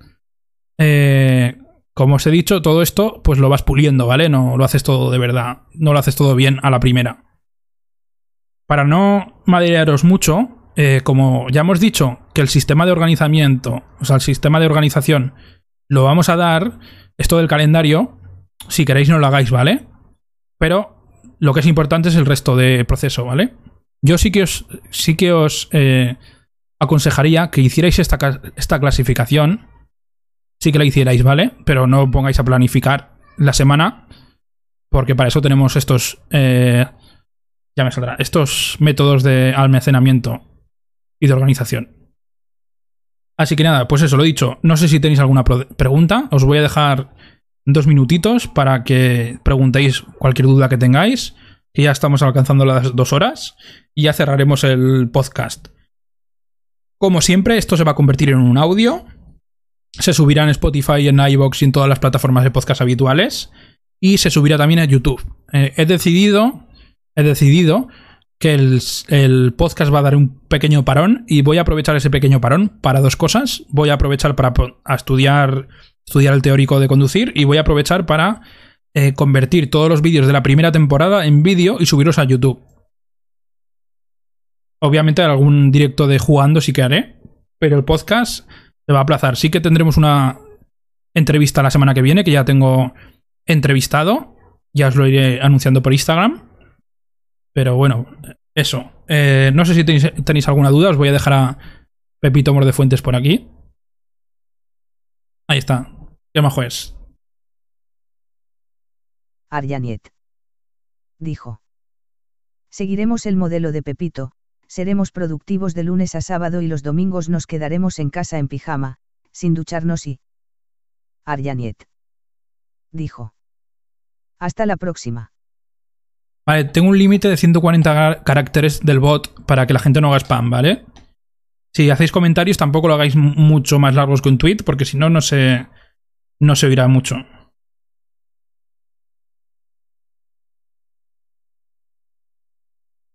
Eh, como os he dicho, todo esto pues lo vas puliendo, ¿vale? No lo haces todo de verdad. No lo haces todo bien a la primera. Para no maderearos mucho, eh, como ya hemos dicho que el sistema de organizamiento, o sea, el sistema de organización lo vamos a dar, esto del calendario, si queréis no lo hagáis, ¿vale? Pero lo que es importante es el resto de proceso, ¿vale? Yo sí que os, sí que os eh, aconsejaría que hicierais esta, esta clasificación, sí que la hicierais, ¿vale? Pero no pongáis a planificar la semana, porque para eso tenemos estos... Eh, ya me saldrá. Estos métodos de almacenamiento y de organización. Así que nada, pues eso, lo he dicho. No sé si tenéis alguna pregunta. Os voy a dejar dos minutitos para que preguntéis cualquier duda que tengáis. Ya estamos alcanzando las dos horas. Y ya cerraremos el podcast. Como siempre, esto se va a convertir en un audio. Se subirá en Spotify, en iVoox y en todas las plataformas de podcast habituales. Y se subirá también a YouTube. Eh, he decidido. He decidido que el, podcast va a dar un pequeño parón y voy a aprovechar ese pequeño parón para dos cosas. Voy a aprovechar para estudiar, estudiar el teórico de conducir y voy a aprovechar para eh, convertir todos los vídeos de la primera temporada en vídeo y subirlos a YouTube. Obviamente algún directo de jugando sí que haré, pero el podcast se va a aplazar. Sí que tendremos una entrevista la semana que viene, que ya tengo entrevistado. Ya os lo iré anunciando por Instagram. Pero bueno, eso. Eh, no sé si tenéis, alguna duda. Os voy a dejar a Pepito Mordefuentes por aquí. Ahí está. ¿Qué majo es? Aryaniet. Dijo. Seguiremos el modelo de Pepito, seremos productivos de lunes a sábado y los domingos nos quedaremos en casa en pijama, sin ducharnos y... Aryaniet. Dijo. Hasta la próxima. Vale, tengo un límite de 140 caracteres del bot para que la gente no haga spam, ¿vale? Si hacéis comentarios, tampoco lo hagáis mucho más largos que un tweet, porque si no, no se, no se oirá mucho.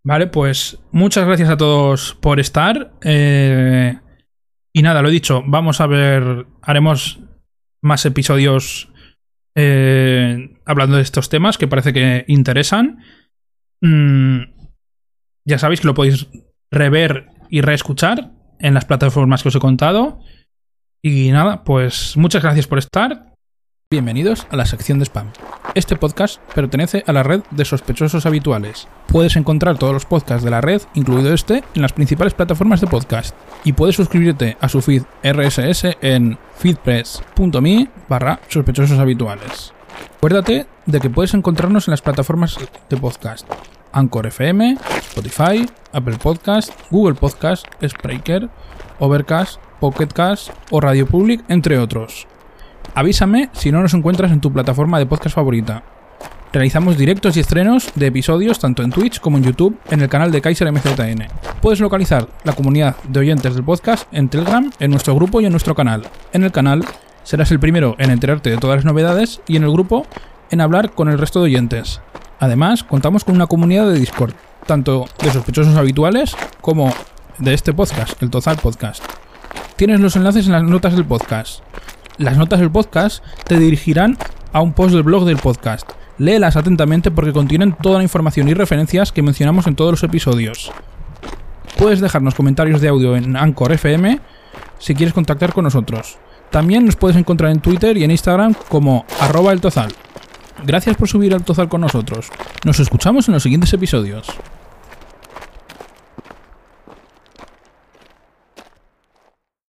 Vale, pues muchas gracias a todos por estar. Eh, y nada, lo he dicho, vamos a ver, haremos más episodios eh, hablando de estos temas que parece que interesan. Mm, ya sabéis que lo podéis rever y reescuchar en las plataformas que os he contado. Y nada, pues muchas gracias por estar. Bienvenidos a la sección de spam. Este podcast pertenece a la red de sospechosos habituales. Puedes encontrar todos los podcasts de la red, incluido este, en las principales plataformas de podcast. Y puedes suscribirte a su feed RSS en feedpress.me barra sospechosos habituales. Acuérdate de que puedes encontrarnos en las plataformas de podcast. Anchor FM, Spotify, Apple Podcast, Google Podcast, Spreaker, Overcast, Pocketcast o Radio Public, entre otros. Avísame si no nos encuentras en tu plataforma de podcast favorita. Realizamos directos y estrenos de episodios tanto en Twitch como en YouTube en el canal de Kaiser MZN. Puedes localizar la comunidad de oyentes del podcast en Telegram, en nuestro grupo y en nuestro canal. En el canal serás el primero en enterarte de todas las novedades y en el grupo en hablar con el resto de oyentes. Además, contamos con una comunidad de Discord, tanto de sospechosos habituales como de este podcast, el Tozal Podcast. Tienes los enlaces en las notas del podcast. Las notas del podcast te dirigirán a un post del blog del podcast. Léelas atentamente porque contienen toda la información y referencias que mencionamos en todos los episodios. Puedes dejarnos comentarios de audio en Anchor FM si quieres contactar con nosotros. También nos puedes encontrar en Twitter y en Instagram como arroba el Tozal. Gracias por subir al Tozal con nosotros. Nos escuchamos en los siguientes episodios.